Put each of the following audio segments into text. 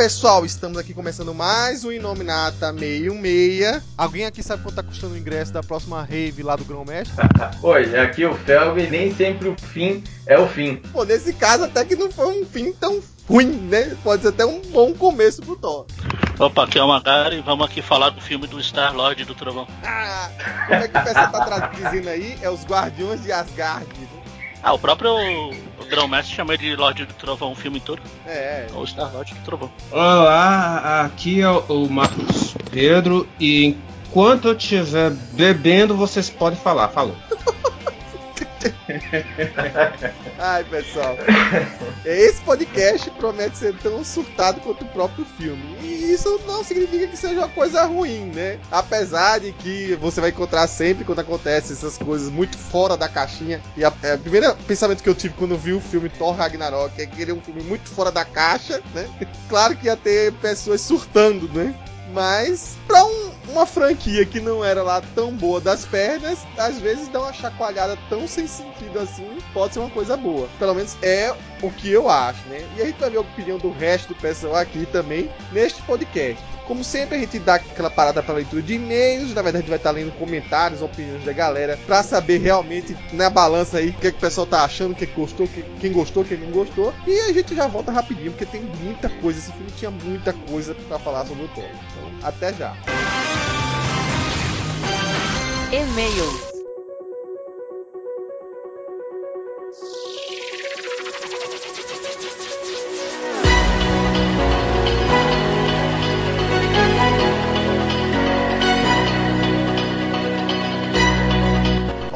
Pessoal, estamos aqui começando mais um Inominata 616. Alguém aqui sabe quanto tá custando o ingresso da próxima rave lá do Grão Mestre? Oi, aqui é o Felby, nem sempre o fim é o fim. Pô, nesse caso até que não foi um fim tão ruim, né? Pode ser até um bom começo pro Thor. Opa, aqui é o Magari e vamos aqui falar do filme do Star Lord do Trovão. Ah, como é que o pessoal tá traduzindo aí? É os Guardiões de Asgard. Ah, o próprio o Grão Mestre chama de Lorde do Trovão o filme todo. É, é. Ou Star Lord do Trovão. Olá, aqui é o- o Marcos Pedro e enquanto eu estiver bebendo, vocês podem falar. Falou. Ai, pessoal. Esse podcast promete ser tão surtado quanto o próprio filme. E isso não significa que seja uma coisa ruim, né? Apesar de que você vai encontrar sempre quando acontece essas coisas muito fora da caixinha. E é, o primeiro pensamento que eu tive quando vi o filme Thor Ragnarok é que ele é um filme muito fora da caixa, né? Claro que ia ter pessoas surtando, né? Mas, pra um- uma franquia que não era lá tão boa das pernas, às vezes dar uma chacoalhada tão sem sentido assim pode ser uma coisa boa. Pelo menos é o que eu acho, né? E a gente vai ver a opinião do resto do pessoal aqui também neste podcast. Como sempre, a gente dá aquela parada para leitura de e-mails. Na verdade, a gente vai estar lendo comentários, opiniões da galera, para saber realmente na balança aí o que, é que o pessoal tá achando, o que gostou, que- quem gostou, quem não gostou. E a gente já volta rapidinho, porque tem muita coisa. Esse filme tinha muita coisa para falar sobre o Thor. Então, até já. E-mails.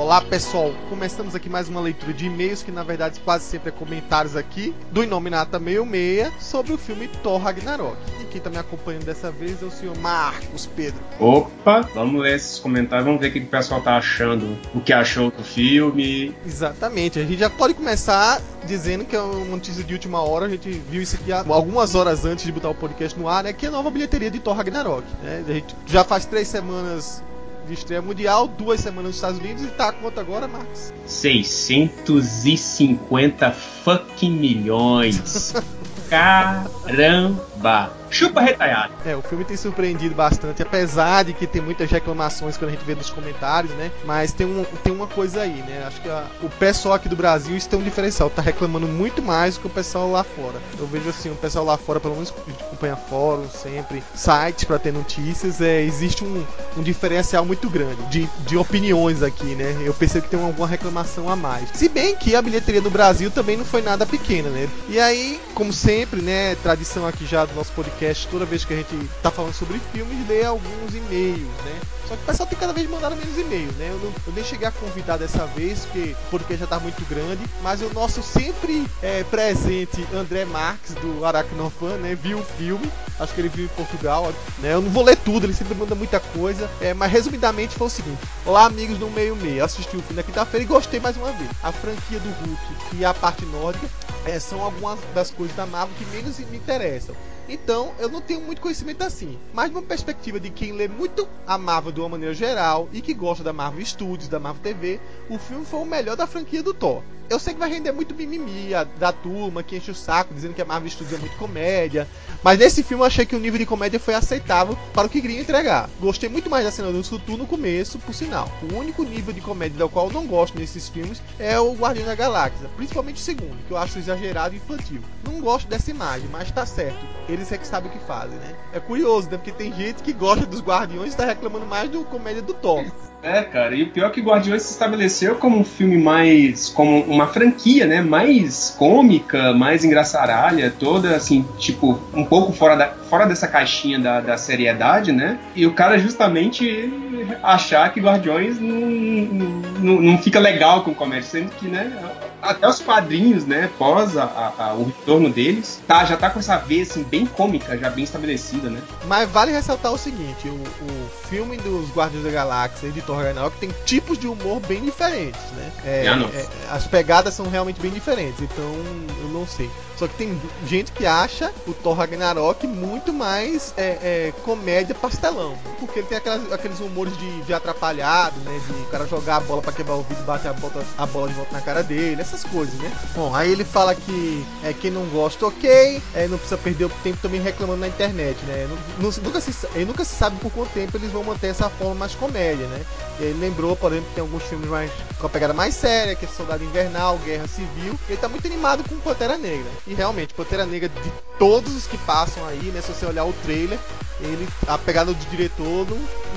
Olá pessoal, começamos aqui mais uma leitura de e-mails que na verdade quase sempre é comentários aqui do Inominata 66 sobre o filme Thor Ragnarok. E quem tá me acompanhando dessa vez é o senhor Marcos Pedro. Opa, vamos ler esses comentários, vamos ver o que o pessoal tá achando, o que achou do filme. Exatamente, a gente já pode começar dizendo que é uma notícia de última hora, a gente viu isso aqui algumas horas antes de botar o podcast no ar, né? Que é a nova bilheteria de Thor Ragnarok. Né? A gente já faz três semanas de estreia mundial, duas semanas nos Estados Unidos e tá a conta agora, Marcos. 650 fucking milhões. Caramba! Chupa retalhado. É, o filme tem surpreendido bastante, apesar de que tem muitas reclamações quando a gente vê nos comentários, né? Mas tem, um, tem uma coisa aí, né? Acho que a- o pessoal aqui do Brasil isso tem um diferencial, tá reclamando muito mais do que o pessoal lá fora. Eu vejo assim, o pessoal lá fora, pelo menos a gente acompanha fóruns sempre, sites pra ter notícias, é, existe um, um diferencial muito grande de, de opiniões aqui, né? Eu percebo que tem alguma reclamação a mais. Se bem que a bilheteria do Brasil também não foi nada pequena, né? E aí, como sempre, né, tradição aqui já nosso podcast, toda vez que a gente tá falando sobre filmes, ler alguns e-mails, né? Só que o pessoal tem cada vez mandado menos e-mails, né? Eu, não- eu nem cheguei a convidar dessa vez, porque o podcast já tá muito grande, mas o nosso sempre é, presente André Marques, do Aracnofan, né? Viu o filme, acho que ele viu em Portugal, né? Eu não vou ler tudo, ele sempre manda muita coisa, é, mas resumidamente foi o seguinte: Olá, amigos do Meio Meio, assisti o filme na quinta-feira e gostei mais uma vez. A franquia do Hulk e a parte nórdica é, são algumas das coisas da Marvel que menos me interessam. Então, eu não tenho muito conhecimento assim. Mas uma perspectiva de quem lê muito a Marvel de uma maneira geral e que gosta da Marvel Studios, da Marvel TV, o filme foi o melhor da franquia do Thor. Eu sei que vai render muito mimimi da turma que enche o saco dizendo que a Marvel Studios é muito comédia. Mas nesse filme eu achei que o nível de comédia foi aceitável para o que queria entregar. Gostei muito mais da cena do Sutu no começo, por sinal. O único nível de comédia do qual eu não gosto nesses filmes é o Guardião da Galáxia. Principalmente o segundo, que eu acho exagerado e infantil. Não gosto dessa imagem, mas tá certo. Eles é que sabem o que fazem, né? É curioso, né? Porque tem gente que gosta dos Guardiões e tá reclamando mais do comédia do Thor. É, cara, e o pior é que Guardiões se estabeleceu como um filme mais. como uma franquia, né, mais cômica, mais engraçaralha, toda assim, tipo, um pouco fora, da, fora dessa caixinha da, da seriedade, né? E o cara justamente achar que Guardiões não, não, não fica legal com o comércio, sendo que, né, até os quadrinhos, né, pós a, a, o retorno deles, tá, já tá com essa veia, assim, bem cômica, já bem estabelecida, né? Mas vale ressaltar o seguinte, o, o filme dos Guardiões da Galáxia e de Thor Ragnarok tem tipos de humor bem diferentes, né? É, é, as pegadas são realmente bem diferentes, então eu não sei. Só que tem gente que acha o Thor Ragnarok muito mais é, é, comédia pastelão. Porque ele tem aquelas, aqueles humores de, de atrapalhado, né? De o cara jogar a bola para quebrar o vidro bater a, bola, a bola de volta na cara dele, essas coisas, né? Bom, aí ele fala que é, quem não gosta, ok, é, não precisa perder o tempo também reclamando na internet, né? Não, não, nunca, se, nunca se sabe por quanto tempo eles vão manter essa forma mais comédia, né? E ele lembrou, por exemplo, que tem alguns filmes mais com a pegada mais séria, que é Soldado Invernal, Guerra Civil. Ele tá muito animado com Pantera Negra. E realmente, Pantera Negra, de todos os que passam aí, né? Se você olhar o trailer, ele, a pegada do diretor,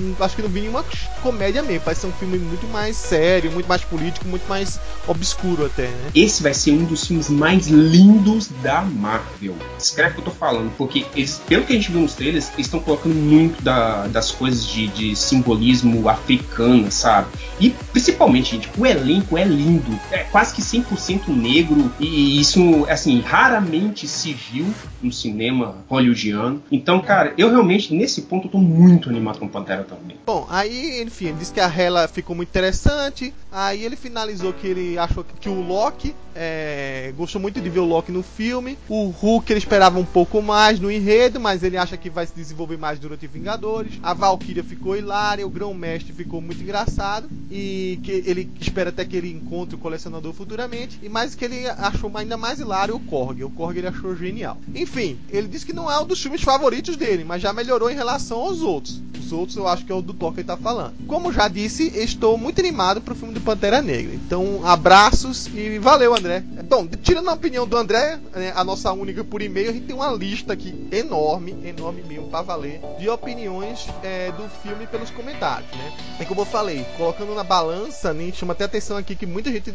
não, acho que não vi nenhuma comédia mesmo. Parece ser um filme muito mais sério, muito mais político, muito mais obscuro até, né? Esse vai ser um dos filmes mais lindos da Marvel. Escreve o que eu tô falando, porque eles, pelo que a gente viu nos trailers, eles estão colocando muito da, das coisas de, de simbolismo africano, sabe? E principalmente, gente, o elenco é lindo. É quase que 100% negro. E isso, assim, raramente se viu no cinema hollywoodiano. Então, cara, eu realmente, nesse ponto, tô muito animado com Pantera também. Bom, aí, enfim, ele disse que a Hela ficou muito interessante. Aí ele finalizou que ele achou que o Loki é, gostou muito de ver o Loki no filme. O Hulk ele esperava um pouco mais no enredo, mas ele acha que vai se desenvolver mais durante Vingadores. A Valkyria ficou hilária, o Grão-Mestre ficou muito engraçado. E que ele espera até que ele encontre o colecionador futuramente. E mais que ele achou ainda mais hilário o Korg. O Korg ele achou genial. Enfim, ele disse que não é um dos filmes favoritos dele, mas já melhorou em relação aos outros. Os outros eu acho que é o do Thor que ele tá falando. Como já disse, estou muito animado pro filme do Pantera Negra. Então, abraços e valeu, André. Bom, tirando a opinião do André, né, a nossa única por e-mail, a gente tem uma lista aqui enorme, enorme mesmo, pra valer, de opiniões é, do filme pelos comentários, né? É como eu falei, colocando na balança, né, chama até atenção aqui que muita gente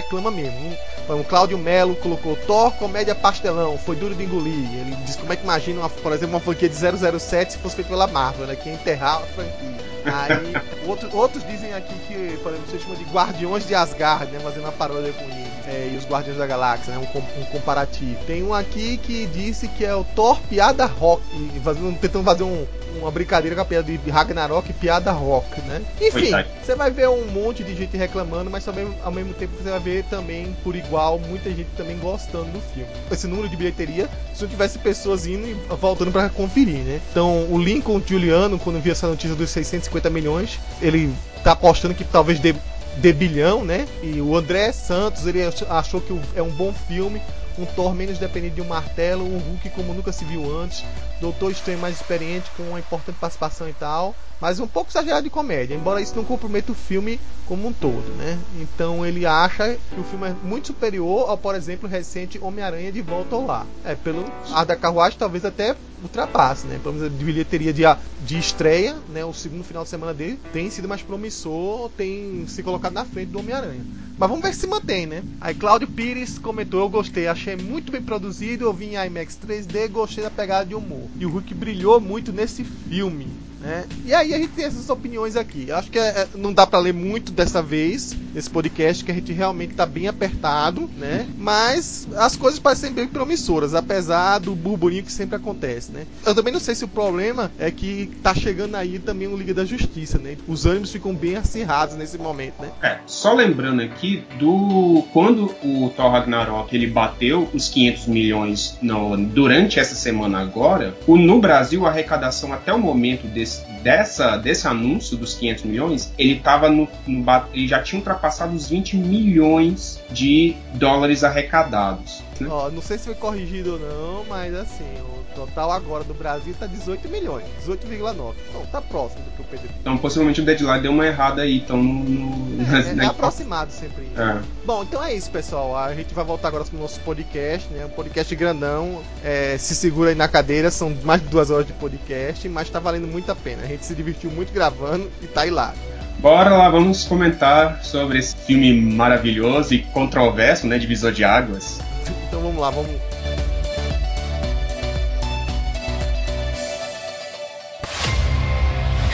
reclama mesmo. O Cláudio Melo colocou Thor, comédia pastelão, foi duro de engolir. Ele diz como é que imagina, uma, por exemplo, uma franquia de 007 se fosse feita pela Marvel, né? Que ia enterrar a franquia. Aí, outro, outros dizem aqui que, por exemplo, você chama de Guardiões de Asgard, né? Fazendo uma paródia com eles. É, e os Guardiões da Galáxia, né? Um, um, comparativo. Tem um aqui que disse que é o Thor Piada Rock. Fazendo, tentando fazer um, uma brincadeira com a piada de Ragnarok piada rock, né? Enfim, você vai ver um monte de gente reclamando, mas também ao mesmo tempo você vai ver também, por igual, muita gente também gostando do filme. Esse número de bilheteria, se não tivesse pessoas indo e voltando para conferir, né? Então, o Lincoln Juliano, quando viu essa notícia dos 650 milhões, ele tá apostando que talvez dê, dê bilhão, né? E o André Santos, ele achou que é um bom filme um Thor menos dependente de um martelo, um Hulk como nunca se viu antes, Doutor Estranho mais experiente com uma importante participação e tal, mas um pouco exagerado de comédia, embora isso não comprometa o filme como um todo, né? Então ele acha que o filme é muito superior ao, por exemplo, o recente Homem-Aranha de Volta ao Lar. É, pelo ar da carruagem talvez até ultrapasse, né? Pelo menos de bilheteria de, de estreia, né? O segundo final de semana dele tem sido mais promissor, tem se colocado na frente do Homem-Aranha. Mas vamos ver se mantém, né? Aí Cláudio Pires comentou: Eu gostei, achei muito bem produzido, eu vi em IMAX 3D, gostei da pegada de humor. E o Hulk brilhou muito nesse filme. Né? E aí a gente tem essas opiniões aqui. Eu acho que é, é não dá para ler muito dessa vez nesse podcast, que a gente realmente tá bem apertado, né? Mas as coisas parecem bem promissoras, apesar do burburinho que sempre acontece, né? Eu também não sei se o problema é que tá chegando aí também o Liga da Justiça, né? Os ânimos ficam bem acirrados nesse momento, né? É, só lembrando aqui do quando o Thor Ragnarok ele bateu os 500 milhões no, durante essa semana agora, o, no Brasil a arrecadação até o momento desse dessa, desse anúncio dos 500 milhões, ele tava no, no, ele já tinha ultrapassado os 20 milhões de dólares arrecadados. Né? Ó, não sei se foi corrigido ou não, mas assim, o total agora do Brasil tá 18 milhões, 18,9. Então tá próximo do que o Pedro Então possivelmente o deadline deu uma errada aí, então no, é, é, é aproximado sempre. É. Bom, então é isso, pessoal. A gente vai voltar agora com o nosso podcast, né? Um podcast grandão. É, se segura aí na cadeira, são mais de duas horas de podcast, mas tá valendo muito a pena. A gente se divertiu muito gravando e tá hilário. Bora lá, vamos comentar sobre esse filme maravilhoso e controverso, né? Divisor de águas. Então vamos lá, vamos.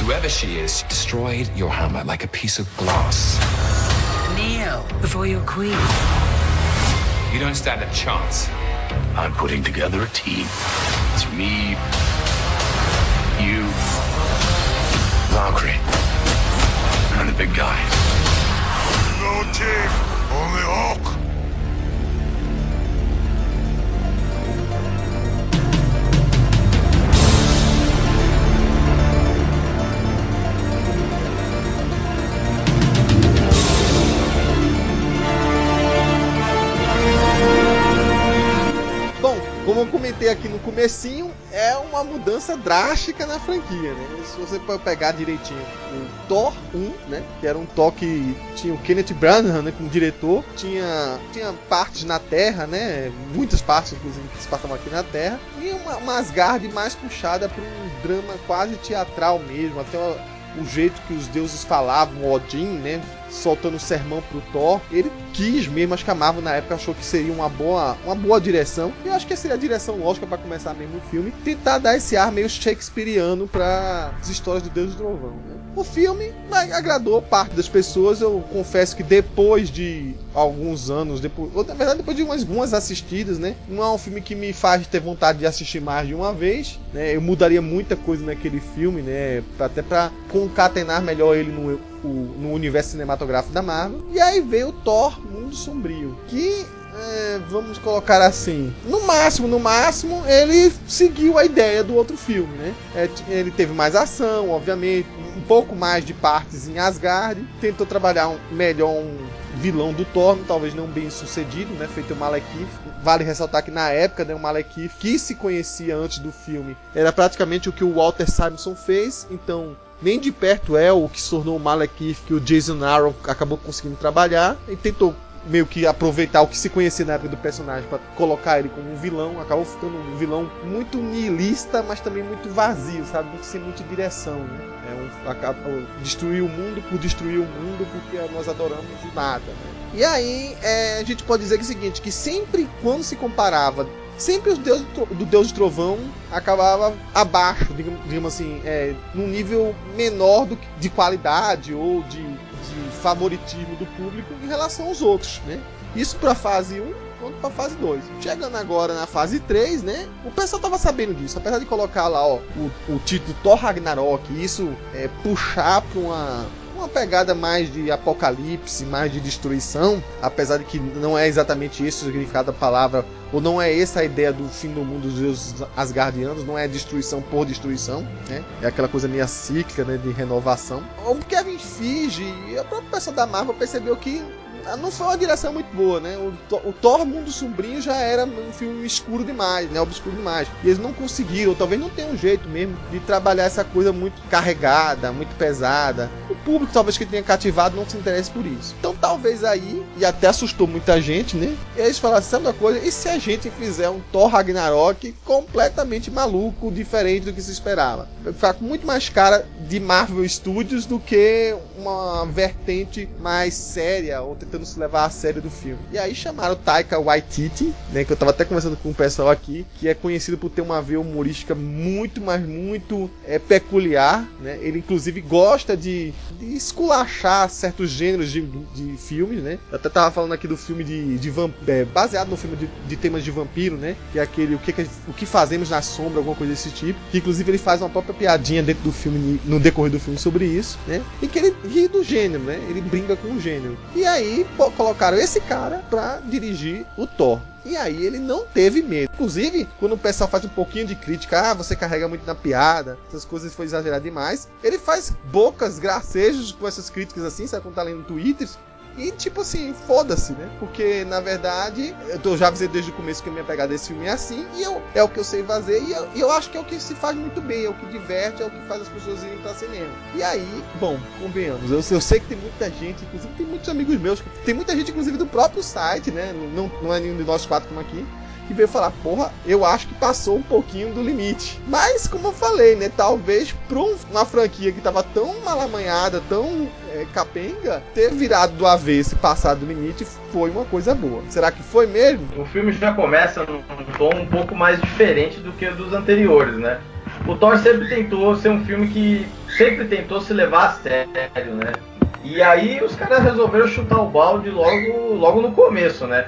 Whoever she is destroyed your hammer like a piece of glass. Kneel before your queen. You don't stand a chance. I'm putting together a team. It's me, you, Valkyrie, and the big guy. No team, only Hulk. Como eu comentei aqui no comecinho, é uma mudança drástica na franquia, né? Se você pegar direitinho o Thor 1, né? Que era um Thor que tinha o Kenneth Branagh, né? Como diretor, tinha, tinha partes na Terra, né? Muitas partes, inclusive, que se passavam aqui na Terra. E uma, uma Asgard mais puxada para um drama quase teatral mesmo, até uma, o jeito que os deuses falavam, o Odin, né? Soltando sermão pro Thor. Ele quis mesmo, acho que a Marvel na época achou que seria uma boa, uma boa direção. E acho que seria a direção lógica para começar mesmo o filme. Tentar dar esse ar meio shakespeariano para as histórias do Deus do Trovão. Né? O filme agradou parte das pessoas. Eu confesso que depois de alguns anos, depois, ou na verdade depois de umas algumas assistidas, né? Não é um filme que me faz ter vontade de assistir mais de uma vez. Né? Eu mudaria muita coisa naquele filme, né? Até para concatenar melhor ele no, no universo cinematográfico da Marvel. E aí veio o Thor Mundo Sombrio, que é, vamos colocar assim, no máximo, no máximo, ele seguiu a ideia do outro filme, né? É, ele teve mais ação, obviamente, um pouco mais de partes em Asgard, tentou trabalhar um, melhor um vilão do Thor, talvez não bem sucedido, né? Feito o Malekith. Vale ressaltar que na época, né, o Malekith, que se conhecia antes do filme, era praticamente o que o Walter Simonson fez, então nem de perto é o que se tornou o Malekith que o Jason Aaron acabou conseguindo trabalhar e tentou meio que aproveitar o que se conhecia na época do personagem para colocar ele como um vilão, acabou ficando um vilão muito nihilista, mas também muito vazio, sabe? Muito sem muita direção, né? É um, destruir o mundo por destruir o mundo porque nós adoramos nada, né? E aí é, a gente pode dizer que é o seguinte, que sempre quando se comparava sempre os deuses do Deus de Trovão acabava abaixo, digamos, digamos assim, é, num nível menor do, de qualidade ou de, de favoritismo do público em relação aos outros, né? Isso para fase 1 quanto para fase 2. Chegando agora na fase 3, né? O pessoal tava sabendo disso, apesar de colocar lá, ó, o, o título Thor Ragnarok, isso é puxar para uma uma pegada mais de apocalipse, mais de destruição, apesar de que não é exatamente esse o significado da palavra, ou não é essa a ideia do fim do mundo dos deuses asgardianos, não é destruição por destruição, né? É aquela coisa meio cíclica, né, de renovação. O Kevin Feige e a própria pessoa da Marvel percebeu que não foi uma direção muito boa, né? O, o Thor Mundo Sombrio já era um filme escuro demais, né? Obscuro demais. E eles não conseguiram, talvez não tenham um jeito mesmo de trabalhar essa coisa muito carregada, muito pesada. O público talvez que tenha cativado não se interesse por isso. Então talvez aí, e até assustou muita gente, né? E eles falaram, sabe uma coisa? E se a gente fizer um Thor Ragnarok completamente maluco, diferente do que se esperava? Vai ficar com muito mais cara de Marvel Studios do que uma vertente mais séria, ou tentando se levar a sério do filme. E aí chamaram o Taika Waititi, né, que eu tava até conversando com o pessoal aqui, que é conhecido por ter uma veia humorística muito, mas muito é, peculiar, né? Ele inclusive gosta de, de esculachar certos gêneros de, de filmes, né? Eu até tava falando aqui do filme de, de é, baseado no filme de, de, temas de vampiro, né? Que é aquele o que, o que fazemos na sombra, alguma coisa desse tipo. Que inclusive ele faz uma própria piadinha dentro do filme, no decorrer do filme sobre isso, né? E que ele ri do gênero, né? Ele brinca com o gênero. E aí colocaram esse cara pra dirigir o Thor. E aí ele não teve medo. Inclusive, quando o pessoal faz um pouquinho de crítica, ah, você carrega muito na piada, essas coisas foi exagerado demais. Ele faz bocas, gracejos com essas críticas assim, sabe quando tá lendo tweets. E tipo assim, foda-se, né? Porque na verdade, eu já avisei desde o começo que a minha pegada desse filme é assim, e eu, é o que eu sei fazer, e eu, eu acho que é o que se faz muito bem, é o que diverte, é o que faz as pessoas irem pra cinema. E aí, bom, convenhamos, eu, eu sei que tem muita gente, inclusive tem muitos amigos meus, tem muita gente, inclusive, do próprio site, né? Não, não é nenhum de nós quatro como aqui que veio falar, porra, eu acho que passou um pouquinho do limite. Mas, como eu falei, né, talvez um- uma franquia que tava tão mal amanhada, tão é, capenga, ter virado do avesso e passado do limite foi uma coisa boa. Será que foi mesmo? O filme já começa num tom um pouco mais diferente do que dos anteriores, né? O Thor sempre tentou ser um filme que sempre tentou se levar a sério, né? E aí os caras resolveram chutar o balde logo, logo no começo, né?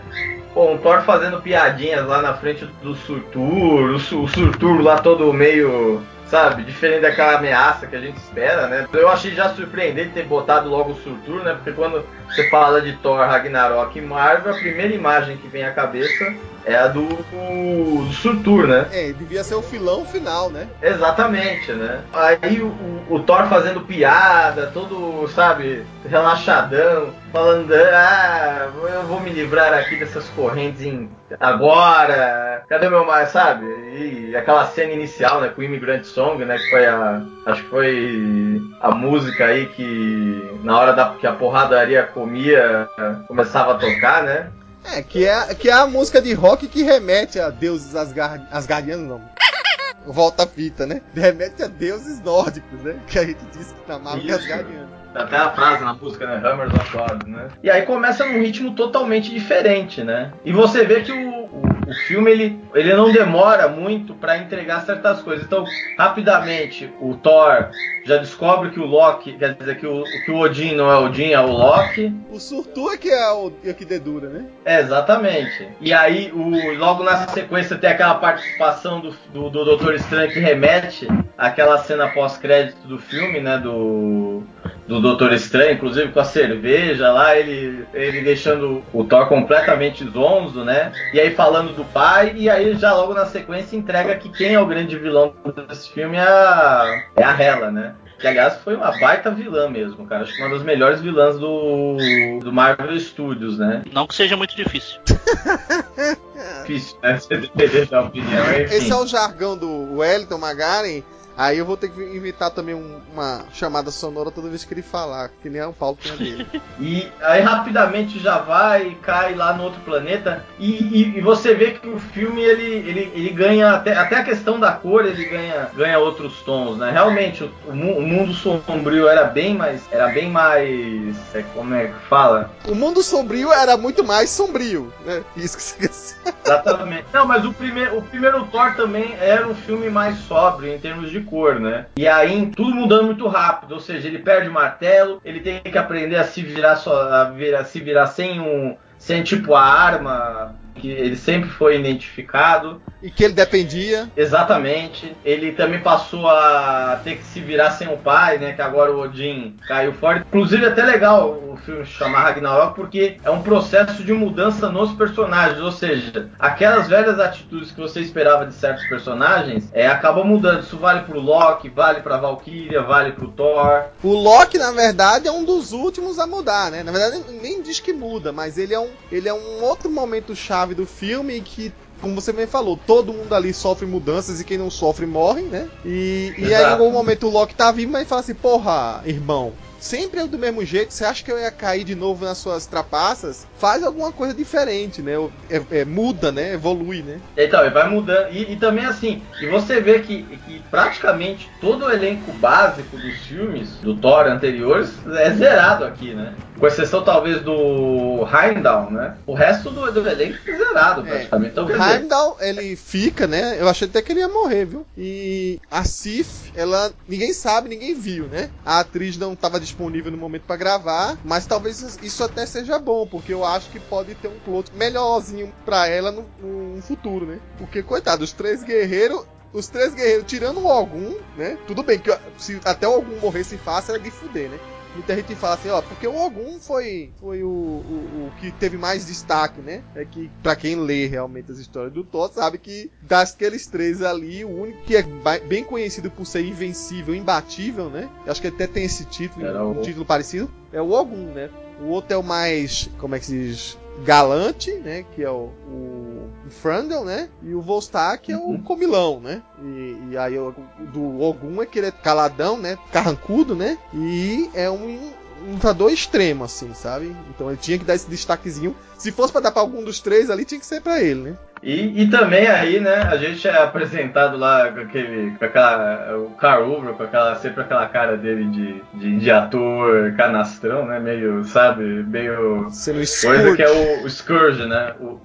Pô, um Thor fazendo piadinhas lá na frente do Surtur, o, Su- o Surtur lá todo meio, sabe, diferente daquela ameaça que a gente espera, né? Eu achei já surpreendente ter botado logo o Surtur, né? Porque quando você fala de Thor, Ragnarok e Marvel, a primeira imagem que vem à cabeça é a do, do Surtur, né? É, devia ser o filão final, né? Exatamente, né? Aí o, o- o Thor fazendo piada, todo, sabe, relaxadão, falando, ah, eu vou me livrar aqui dessas correntes em- agora, cadê meu mar, sabe? E aquela cena inicial, né, com o Immigrant Song, né, que foi a, acho que foi a música aí que na hora da, que a porradaria comia, começava a tocar, né? É, que é, que é a música de rock que remete a deuses asgard, asgardianos, não. Volta a fita, né? Remete a deuses nórdicos, né? Que a gente disse que na Marvel é asgardiano. Tem Até a frase na música, né? Hammers of God, né? E aí começa num ritmo totalmente diferente, né? E você vê que o, o, o filme, ele, ele não demora muito pra entregar certas coisas. Então, rapidamente, o Thor já descobre que o Loki, quer dizer, que o, que o Odin não é Odin, é o Loki. O Surtur é que é o é que dedura, né? É, exatamente. E aí, o, logo na sequência, tem aquela participação do, do, do Doutor Estranho que remete àquela cena pós-crédito do filme, né? Do, do Doutor Estranho, inclusive com a cerveja lá, ele, ele deixando o Thor completamente zonzo, né? E aí falando do pai, e aí já logo na sequência entrega que quem é o grande vilão desse filme é a, é a Hela, né? Que aliás foi uma baita vilã mesmo, cara. Acho que uma das melhores vilãs do, do Marvel Studios, né? Não que seja muito difícil. Difícil, né? Você depender da opinião, enfim. Esse é o jargão do Wellington Magaren. Aí eu vou ter que inventar também um- uma chamada sonora toda vez que ele falar, que nem o Paulo tem a dele. E aí rapidamente já vai e cai lá no outro planeta. E, e- e você vê que o filme ele, ele, ele ganha até, até a questão da cor ele ganha, ganha outros tons, né? Realmente o, o mundo sombrio era bem mais era bem mais é, como é que fala? O mundo sombrio era muito mais sombrio, né? Isso que você quer dizer. Exatamente. Não, mas o primeiro, o primeiro Thor também era um filme mais sóbrio em termos de cor, né? E aí tudo mudando muito rápido, ou seja, ele perde o martelo, ele tem que aprender a se virar só, a, vir- a se virar sem um, sem tipo a arma que ele sempre foi identificado. E que ele dependia. Exatamente. Ele também passou a ter que se virar sem o pai, né? Que agora o Odin caiu fora. Inclusive é até legal o filme chamar Ragnarok porque é um processo de mudança nos personagens, ou seja, aquelas velhas atitudes que você esperava de certos personagens, é acabam mudando. Isso vale pro Loki, vale pra Valkyria, vale pro Thor. O Loki, na verdade, é um dos últimos a mudar, né? Na verdade, nem diz que muda, mas ele é um, ele é um outro momento chave do filme que, como você bem falou, todo mundo ali sofre mudanças e quem não sofre morre, né? E, e aí, em algum momento, o Loki tá vivo, mas fala assim: porra, irmão. Sempre é do mesmo jeito, você acha que eu ia cair de novo nas suas trapaças? Faz alguma coisa diferente, né? É- é- muda, né? Evolui, né? Então, ele vai mudando. E, e também assim, e você vê que, que praticamente todo o elenco básico dos filmes do Thor anteriores é zerado aqui, né? Com exceção talvez do Heimdall, né? O resto do, do elenco é zerado praticamente. Então, O quer dizer, Heimdall, ele fica, né? Eu achei até que ele ia morrer, viu? E a Sif, ela. Ninguém sabe, ninguém viu, né? A atriz não estava disponível no momento pra gravar, mas talvez isso até seja bom, porque eu acho que pode ter um plot melhorzinho pra ela no, no futuro, né? Porque, coitado, os três guerreiros. Os três guerreiros, tirando o Ogum, né? Tudo bem que se até o Ogum morresse fácil era de fuder, né? Muita gente fala assim, ó, porque o Ogum foi, foi o, o, o que teve mais destaque, né? É que, pra quem lê realmente as histórias do Thor, sabe que daqueles três ali, o único que é bem conhecido por ser invencível, imbatível, né? Eu acho que até tem esse título, Era um o- título parecido, é o Ogum, né? O outro é o mais, como é que se diz? Galante, né? Que é o, o Frandel, né? E o Volstagg é o Uhum. comilão, né? E, e aí o, o do Ogum é que ele é caladão, né? Carrancudo, né? E é um um lutador extremo, assim, sabe? Então ele tinha que dar esse destaquezinho. Se fosse pra dar pra algum dos três ali, tinha que ser pra ele, né? E, e também aí, né, a gente é apresentado lá com aquele. com aquela. o Carl Uber, com aquela. sempre aquela cara dele de, de, de ator canastrão, né? Meio, sabe, meio. Sendo Coisa que é o, o Scourge, né? O,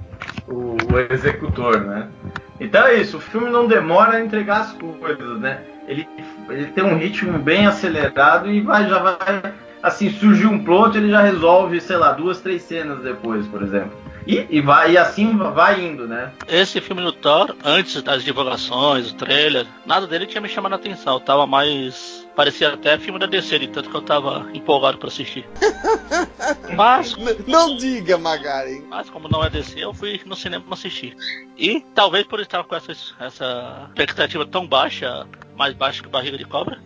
o, o executor, né? Então é isso, o filme não demora a entregar as coisas, né? Ele, ele tem um ritmo bem acelerado e vai, já vai. Assim, surgiu um plot, ele já resolve, sei lá, duas, três cenas depois, por exemplo. E, e vai e assim vai indo, né? Esse filme do Thor, antes das divulgações, o trailer, nada dele tinha me chamado a atenção. Eu tava mais. Parecia até filme da DC, de tanto que eu tava empolgado pra assistir. Mas, N- Não diga, Magari. mas como não é DC, eu fui no cinema assistir. E talvez por estar com essa, essa expectativa tão baixa, mais baixa que barriga de cobra,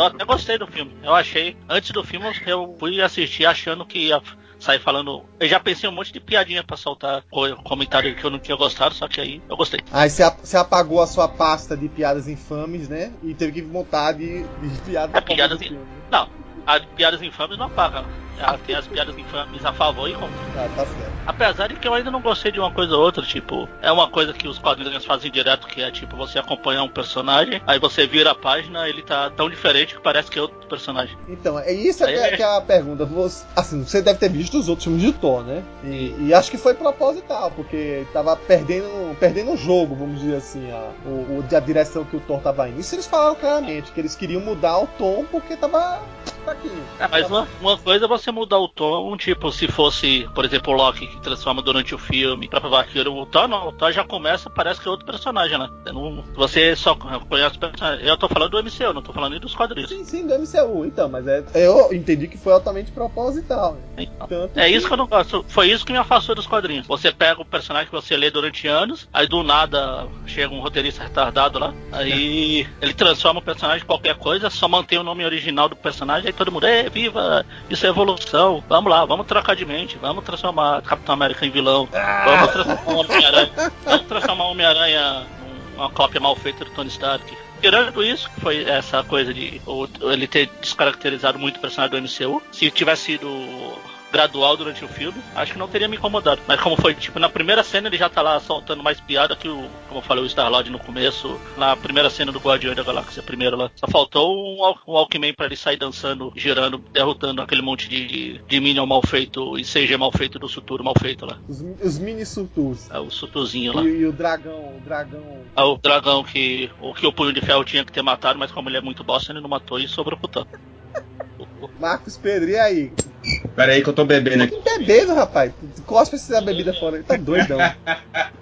eu até gostei do filme. Eu achei, antes do filme, eu fui assistir achando que ia sair falando. Eu já pensei um monte de piadinha pra soltar co- comentário que eu não tinha gostado, só que aí eu gostei. Aí você, ap- você apagou a sua pasta de piadas infames, né? E teve que montar de, de piadas É, piadas in- filme. Não, as piadas infames não apagam. Ela tem as piadas infames a favor e contra. Tá, tá certo. Apesar de que eu ainda não gostei de uma coisa ou outra, tipo, é uma coisa que os quadrinhos fazem direto, que é tipo, você acompanhar um personagem, aí você vira a página, ele tá tão diferente que parece que é outro personagem. Então, é isso Aí que, é, que é a pergunta. Você, assim, você deve ter visto os outros filmes de Thor, né? E, e acho que foi proposital, porque tava perdendo perdendo o jogo, vamos dizer assim, a, o- a direção que o Thor tava indo. Isso eles falaram claramente, que eles queriam mudar o tom porque tava fraquinho. É, mas uma, uma coisa é você mudar o tom, tipo, se fosse, por exemplo, o Loki que transforma durante o filme pra provar que o Thor não, o Thor já começa, parece que é outro personagem, né? Você não- Você só conhece o personagem. Eu tô falando do MCU, não tô falando nem dos quadrinhos. Sim, sim, do MCU, então, mas é, eu entendi que foi altamente proposital. né? Então, É isso que eu não gosto. Foi isso que me afastou dos quadrinhos. Você pega o personagem que você lê durante anos, aí do nada chega um roteirista retardado lá, aí ele transforma o personagem em qualquer coisa, só mantém o nome original do personagem, todo mundo, é, viva, isso é evolução, vamos lá, vamos trocar de mente, vamos transformar Capitão América em vilão, vamos transformar Homem-Aranha, vamos transformar Homem-Aranha numa cópia mal feita do Tony Stark. Tirando isso, que foi essa coisa de ele ter descaracterizado muito o personagem do MCU, se tivesse sido gradual durante o filme, acho que não teria me incomodado. Mas como foi, tipo, na primeira cena ele já tá lá soltando mais piada que o, como eu falei, o Star-Lord no começo, na primeira cena do Guardião da Galáxia, primeiro lá. Só faltou um, um Alckmin pra ele sair dançando, girando, derrotando aquele monte de, de Minion mal feito e CG mal feito do Suturo mal feito lá. Os, os mini surtus. É o Sutuzinho lá. E, e o dragão, o dragão. É o dragão que o que o Punho de Ferro tinha que ter matado, mas como ele é muito bosta, ele não matou e sobrou pro. Marcos Pedro, e aí? Pera aí que eu tô bebendo aqui. Que bebendo, rapaz. Cospe essa bebida fora. Ele tá doidão.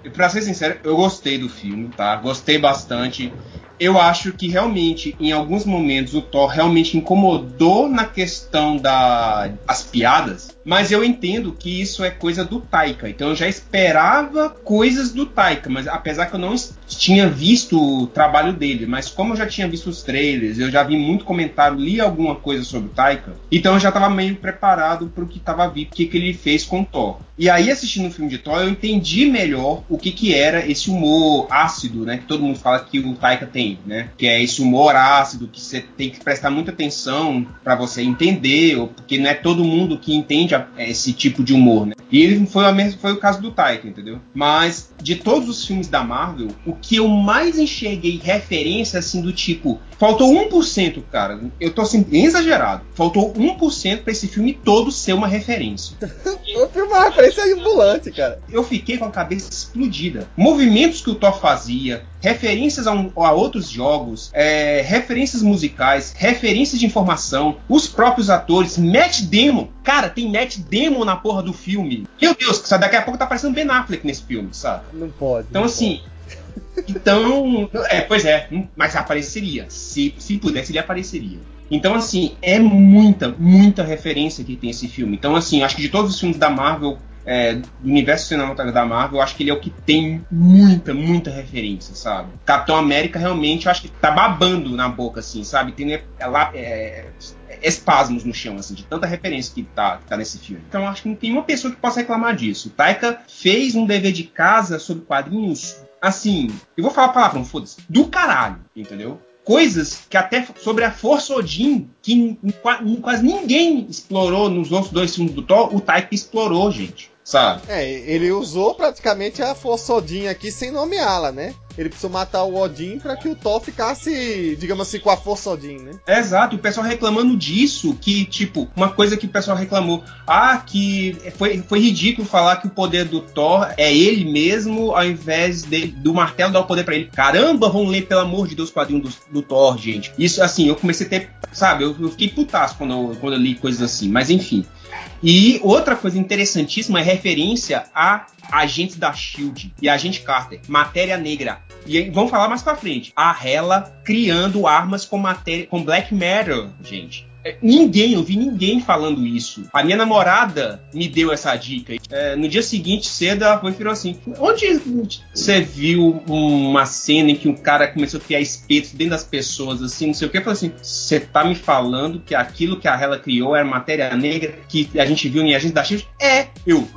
E Pra ser sincero, eu gostei do filme, tá? Gostei bastante. Eu acho que realmente, em alguns momentos, o Thor realmente incomodou na questão das as piadas, mas eu entendo que isso é coisa do Taika. Então eu já esperava coisas do Taika, mas apesar que eu não tinha visto o trabalho dele, mas como eu já tinha visto os trailers, eu já vi muito comentário, li alguma coisa sobre o Taika, então eu já tava meio preparado pro que tava vindo, o que, que ele fez com o Thor. E aí, assistindo o filme de Thor, eu entendi melhor o que, que era esse humor ácido, né? Que todo mundo fala que o Taika tem, né? Que é esse humor ácido, que você tem que prestar muita atenção pra você entender, porque não é todo mundo que entende esse tipo de humor, né? E ele foi, a mes- foi o caso do Taika, entendeu? Mas de todos os filmes da Marvel, o que eu mais enxerguei referência, assim, do tipo, faltou 1%, cara. Eu tô assim, bem exagerado. Faltou 1% pra esse filme todo ser uma referência. O filme é uma referência ambulante, cara. eu fiquei com a cabeça explodida. Movimentos que o Thor fazia, referências a, um- a outros jogos, é, referências musicais, referências de informação, os próprios atores, Matt Damon. Cara, tem Matt Damon na porra do filme. Meu Deus, sabe, daqui a pouco tá parecendo Ben Affleck nesse filme, sabe? Não pode. Então, não assim. Então. É, pois é, hum, mas apareceria. Se, se pudesse, ele apareceria. Então, assim, é muita, muita referência que tem esse filme. Então, assim, acho que de todos os filmes da Marvel, é, do universo cinematográfico da Marvel, eu acho que ele é o que tem muita, muita referência, sabe? Capitão América realmente, eu acho que tá babando na boca, assim, sabe? Tem é, lá, é, espasmos no chão, assim, de tanta referência que tá, que tá nesse filme. Então, acho que não tem uma pessoa que possa reclamar disso. O Taika fez um dever de casa sobre quadrinhos assim, eu vou falar a palavra, foda-se, do caralho, entendeu? coisas que até sobre a Força Odin, que quase ninguém explorou nos outros dois filmes do Thor, o Taika explorou, gente. Sabe? É, ele usou praticamente a Força Odin aqui sem nomeá-la, né? Ele precisou matar o Odin para que o Thor ficasse, digamos assim, com a Força Odin, né? Exato, o pessoal reclamando disso, que, tipo, uma coisa que o pessoal reclamou, ah, que foi, foi ridículo falar que o poder do Thor é ele mesmo, ao invés de, do martelo dar o poder para ele. Caramba, vamos ler, pelo amor de Deus, o quadrinho do, do Thor, gente. Isso, assim, eu comecei a ter, sabe, eu, eu fiquei putaço quando quando eu li coisas assim, mas enfim. E outra coisa interessantíssima é referência a agentes da Shield e agente Carter, matéria negra. E vamos falar mais para frente. A Hela criando armas com matéria com black matter, gente. É, ninguém, eu vi ninguém falando isso. A minha namorada me deu essa dica. É, no dia seguinte, cedo, ela foi e falou assim: Onde você viu uma cena em que um cara começou a criar espetos dentro das pessoas, assim, não sei o que? Eu falei assim: Você tá me falando que aquilo que a Hela criou era matéria negra que a gente viu em Agente da Shield? É! Eu.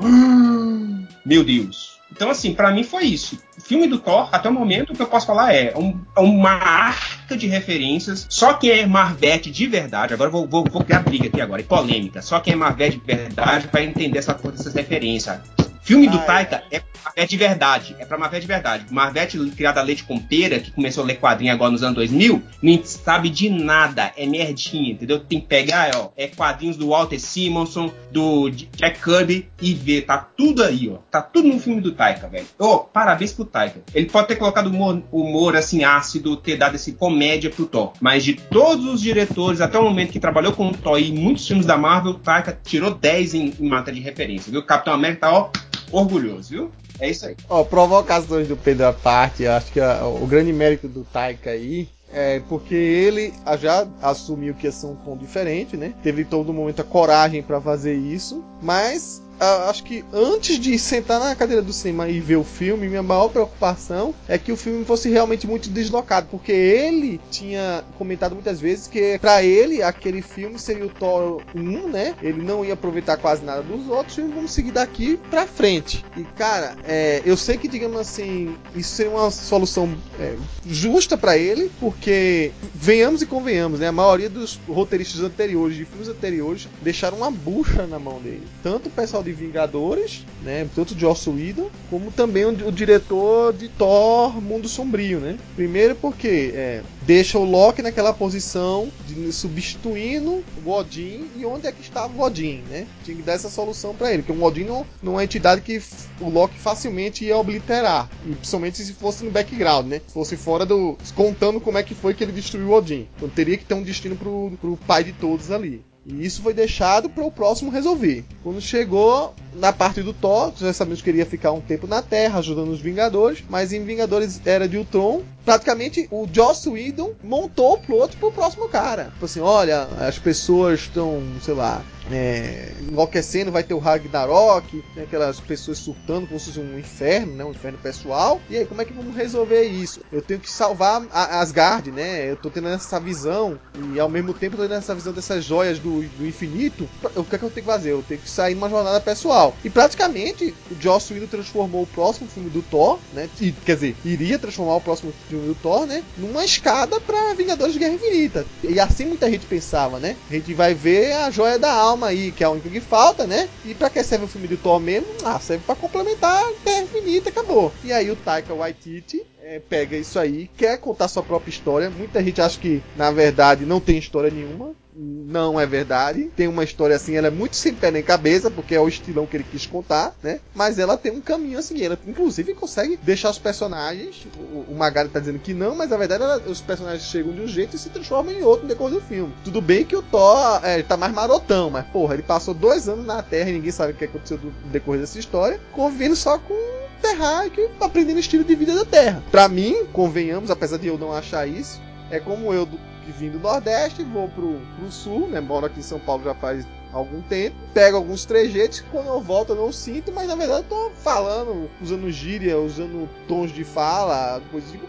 Meu Deus. Então, assim, para mim foi isso. O filme do Thor, até o momento, o que eu posso falar é, um, é uma de referências. Só quem é Marvete de verdade, agora vou, vou, vou criar briga aqui agora, e polêmica. Só quem é Marvete de verdade vai entender essa, essas referências. Filme do Taika é Marvete de verdade. É pra Marvete de verdade. Marvete, criada a leite com pera, que começou a ler quadrinho agora nos anos 2000, não sabe de nada. É merdinha, entendeu? Tem que pegar, ó. É quadrinhos do Walter Simonson, do Jack Kirby e ver. Tá tudo aí, ó. Tá tudo no filme do Taika, velho. Ô, oh, parabéns pro Taika. Ele pode ter colocado humor, humor, assim, ácido, ter dado esse comédia pro Thor. Mas de todos os diretores, até o momento que trabalhou com o Thor e muitos filmes da Marvel, o Taika tirou 10 em, em matéria de referência, viu? Capitão América tá, ó orgulhoso, viu? É isso aí. Ó, provocações do Pedro à parte, acho que a, o grande mérito do Taika aí é porque ele já assumiu que ia ser um tom diferente, né? Teve todo momento a coragem para fazer isso, mas acho que antes de sentar na cadeira do cinema e ver o filme, minha maior preocupação é que o filme fosse realmente muito deslocado, porque ele tinha comentado muitas vezes que para ele aquele filme seria o Thor 1, né? Ele não ia aproveitar quase nada dos outros e vamos seguir daqui para frente. E cara, é, eu sei que digamos assim, isso seria uma solução é, justa para ele, porque venhamos e convenhamos, né? A maioria dos roteiristas anteriores, de filmes anteriores, deixaram uma bucha na mão dele. Tanto o pessoal de Vingadores, né? Tanto Joss Whedon, como também o, o, diretor de Thor Mundo Sombrio, né? Primeiro porque é, deixa o Loki naquela posição de substituindo o Odin e onde é que estava o Odin, né? Tinha que dar essa solução para ele, porque o Odin não, não é uma entidade que o Loki facilmente ia obliterar, principalmente se fosse no background, né? Se fosse fora do contando como é que foi que ele destruiu o Odin. Então teria que ter um destino pro, pro pai de todos ali. E isso foi deixado para o próximo resolver. Quando chegou na parte do Thor, já sabemos que ele ia ficar um tempo na Terra ajudando os Vingadores, mas em Vingadores Era de Ultron, praticamente o Joss Whedon montou o plot pro próximo cara. Tipo assim, olha, as pessoas estão, sei lá, é, enlouquecendo, vai ter o Ragnarok, tem aquelas pessoas surtando como se fosse um inferno, né, um inferno pessoal. E aí, como é que vamos resolver isso? Eu tenho que salvar a Asgard, né? Eu tô tendo essa visão e ao mesmo tempo tô tendo essa visão dessas joias do, do infinito. O que é que eu tenho que fazer? Eu tenho que sair numa jornada pessoal. E praticamente o Joss Whedon transformou o próximo filme do Thor, né? E, quer dizer, iria transformar o próximo filme do Thor, né? Numa escada para Vingadores de Guerra Infinita. E assim muita gente pensava, né? A gente vai ver a joia da alma alma aí, que é a que falta, né? E pra que serve o filme do Thor mesmo? Ah, serve pra complementar Terra Infinita, acabou. E aí o Taika Waititi é, pega isso aí, quer contar sua própria história. Muita gente acha que, na verdade, não tem história nenhuma não é verdade. Tem uma história assim, ela é muito sem pé nem cabeça, porque é o estilão que ele quis contar, né? Mas ela tem um caminho assim, ela inclusive consegue deixar os personagens. O, o Magari tá dizendo que não, mas na verdade ela, os personagens chegam de um jeito e se transformam em outro no decorrer do filme. Tudo bem que o Thor é, tá mais marotão, mas porra, ele passou dois anos na Terra e ninguém sabe o que aconteceu no decorrer dessa história, convivendo só com terráqueo, aprendendo o estilo de vida da Terra. Para mim, convenhamos, apesar de eu não achar isso, é como eu vim do Nordeste, vou pro, pro Sul, né? Moro aqui em São Paulo já faz algum tempo, pego alguns trejeitos quando eu volto eu não sinto, mas na verdade eu tô falando, usando gíria, usando tons de fala, coisas tipo,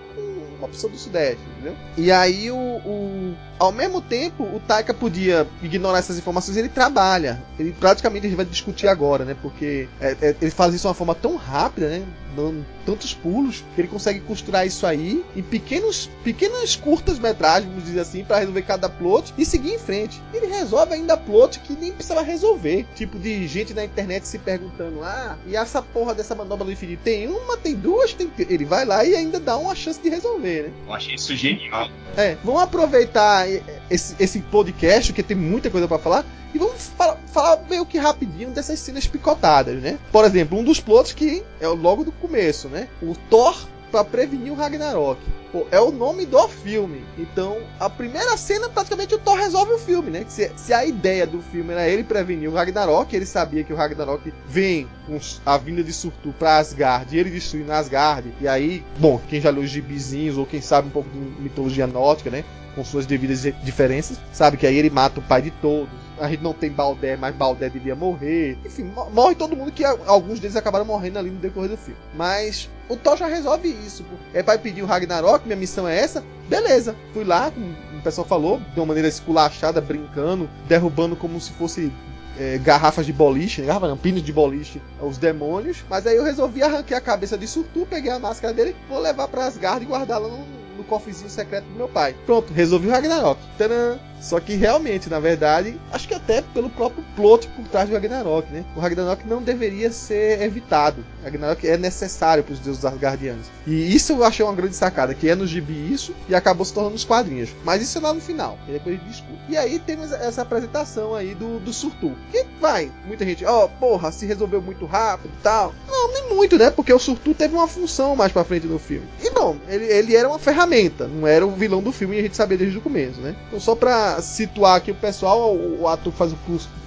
uma pessoa do Sudeste, entendeu? E aí o, o ao mesmo tempo, o Taika podia ignorar essas informações, ele trabalha. Ele praticamente a gente vai discutir agora, né? Porque é, é, ele faz isso de uma forma tão rápida, né? Dando tantos pulos, que ele consegue costurar isso aí em pequenos, pequenas curtas metragens, vamos dizer assim, para resolver cada plot e seguir em frente. Ele resolve ainda plot que nem precisava resolver. Tipo de gente na internet se perguntando: ah, e essa porra dessa manobra do infinito tem uma, tem duas, tem. Ele vai lá e ainda dá uma chance de resolver, né? Eu achei isso genial. É, vamos aproveitar esse, esse podcast, que tem muita coisa para falar, e vamos falar, falar, meio que rapidinho dessas cenas picotadas, né? Por exemplo, um dos plots que é logo do começo, né? O Thor para prevenir o Ragnarok. Pô, é o nome do filme. Então, a primeira cena, praticamente, o Thor resolve o filme, né? Se, se a ideia do filme era ele prevenir o Ragnarok, ele sabia que o Ragnarok vem com a vinda de Surtur pra Asgard e ele destruindo Asgard. E aí, bom, quem já leu os gibizinhos ou quem sabe um pouco de mitologia nórdica, né? Com suas devidas diferenças, sabe que aí ele mata o pai de todos. A gente não tem Baldé, mas Baldé devia morrer. Enfim, morre todo mundo que alguns deles acabaram morrendo ali no decorrer do filme. Mas o Thor já resolve isso. É para pedir o Ragnarok, minha missão é essa. Beleza, fui lá, o pessoal falou, de uma maneira esculachada, brincando, derrubando como se fosse é, garrafas de boliche, né? garrafa pinos de boliche, os demônios. Mas aí eu resolvi arrancar a cabeça de Surtur, peguei a máscara dele, vou levar para Asgard e guardá-la no, no cofrezinho secreto do meu pai. Pronto, resolvi o Ragnarok. Tadã! Só que realmente, na verdade, acho que até pelo próprio plot por trás do Ragnarok, né? O Ragnarok não deveria ser evitado. O Ragnarok é necessário para os deuses Asgardianos. E isso eu achei uma grande sacada, que é no gibi isso e acabou se tornando os quadrinhos. Mas isso é lá no final, que depois a gente discute. E aí temos essa apresentação aí do, do Surtur. Que vai, muita gente, ó, oh, porra, se resolveu muito rápido e tal. Não, nem muito, né? Porque o Surtur teve uma função mais pra frente no filme. E bom, ele, ele era uma ferramenta, não era o vilão do filme e a gente sabia desde o começo, né? Então só pra situar aqui o pessoal, o, o ator que faz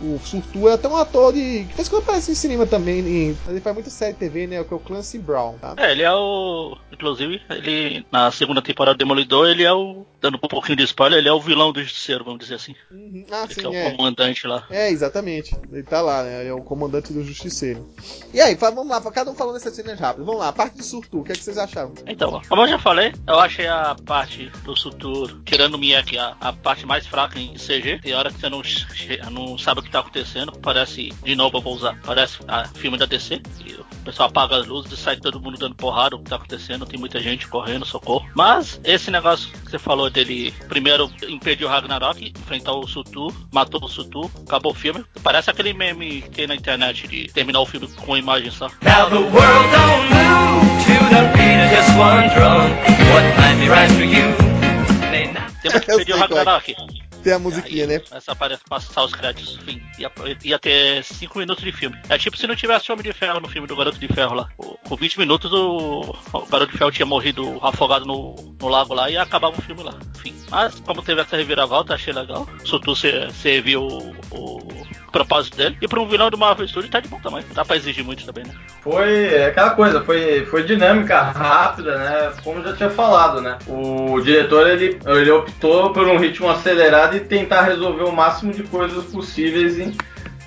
o, o é até um ator de. que fez quando aparece em cinema também. Em, ele faz muita série TV, né? Que é o Clancy Brown, tá? É, ele é o. Inclusive, ele na segunda temporada do Demolidor, ele é o. Dando um pouquinho de spoiler, ele é o vilão do Justiceiro, vamos dizer assim. Uhum. Ah, ele sim, é o é. comandante lá. É, exatamente. Ele tá lá, né? Ele é o comandante do Justiceiro. E aí, vamos lá, cada um falando essas cenas rápidas. Vamos lá, a parte de Surtu, o que, é que vocês acharam? Então, como eu já falei, eu achei a parte do Surtur, tirando o Miyake, a, a parte mais fraca em CG. Tem hora que você não, não sabe o que tá acontecendo. Parece, de novo vou usar, parece a filme da DC. o pessoal apaga as luzes e sai todo mundo dando porrada o que tá acontecendo. Tem muita gente correndo, socorro. Mas esse negócio que você falou dele, primeiro impedir o Ragnarok, enfrentar o Sutu, matou o Sutu, acabou o filme. Parece aquele meme que tem na internet de terminar o filme com imagem só. Now the world don't move to the beat of just one drum. What might be right for you? Temos que impedir o Ragnarok. Tem a musiquinha, aí, né? Essa parece passar os créditos. Enfim, ia, ia ter 5 minutos de filme. É tipo se não tivesse Homem de Ferro no filme do Garoto de Ferro lá. Com 20 minutos o, o Garoto de Ferro tinha morrido afogado no, no lago lá e acabava o filme lá. Enfim. Mas como teve essa reviravolta, achei legal. Sutu serviu o, o propósito dele. E para um vilão do Marvel Studios tá de bom tamanho. Dá pra exigir muito também, né? Foi é aquela coisa, foi, foi dinâmica, rápida, né? Como já tinha falado, né? O diretor ele, ele optou por um ritmo acelerado e tentar resolver o máximo de coisas possíveis em,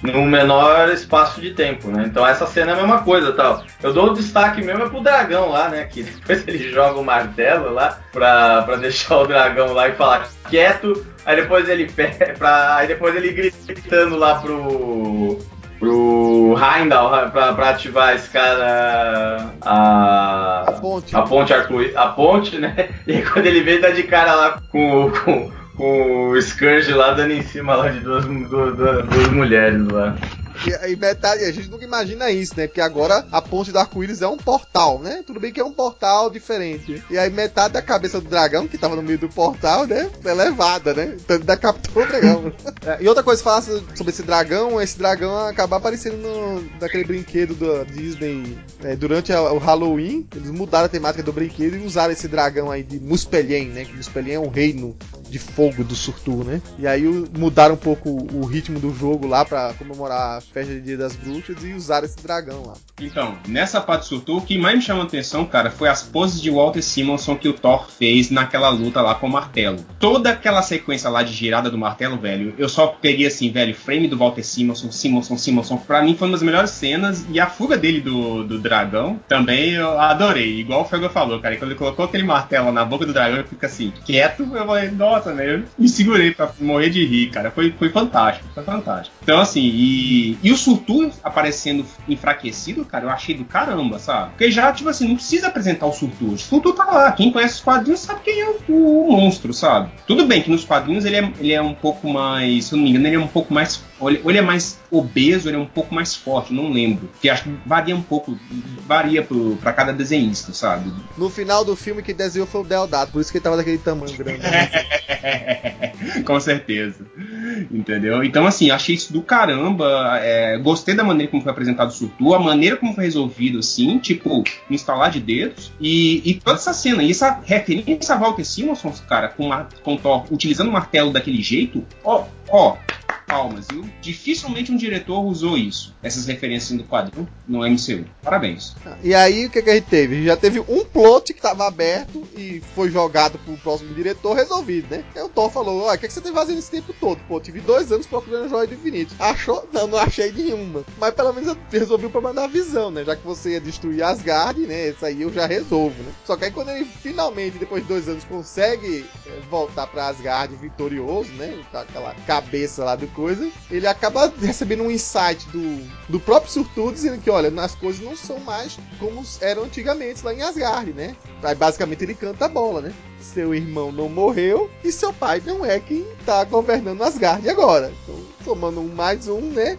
no menor espaço de tempo, né? Então essa cena é a mesma coisa, tal. Eu dou o destaque mesmo é pro dragão lá, né? Que depois ele joga o martelo lá pra, pra deixar o dragão lá e falar quieto. Aí depois ele pra, aí depois ele gritando lá pro pro Heimdall pra, pra ativar esse cara a, a ponte, a ponte, a ponte, né? E quando ele vem tá de cara lá com, com com o Scourge lá dando em cima lá de duas, duas, duas mulheres lá. E, e, metade, a gente nunca imagina isso, né? Porque agora a ponte do arco-íris é um portal, né? Tudo bem que é um portal diferente. E aí metade da cabeça do dragão, que tava no meio do portal, né? É levada, né? Então decapitou o dragão. é, e outra coisa, falar sobre esse dragão, esse dragão acaba aparecendo no, naquele brinquedo da Disney é, durante a, o Halloween. Eles mudaram a temática do brinquedo e usaram esse dragão aí de Muspelien, né? Que Muspelien é um reino de fogo do Surtur, né? E aí mudaram um pouco o ritmo do jogo lá para comemorar a festa de Dia das Bruxas e usaram esse dragão lá. Então, nessa parte do Surtur, o que mais me chamou a atenção, cara, foi as poses de Walter Simonson que o Thor fez naquela luta lá com o martelo. Toda aquela sequência lá de girada do martelo, velho, eu só peguei assim, velho, frame do Walter Simonson, Simonson, Simonson, pra mim foi uma das melhores cenas e a fuga dele do, do dragão também eu adorei. Igual o Fego falou, cara, quando ele colocou aquele martelo na boca do dragão, eu fico assim, quieto, eu falei, nossa, né, eu me segurei pra morrer de rir, cara, foi, foi fantástico, foi fantástico. Então, assim, e, e o Surtur aparecendo enfraquecido, cara, eu achei do caramba, sabe? Porque já, tipo assim, não precisa apresentar o Surtur. O Surtur tá lá, quem conhece os quadrinhos sabe quem é o, o, monstro, sabe? Tudo bem que nos quadrinhos ele é, ele é um pouco mais, se eu não me engano, ele é um pouco mais ou ele, ou ele é mais obeso, ou ele é um pouco mais forte, não lembro. Porque acho que varia um pouco, varia para cada desenhista, sabe? No final do filme que desenhou foi o Deodato, por isso que ele tava daquele tamanho grande. Com certeza. Entendeu? Então, assim, achei isso do caramba. É, gostei da maneira como foi apresentado o Surtu, a maneira como foi resolvido, assim, tipo, instalar de dedos. E, e toda essa cena, e essa referência a Walter Simonson, cara, com, uma, com Thor utilizando o martelo daquele jeito, ó, ó, palmas, viu? Dificilmente um diretor usou isso, essas referências no quadrinho no MCU. Parabéns. E aí, o que, que a gente teve? Já teve um plot que estava aberto e foi jogado pro próximo diretor resolvido, né? Aí o Thor falou: Olha, o que, que você tem fazendo esse tempo todo? Pô, tive dois anos procurando a joia do infinito. Achou? Não, não achei nenhuma. Mas pelo menos eu resolvi o problema da visão, né? Já que você ia destruir Asgard, né? Isso aí eu já resolvo, né? Só que aí quando ele finalmente, depois de dois anos, consegue é, voltar pra Asgard vitorioso, né? Com aquela cabeça lá do coisa, ele acaba recebendo um insight do, do próprio Surtur dizendo que, olha, as coisas não são mais como eram antigamente lá em Asgard, né? Aí basicamente ele canta a bola, né? Seu irmão não morreu e seu pai não é quem tá governando Asgard agora. Então, tomando um mais um, né?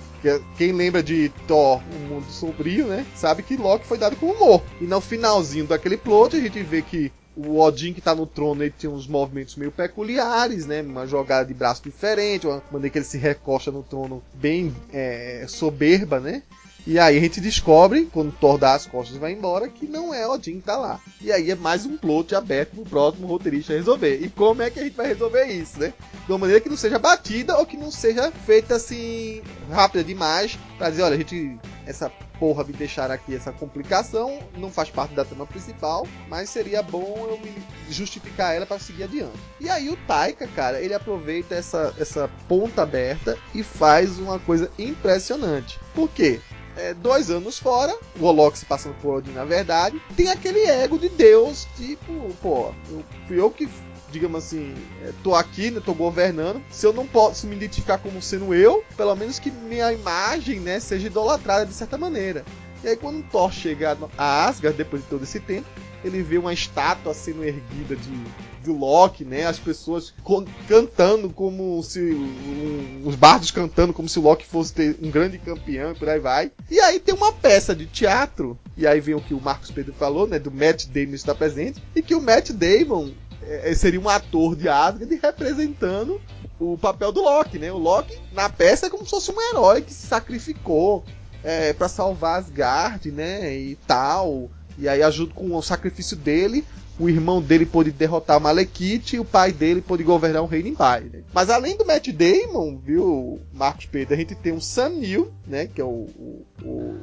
Quem lembra de Thor, um mundo sombrio, né? Sabe que Loki foi dado com humor. E no finalzinho daquele plot, a gente vê que o Odin que tá no trono ele tem uns movimentos meio peculiares, né? Uma jogada de braço diferente, uma maneira que ele se recosta no trono bem é, soberba, né? E aí a gente descobre, quando Thor dá as costas e vai embora, que não é Odin que tá lá. E aí é mais um plot aberto pro próximo roteirista resolver. E como é que a gente vai resolver isso, né? De uma maneira que não seja batida ou que não seja feita assim rápida demais pra dizer, olha, a gente. Essa porra me deixar aqui essa complicação, não faz parte da trama principal, mas seria bom eu me justificar ela para seguir adiante. E aí o Taika, cara, ele aproveita essa, essa ponta aberta e faz uma coisa impressionante. Por quê? é, dois anos fora, o Olox passando por Odin na verdade, tem aquele ego de Deus, tipo, pô, eu, fui eu que, digamos assim, é, tô aqui, né, tô governando, se eu não posso me identificar como sendo eu, pelo menos que minha imagem, né, seja idolatrada de certa maneira. E aí quando Thor chega a Asgard, depois de todo esse tempo, ele vê uma estátua sendo erguida de, do Loki, né? As pessoas cantando como se. Um, os bardos cantando como se o Loki fosse ter um grande campeão e por aí vai. E aí tem uma peça de teatro, e aí vem o que o Marcos Pedro falou, né? Do Matt Damon está presente, e que o Matt Damon é, seria um ator de Asgard representando o papel do Loki, né? O Loki na peça é como se fosse um herói que se sacrificou é, para salvar Asgard, né? E tal. E aí ajuda com o sacrifício dele, o irmão dele pôde derrotar Malekith e o pai dele pôde governar o reino em paz. Né? Mas além do Matt Damon, viu, Marcos Pedro, a gente tem o Sam Neill, né, que é o, o, o,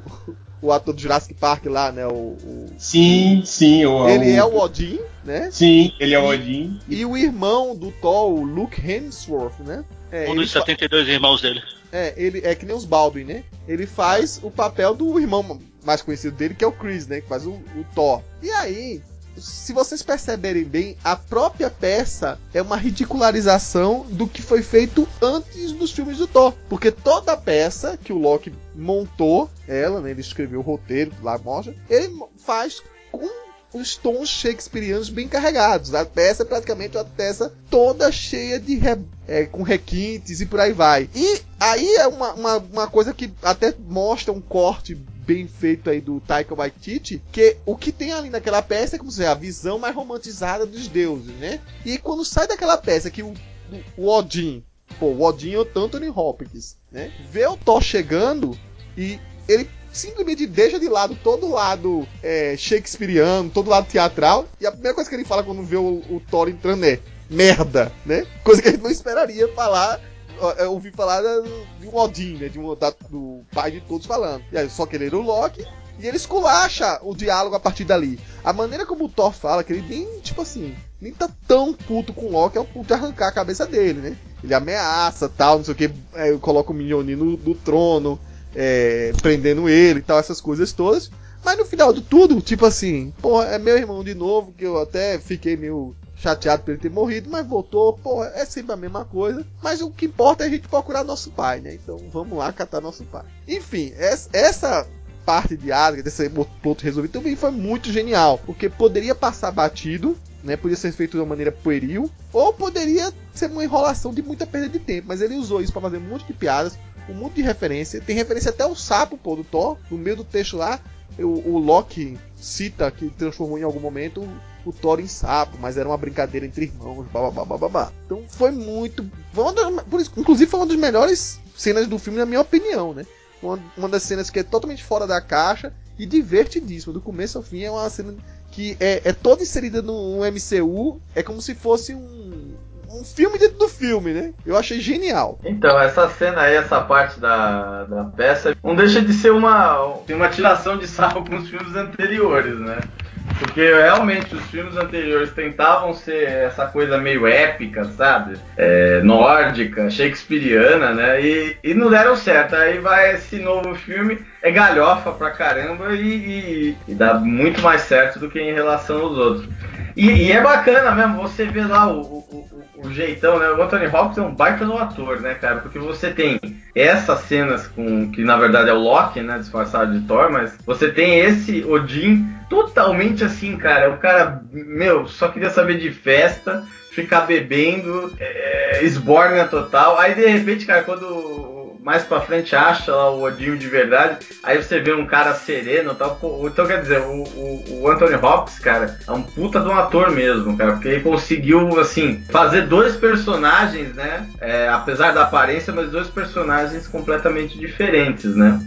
o ator do Jurassic Park lá, né, o... o... Sim, sim. O, ele é o Odin, né? Sim, ele é o Odin. E, e o irmão do Thor, o Luke Hemsworth, né? É, um dos 72 fa... irmãos dele. É, ele é que nem os Baldwin, né? Ele faz o papel do irmão mais conhecido dele, que é o Chris, né? Que faz o, o Thor. E aí, se vocês perceberem bem, a própria peça é uma ridicularização do que foi feito antes dos filmes do Thor. Porque toda a peça que o Loki montou, ela, né, ele escreveu o roteiro, lá mostra, ele faz com os tons shakespearianos bem carregados. A peça é praticamente uma peça toda cheia de re, é, com requintes e por aí vai. E aí é uma, uma, uma coisa que até mostra um corte bem feito aí do Taika Waititi, que o que tem ali naquela peça é como se a visão mais romantizada dos deuses, né? E quando sai daquela peça que o, o Odin, pô, o Odin é o Anthony Hopkins, né? Vê o Thor chegando e ele simplesmente deixa de lado todo lado é, shakespeariano, todo lado teatral, e a primeira coisa que ele fala quando vê o, o Thor entrando é merda, né? Coisa que a gente não esperaria falar eu ouvi falar de um Odin, né? De um, da, do pai de todos falando. E aí, só querer o Loki. E ele esculacha o diálogo a partir dali. A maneira como o Thor fala, que ele nem, tipo assim, nem tá tão puto com o Loki, é o ponto de arrancar a cabeça dele, né? Ele ameaça, tal, não sei o que, é, coloca o Mjolnir no, no trono, é, prendendo ele e tal, essas coisas todas. Mas no final de tudo, tipo assim, pô, é meu irmão de novo, que eu até fiquei meio chateado por ele ter morrido, mas voltou, pô, é sempre a mesma coisa. Mas o que importa é a gente procurar nosso pai, né? Então vamos lá catar nosso pai. Enfim, essa parte de Asgard, desse ponto resolvido, também foi muito genial, porque poderia passar batido, né? Podia ser feito de uma maneira pueril, ou poderia ser uma enrolação de muita perda de tempo, mas ele usou isso para fazer um monte de piadas, um monte de referência, tem referência até o sapo, pô, do Thor, no meio do texto lá, o, o Loki cita que transformou em algum momento o Thor em sapo, mas era uma brincadeira entre irmãos, babá. Então foi muito. Foi uma por isso, inclusive foi uma das melhores cenas do filme, na minha opinião, né? Uma, uma das cenas que é totalmente fora da caixa e divertidíssima. Do começo ao fim é uma cena que é, é toda inserida no MCU. É como se fosse um, um filme dentro do filme, né? Eu achei genial. Então, essa cena aí, essa parte da, da peça, não deixa de ser uma, uma tiração de sarro com os filmes anteriores, né? Porque realmente os filmes anteriores tentavam ser essa coisa meio épica, sabe? É, nórdica, shakespeariana, né? E, e não deram certo. Aí vai esse novo filme, é galhofa pra caramba e, e, e dá muito mais certo do que em relação aos outros. E, e, é bacana mesmo, você vê lá o, o, o, o, jeitão, né? O Anthony Hopkins é um baita no ator, né, cara? Porque você tem essas cenas com. que na verdade é o Loki, né? Disfarçado de Thor, mas você tem esse Odin totalmente assim, cara. O cara, meu, só queria saber de festa, ficar bebendo, é, esborna total. Aí de repente, cara, quando mais pra frente acha lá o Odinho de verdade, aí você vê um cara sereno e tal. Então quer dizer, o, o, o, Anthony Hopkins, cara, é um puta de um ator mesmo, cara, porque ele conseguiu, assim, fazer dois personagens, né? É, apesar da aparência, mas dois personagens completamente diferentes, né?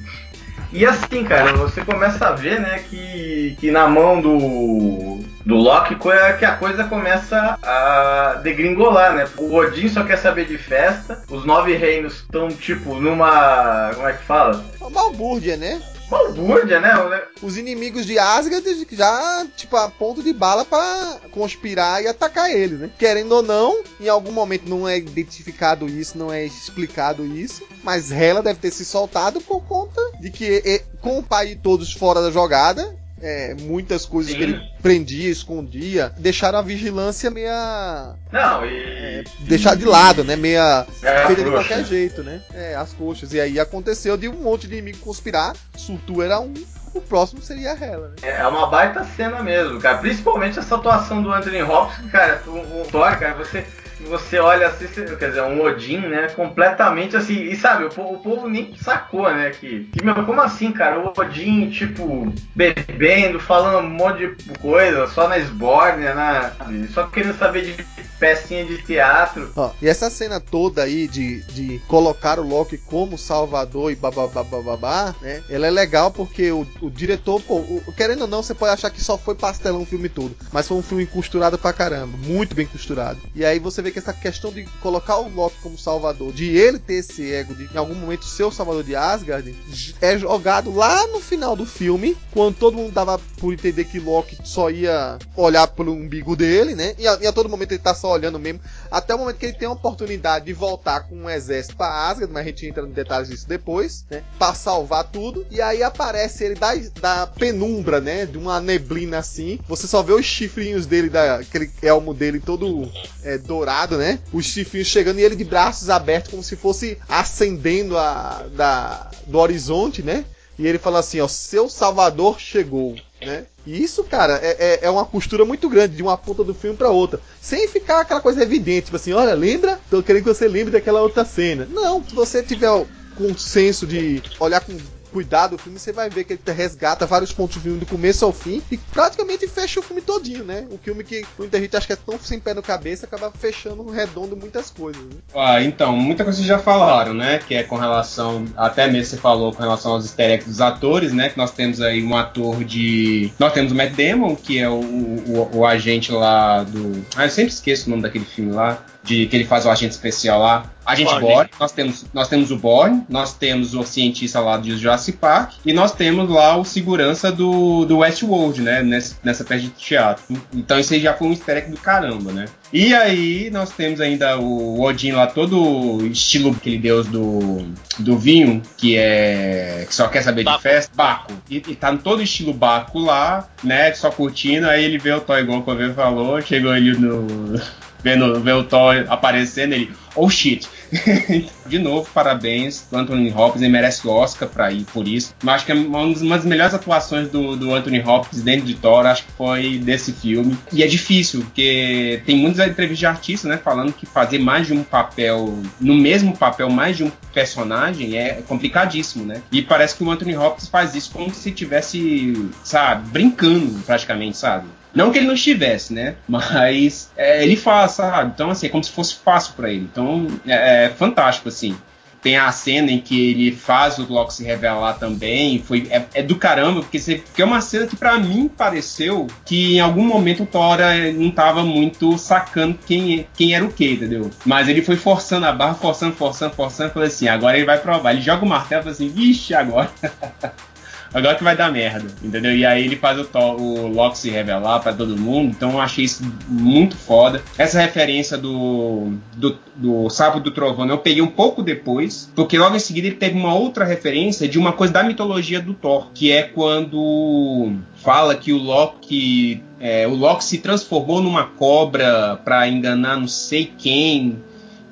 E assim, cara, você começa a ver, né, que, que na mão do, do Loki é que a coisa começa a degringolar, né? O Odin só quer saber de festa, os nove reinos estão, tipo, numa. Como é que fala? Uma balbúrdia, né? Balbúrdia, né? Os inimigos de Asgard já, tipo, a ponto de bala para conspirar e atacar eles, né? Querendo ou não, em algum momento não é identificado isso, não é explicado isso, mas Hela deve ter se soltado por conta de que com o pai todos fora da jogada, é, muitas coisas Sim. que ele prendia, escondia, deixaram a vigilância meia. Não, e. É, deixar de lado, né? Meia. É, feita de qualquer jeito, né? É, as coxas. E aí aconteceu de um monte de inimigo conspirar. Surtu era um. O próximo seria a Hela, né? É uma baita cena mesmo, cara. Principalmente essa atuação do Anthony Hopkins, cara. O, o Thor, cara, você você olha assim, quer dizer, um Odin, né? Completamente assim. E sabe, o povo, o povo nem sacou, né? Que, que, meu, como assim, cara? O Odin, tipo, bebendo, falando um monte de coisa, só na esbórnia, né? Só querendo saber de pecinha de teatro. Ó, e essa cena toda aí de, de colocar o Loki como salvador e babá, né? Ela é legal porque o, o diretor, pô, o, querendo ou não, você pode achar que só foi pastelão o filme todo. Mas foi um filme costurado pra caramba. Muito bem costurado. E aí você vê que essa questão de colocar o Loki como salvador, de ele ter esse ego de em algum momento ser o salvador de Asgard, é jogado lá no final do filme, quando todo mundo dava por entender que Loki só ia olhar pelo umbigo dele, né? E a, e a todo momento ele tá só olhando mesmo. Até o momento que ele tem a oportunidade de voltar com um exército para Asgard, mas a gente entra em detalhes disso depois, né? Para salvar tudo. E aí aparece ele da, da penumbra, né? De uma neblina assim. Você só vê os chifrinhos dele, da, aquele elmo dele todo é, dourado, né? Os chifrinhos chegando e ele de braços abertos, como se fosse acendendo a, da, do horizonte, né? E ele fala assim, ó, seu salvador chegou, né? E isso, cara, é, é, é, uma costura muito grande de uma ponta do filme para outra. Sem ficar aquela coisa evidente, tipo assim, olha, lembra? Tô querendo que você lembre daquela outra cena. Não, se você tiver com senso de olhar com cuidar do filme, você vai ver que ele resgata vários pontos do filme do começo ao fim e praticamente fecha o filme todinho, né? O filme que muita gente acha que é tão sem pé no cabeça, acaba fechando redondo muitas coisas. Né? Ah, então, muita coisa já falaram, né? Que é com relação, até mesmo você falou com relação aos easter eggs dos atores, né? Que nós temos aí um ator de. Nós temos o Matt Damon, que é o, o, o agente lá do. Ah, eu sempre esqueço o nome daquele filme lá de que ele faz o agente especial lá. Agente Borne. Borne. Nós temos, nós temos o Borne, nós temos o cientista lá de Jurassic Park e nós temos lá o segurança do, do Westworld, né? Nessa, nessa peça de teatro. Então isso aí já foi um easter egg do caramba, né? E aí nós temos ainda o Odin lá, todo estilo aquele deus do, do vinho, que é. que só quer saber Baco. de festa. Baco. E, e tá todo estilo Baco lá, né? Só curtindo, aí ele vê o Toy igual o Covê falou, chegou ali no vendo, vendo o Thor aparecendo, ele, oh shit. de novo, parabéns Anthony Hopkins, ele merece Oscar pra ir por isso. Mas acho que é uma das melhores atuações do, do Anthony Hopkins dentro de Thor, acho que foi desse filme. E é difícil, porque tem muitas entrevistas de artistas, né, falando que fazer mais de um papel, no mesmo papel, mais de um personagem é complicadíssimo, né? E parece que o Anthony Hopkins faz isso como se estivesse, sabe, brincando praticamente, sabe? Não que ele não estivesse, né? Mas é, ele faz, sabe? Então, assim, é como se fosse fácil para ele. Então, é, é, fantástico, assim. Tem a cena em que ele faz o Loki se revelar também. Foi, é, é do caramba, porque, você, porque é uma cena que para mim pareceu que em algum momento o Thor é, não tava muito sacando quem, quem era o que, entendeu? Mas ele foi forçando a barra, forçando, forçando, forçando. Falei assim, agora ele vai provar. Ele joga o martelo e fala assim, vixe, agora. agora que vai dar merda, entendeu? E aí ele faz o, o Loki se revelar para todo mundo, então eu achei isso muito foda. Essa referência do, do, do Sábio do Trovão eu peguei um pouco depois, porque logo em seguida ele teve uma outra referência de uma coisa da mitologia do Thor, que é quando fala que o Loki é, o Loki se transformou numa cobra para enganar não sei quem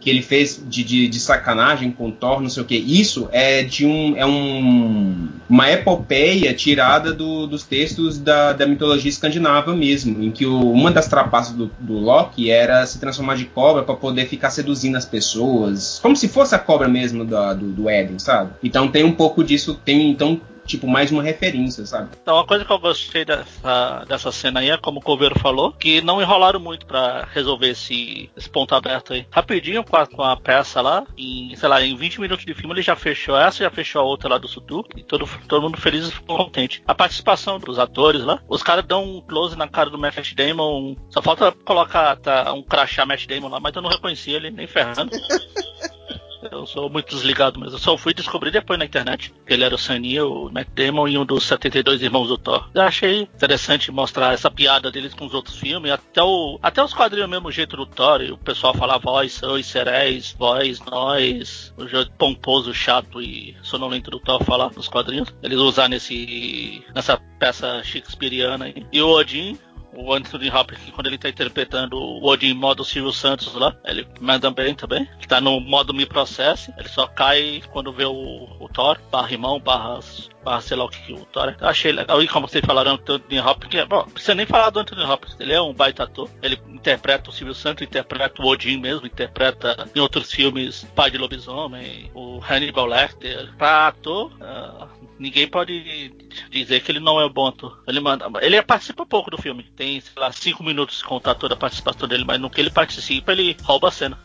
que ele fez de, de, de, sacanagem com Thor, não sei o que. Isso é de um é um, uma epopeia tirada do, dos textos da, da, mitologia escandinava mesmo, em que o, uma das trapaças do, do, Loki era se transformar de cobra para poder ficar seduzindo as pessoas, como se fosse a cobra mesmo do, do, do Éden, sabe? Então tem um pouco disso, tem então tipo, mais uma referência, sabe? Então, uma coisa que eu gostei dessa, dessa cena aí é, como o Coveiro falou, que não enrolaram muito para resolver esse, esse ponto aberto aí. Rapidinho, com a, com a peça lá, em, sei lá, em 20 minutos de filme ele já fechou essa, já fechou a outra lá do Sutu, e todo, todo mundo feliz e contente. A participação dos atores lá, os caras dão um close na cara do Matt Damon, só falta colocar tá, um crachá Matt Damon lá, mas eu não reconheci ele nem ferrando. Eu sou muito desligado, mas eu só fui descobrir depois na internet que ele era o Sunny, o Matt Damon e um dos 72 irmãos do Thor. Eu achei interessante mostrar essa piada deles com os outros filmes, até, o, até os quadrinhos mesmo jeito do Thor, e o pessoal falar voz, oi, seréis, voz, nós, o jeito pomposo, chato e sonolento do Thor falar nos quadrinhos. Eles usar nesse, nessa peça shakespeariana aí. E o Odin, o Anthony Hopkins, quando ele tá interpretando o Odin modo Silvio Santos lá, ele manda bem também. Ele tá no modo Me Processe, ele só cai quando vê o, o Thor, barra irmão, barra, barra sei lá o que o Thor é. Eu achei legal. E como vocês falaram do Anthony Hopkins, bom, não precisa nem falar do Anthony Hopkins, ele é um baita ator. Ele interpreta o Silvio Santos, interpreta o Odin mesmo, interpreta em outros filmes Pai de Lobisomem, o Hannibal Lecter. Pra ator, uh, ninguém pode dizer que ele não é um bom ator. Ele manda, ele participa pouco do filme. Tem, sei lá, cinco minutos contar toda a participação dele, mas no que ele participa, ele rouba a cena.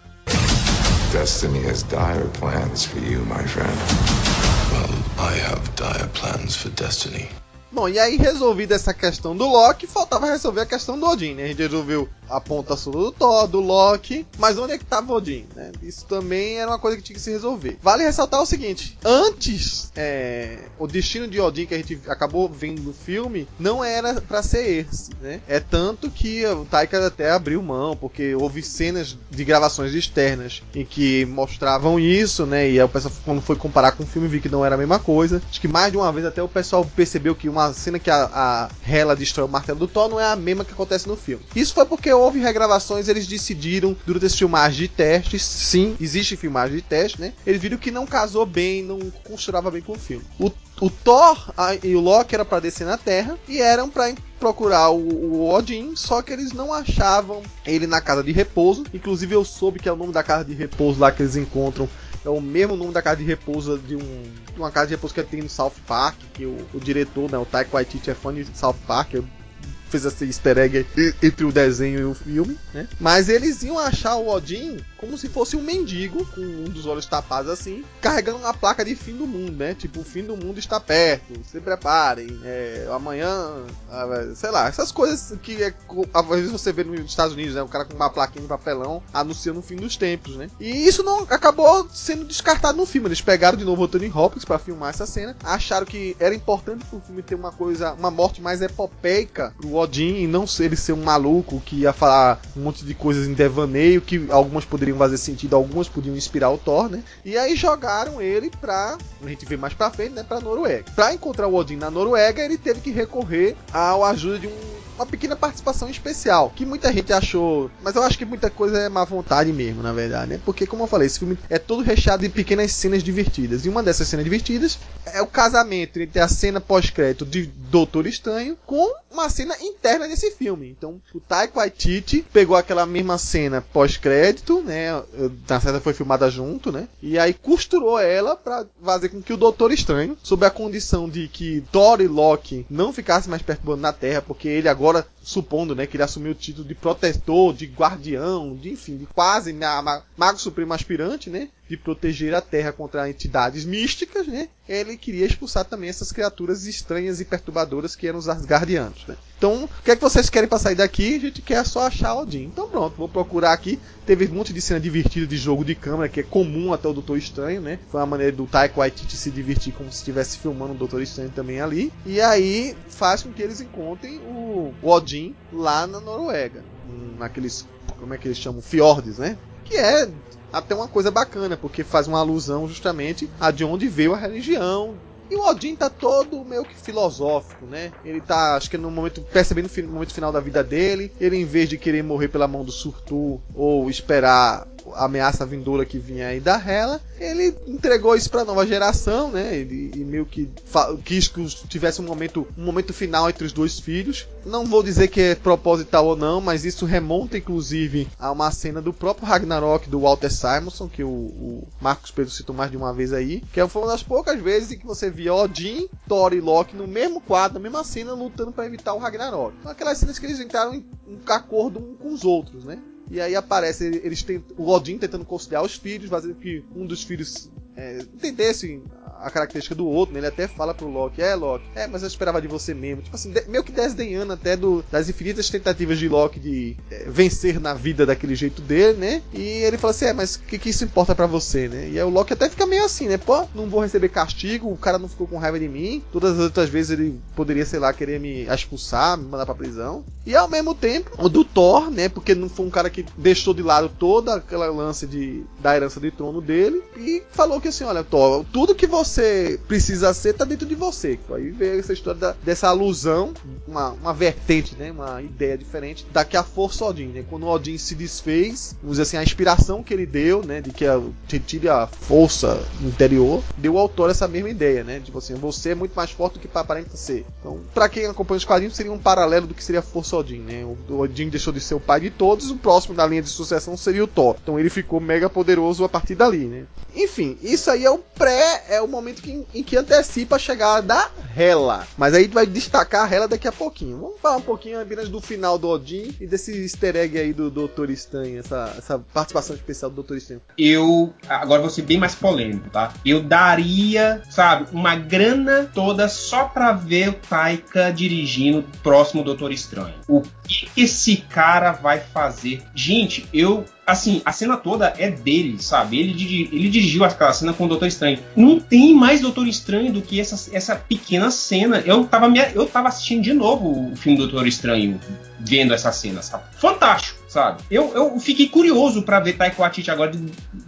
Destiny has dire plans for you, my friend. Well, I have dire plans for Destiny. Bom, e aí resolvida essa questão do Loki, faltava resolver a questão do Odin, né? A gente resolveu a ponta sul do Thor, do Loki, mas onde é que tava Odin, né? Isso também era uma coisa que tinha que se resolver. Vale ressaltar o seguinte, antes, é, o destino de Odin que a gente acabou vendo no filme, não era para ser esse, né? É tanto que o Taika até abriu mão, porque houve cenas de gravações externas em que mostravam isso, né? E aí o pessoal, quando foi comparar com o filme, viu que não era a mesma coisa. Acho que mais de uma vez até o pessoal percebeu que uma cena que a, a Hela destrói o martelo do Thor não é a mesma que acontece no filme. Isso foi porque houve regravações, eles decidiram, durante esse filmagem de testes, sim, existe filmagem de teste, né? Eles viram que não casou bem, não costurava bem com o filme. O, o Thor a, e o Loki era para descer na Terra e eram para procurar o, o, Odin, só que eles não achavam ele na casa de repouso. Inclusive eu soube que é o nome da casa de repouso lá que eles encontram é o mesmo nome da casa de repouso de um, uma casa de repouso que tem no South Park, que o, o diretor, né, o Taika Waititi é fã de South Park, eu fez esse easter egg entre o desenho e o filme, né? Mas eles iam achar o Odin como se fosse um mendigo, com um dos olhos tapados assim, carregando uma placa de fim do mundo, né? Tipo, o fim do mundo está perto, se preparem, é, amanhã, ah, sei lá, essas coisas que é, às vezes você vê nos Estados Unidos, né? O cara com uma plaquinha de papelão anunciando o fim dos tempos, né? E isso não acabou sendo descartado no filme. Eles pegaram de novo o Tony Hopkins para filmar essa cena, acharam que era importante pro filme ter uma coisa, uma morte mais epopeica pro Odin e não ele ser um maluco que ia falar um monte de coisas em devaneio que algumas poderiam fazer sentido, algumas podiam inspirar o Thor, né? E aí jogaram ele pra, a gente vê mais pra frente, né, pra Noruega. Pra encontrar o Odin na Noruega, ele teve que recorrer à ajuda de um uma pequena participação especial, que muita gente achou, mas eu acho que muita coisa é má vontade mesmo, na verdade, né? Porque, como eu falei, esse filme é todo recheado de pequenas cenas divertidas, e uma dessas cenas divertidas é o casamento entre a cena pós-crédito de Doutor Estranho com uma cena interna desse filme. Então, o Taika Waititi pegou aquela mesma cena pós-crédito, né? Na cena foi filmada junto, né? E aí costurou ela para fazer com que o Doutor Estranho, sob a condição de que Thor e Loki não ficassem mais perturbando na Terra, porque ele agora agora, supondo né, que ele assumiu o título de protetor, de guardião, de enfim, de quase mago supremo aspirante, né? De proteger a Terra contra entidades místicas, né? Ele queria expulsar também essas criaturas estranhas e perturbadoras que eram os Asgardianos, né? Então, o que é que vocês querem para sair daqui? A gente quer só achar Odin. Então pronto, vou procurar aqui. Teve um monte de cena divertida de jogo de câmera, que é comum até o Doutor Estranho, né? Foi uma maneira do Taika Waititi se divertir como se estivesse filmando o Doutor Estranho também ali. E aí faz com que eles encontrem o Odin lá na Noruega. Naqueles, como é que eles chamam? Fiordes, né? Que é até uma coisa bacana, porque faz uma alusão justamente a de onde veio a religião e o Odin tá todo meio que filosófico, né? Ele tá, acho que no momento, percebendo no momento final da vida dele, ele em vez de querer morrer pela mão do Surtur ou esperar ameaça vindoura que vinha aí da Hela, ele entregou isso para nova geração, né? Ele, e meio que quis que tivesse um momento, um momento final entre os dois filhos. Não vou dizer que é proposital ou não, mas isso remonta inclusive a uma cena do próprio Ragnarok do Walter Simonson, que o, o Marcos Pedro citou mais de uma vez aí, que foi uma das poucas vezes em que você via Odin, Thor e Loki no mesmo quadro, na mesma cena, lutando para evitar o Ragnarok. Aquelas cenas que eles entraram em, em acordo um com os outros, né? E aí aparece eles tent, o Odin tentando conciliar os filhos, fazendo que um dos filhos é, entendesse a característica do outro, né? Ele até fala pro Loki, é Loki, é, mas eu esperava de você mesmo. Tipo assim, de, meio que desdenhando até do, das infinitas tentativas de Loki de é, vencer na vida daquele jeito dele, né? E ele fala assim, é, mas o que, que isso importa para você, né? E aí o Loki até fica meio assim, né? Pô, não vou receber castigo, o cara não ficou com raiva de mim. Todas as outras vezes ele poderia, sei lá, querer me expulsar, me mandar pra prisão. E ao mesmo tempo, o do Thor, né? Porque não foi um cara que deixou de lado toda aquela lance de, da herança de trono dele e falou que assim, olha, Thor, tudo que você você precisa ser tá dentro de você. Aí veio essa história da, dessa alusão, uma, uma vertente, né? Uma ideia diferente da que a força Odin, né? Quando o Odin se desfez, vamos dizer assim, a inspiração que ele deu, né? De que a, tire a força interior, deu ao autor essa mesma ideia, né? Tipo você, assim, você é muito mais forte do que aparenta ser. Então, para quem acompanha os quadrinhos, seria um paralelo do que seria a força Odin, né? O Odin deixou de ser o pai de todos, o próximo da linha de sucessão seria o Thor. Então ele ficou mega poderoso a partir dali, né? Enfim, isso aí é o pré, é o momento que, em que antecipa a chegada da Hela. Mas aí vai destacar a Hela daqui a pouquinho. Vamos falar um pouquinho apenas do final do Odin e desse easter egg aí do Doutor Estranho, essa, essa participação especial do Doutor Estranho. Eu, agora vou ser bem mais polêmico, tá? Eu daria, sabe, uma grana toda só pra ver o Taika dirigindo o próximo Doutor Estranho. O que esse cara vai fazer? Gente, eu assim, a cena toda é dele, sabe? Ele, ele dirigiu aquela cena com o Doutor Estranho. Não tem mais Doutor Estranho do que essa, essa pequena cena. Eu tava, eu tava assistindo de novo o filme Doutor Estranho, vendo essa cena, sabe? Fantástico sabe? Eu, eu fiquei curioso para ver Taika Waititi agora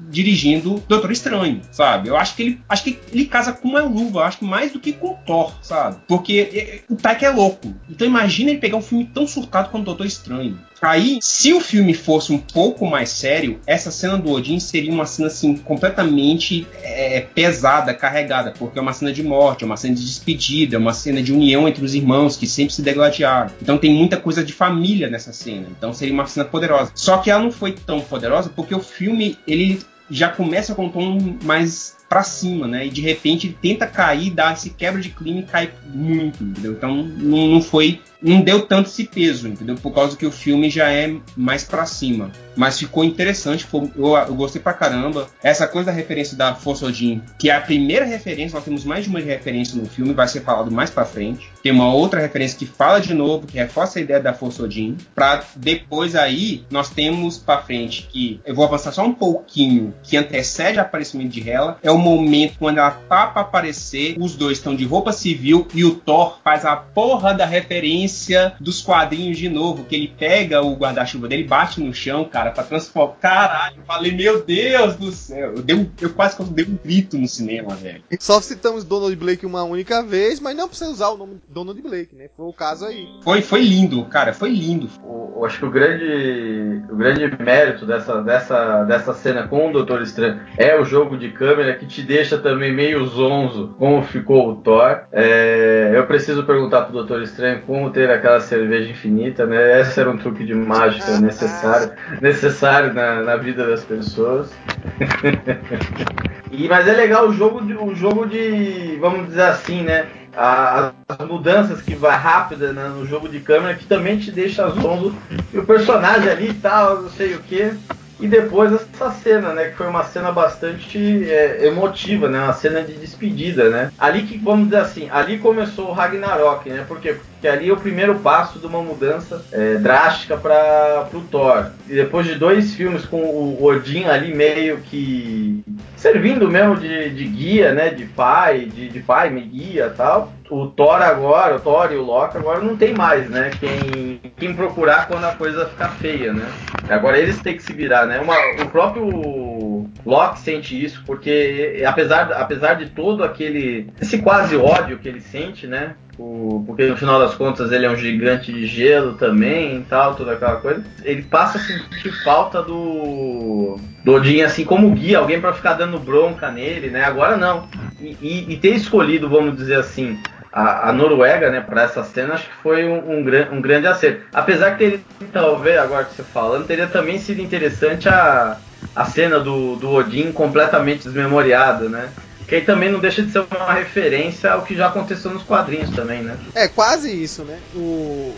dirigindo Doutor Estranho, sabe? Eu acho que ele acho que ele casa com uma luva, acho que mais do que com Thor, sabe? Porque o Taika é louco. Então imagina ele pegar um filme tão surtado quanto Doutor Estranho. Aí, se o filme fosse um pouco mais sério, essa cena do Odin seria uma cena assim completamente é, pesada, carregada, porque é uma cena de morte, é uma cena de despedida, é uma cena de união entre os irmãos que sempre se degladiaram. Então tem muita coisa de família nessa cena. Então seria uma cena poderosa. Só que ela não foi tão poderosa porque o filme ele já começa com um tom mais para cima, né? E de repente ele tenta cair, dá esse quebra de clima e cai muito, entendeu? Então não, não foi não deu tanto esse peso, entendeu? Por causa que o filme já é mais para cima. Mas ficou interessante, eu, eu, gostei pra caramba. Essa coisa da referência da Força Odin, que é a primeira referência, nós temos mais de uma referência no filme, vai ser falado mais pra frente. Tem uma outra referência que fala de novo, que reforça a ideia da Força Odin. Pra depois aí, nós temos pra frente que, eu vou avançar só um pouquinho, que antecede o aparecimento de Hela, é o momento quando ela tá pra aparecer, os dois estão de roupa civil e o Thor faz a porra da referência dos quadrinhos de novo, que ele pega o guarda-chuva dele, bate no chão, cara, pra transformar. Caralho, eu falei, meu Deus do céu. Eu, dei um, eu quase dei um grito no cinema, velho. Só citamos Donald Blake uma única vez, mas não precisa usar o nome Donald Blake, né? Foi o caso aí. Foi, foi lindo, cara, foi lindo. O, eu acho que o grande, o grande mérito dessa, dessa, dessa cena com o Doutor Estranho é o jogo de câmera que te deixa também meio zonzo como ficou o Thor. É, eu preciso perguntar pro Doutor Estranho como ter aquela cerveja infinita, né? Esse era um truque de mágica necessário, necessário na, na vida das pessoas. e, mas é legal o jogo de, o jogo de, vamos dizer assim, né? As mudanças que vai rápida né, no jogo de câmera que também te deixa zonzo e o personagem ali e tal, não sei o que. E depois essa cena, né? Que foi uma cena bastante é, emotiva, né? Uma cena de despedida, né? Ali que, vamos dizer assim, ali começou o Ragnarok, né? Por quê? Porque ali é o primeiro passo de uma mudança é, drástica para o Thor. E depois de dois filmes com o Odin ali meio que servindo mesmo de, de guia, né? De pai, de, de pai, me guia tal. O Thor agora, o Thor e o Loki agora não tem mais, né? Quem, quem procurar quando a coisa ficar feia, né? Agora eles têm que se virar, né? Uma, o próprio Loki sente isso, porque apesar, apesar de todo aquele. esse quase ódio que ele sente, né? O, porque no final das contas ele é um gigante de gelo também e tal, toda aquela coisa. Ele passa a sentir falta do. do Odin, assim, como guia, alguém para ficar dando bronca nele, né? Agora não. E, e, e ter escolhido, vamos dizer assim, a, a, Noruega, né, para essa cena, acho que foi um, um, um, grande acerto. Apesar que teria, talvez, agora que você falando, teria também sido interessante a, a cena do, do Odin completamente desmemoriada, né? Que aí também não deixa de ser uma referência ao que já aconteceu nos quadrinhos também, né? É, quase isso, né? O,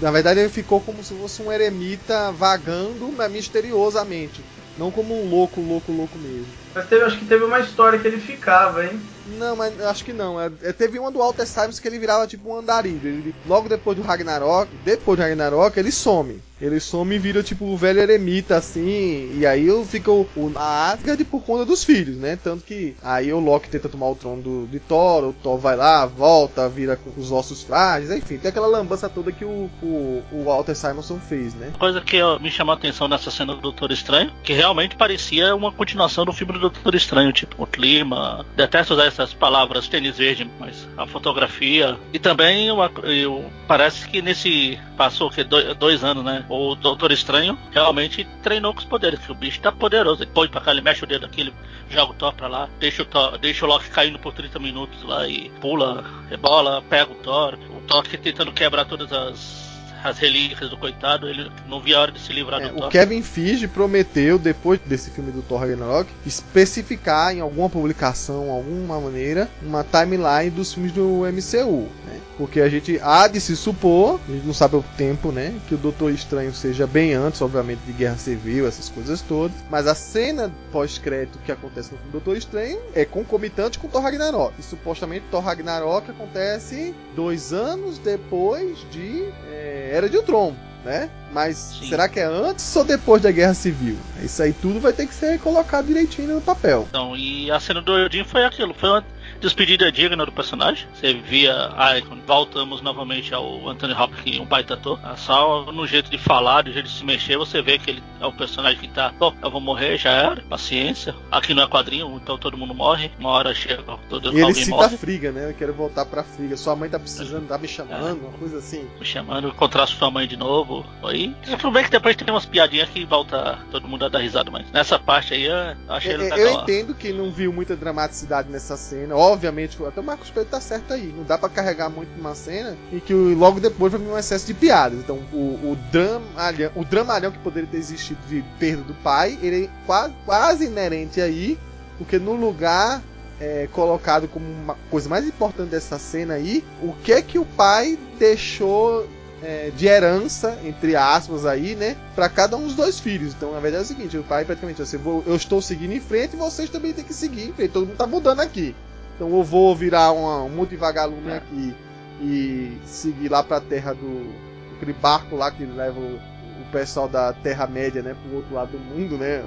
na verdade ele ficou como se fosse um eremita vagando misteriosamente. Não como um louco, louco, louco mesmo. Mas teve, acho que teve uma história que ele ficava, hein? Não, mas acho que não. É, é, teve uma do Walter Simons que ele virava tipo um andarilho. Ele, logo depois do Ragnarok, depois do Ragnarok, ele some. Ele some e vira tipo o velho eremita, assim. E aí fica o, o, a Asgard por conta dos filhos, né? Tanto que aí o Loki tenta tomar o trono do, de Thor, o Thor vai lá, volta, vira com os ossos frágeis, enfim, tem aquela lambança toda que o, o, o Walter Simonson fez, né? Coisa que me chamou a atenção nessa cena do Doutor Estranho, que realmente parecia uma continuação do filme do Doutor Estranho, tipo, o clima. Detesto usar essas palavras tênis verde, mas a fotografia. E também uma, eu, parece que nesse. Passou que dois, dois anos, né? O Doutor Estranho realmente treinou com os poderes, que o bicho tá poderoso. Ele põe pra cá, ele mexe o dedo aqui, ele joga o Thor pra lá, deixa o, Thor, deixa o Loki caindo por 30 minutos lá e pula, rebola, pega o Thor. O Thor que tentando quebrar todas as as relíquias do coitado, ele não via a hora de se livrar é, do Thor. O Kevin Feige prometeu, depois desse filme do Thor Ragnarok, especificar em alguma publicação, alguma maneira, uma timeline dos filmes do MCU. Né? Porque a gente há de se supor, a gente não sabe o tempo, né? Que o Doutor Estranho seja bem antes, obviamente, de Guerra Civil, essas coisas todas. Mas a cena pós-crédito que acontece no filme do Doutor Estranho é concomitante com Thor Ragnarok. E supostamente Thor Ragnarok acontece dois anos depois de. É, era de Ultron, né? Mas Sim. será que é antes ou depois da Guerra Civil? Isso aí tudo vai ter que ser colocado direitinho no papel. Então, e a cena do Odin foi aquilo, foi uma despedida digna do personagem. Você via, Icon, voltamos novamente ao Anthony Hopkins, um baita ator. Ah, Só no jeito de falar, no jeito de se mexer, você vê que ele é o personagem que tá, bom, eu vou morrer, já era, paciência. Aqui não é quadrinho, então todo mundo morre. Uma hora chega, todo E ele cita a. Friga, né? Eu quero voltar pra Friga. Sua mãe tá precisando, tá me chamando, uma coisa assim. Me chamando, encontrar sua mãe de novo. Aí, tudo bem que depois tem umas piadinhas que volta todo mundo a dar risada, mas nessa parte aí eu achei Eu, legal. eu entendo que não viu muita dramaticidade nessa cena. Obviamente, até o Marcos Pedro tá certo aí. Não dá pra carregar muito numa cena e que logo depois vai vir um excesso de piadas. Então, o, o, dramalhão, o dramalhão que poderia ter existido de perda do pai, ele é quase, quase inerente aí, porque no lugar é, colocado como uma coisa mais importante dessa cena aí, o que é que o pai deixou é, de herança, entre aspas, aí, né? Pra cada um dos dois filhos. Então, na verdade é o seguinte: o pai praticamente assim, eu estou seguindo em frente e vocês também têm que seguir em frente. Todo mundo tá mudando aqui. Então, eu vou virar uma, um monte de vagalume aqui e seguir lá pra terra do. aquele barco lá que leva o, o pessoal da Terra-média, né? Pro outro lado do mundo, né?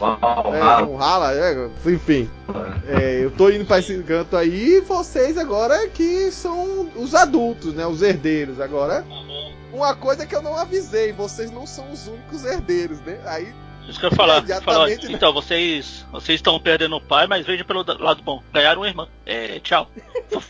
É, um rala, é, enfim. É, eu tô indo pra esse canto aí e vocês agora que são os adultos, né? Os herdeiros. Agora, uma coisa que eu não avisei, vocês não são os únicos herdeiros, né? Aí, Isso que eu ia falar. Falou, né? então, vocês vocês estão perdendo o pai, mas veja pelo lado bom. Ganharam uma irmã. É, tchau.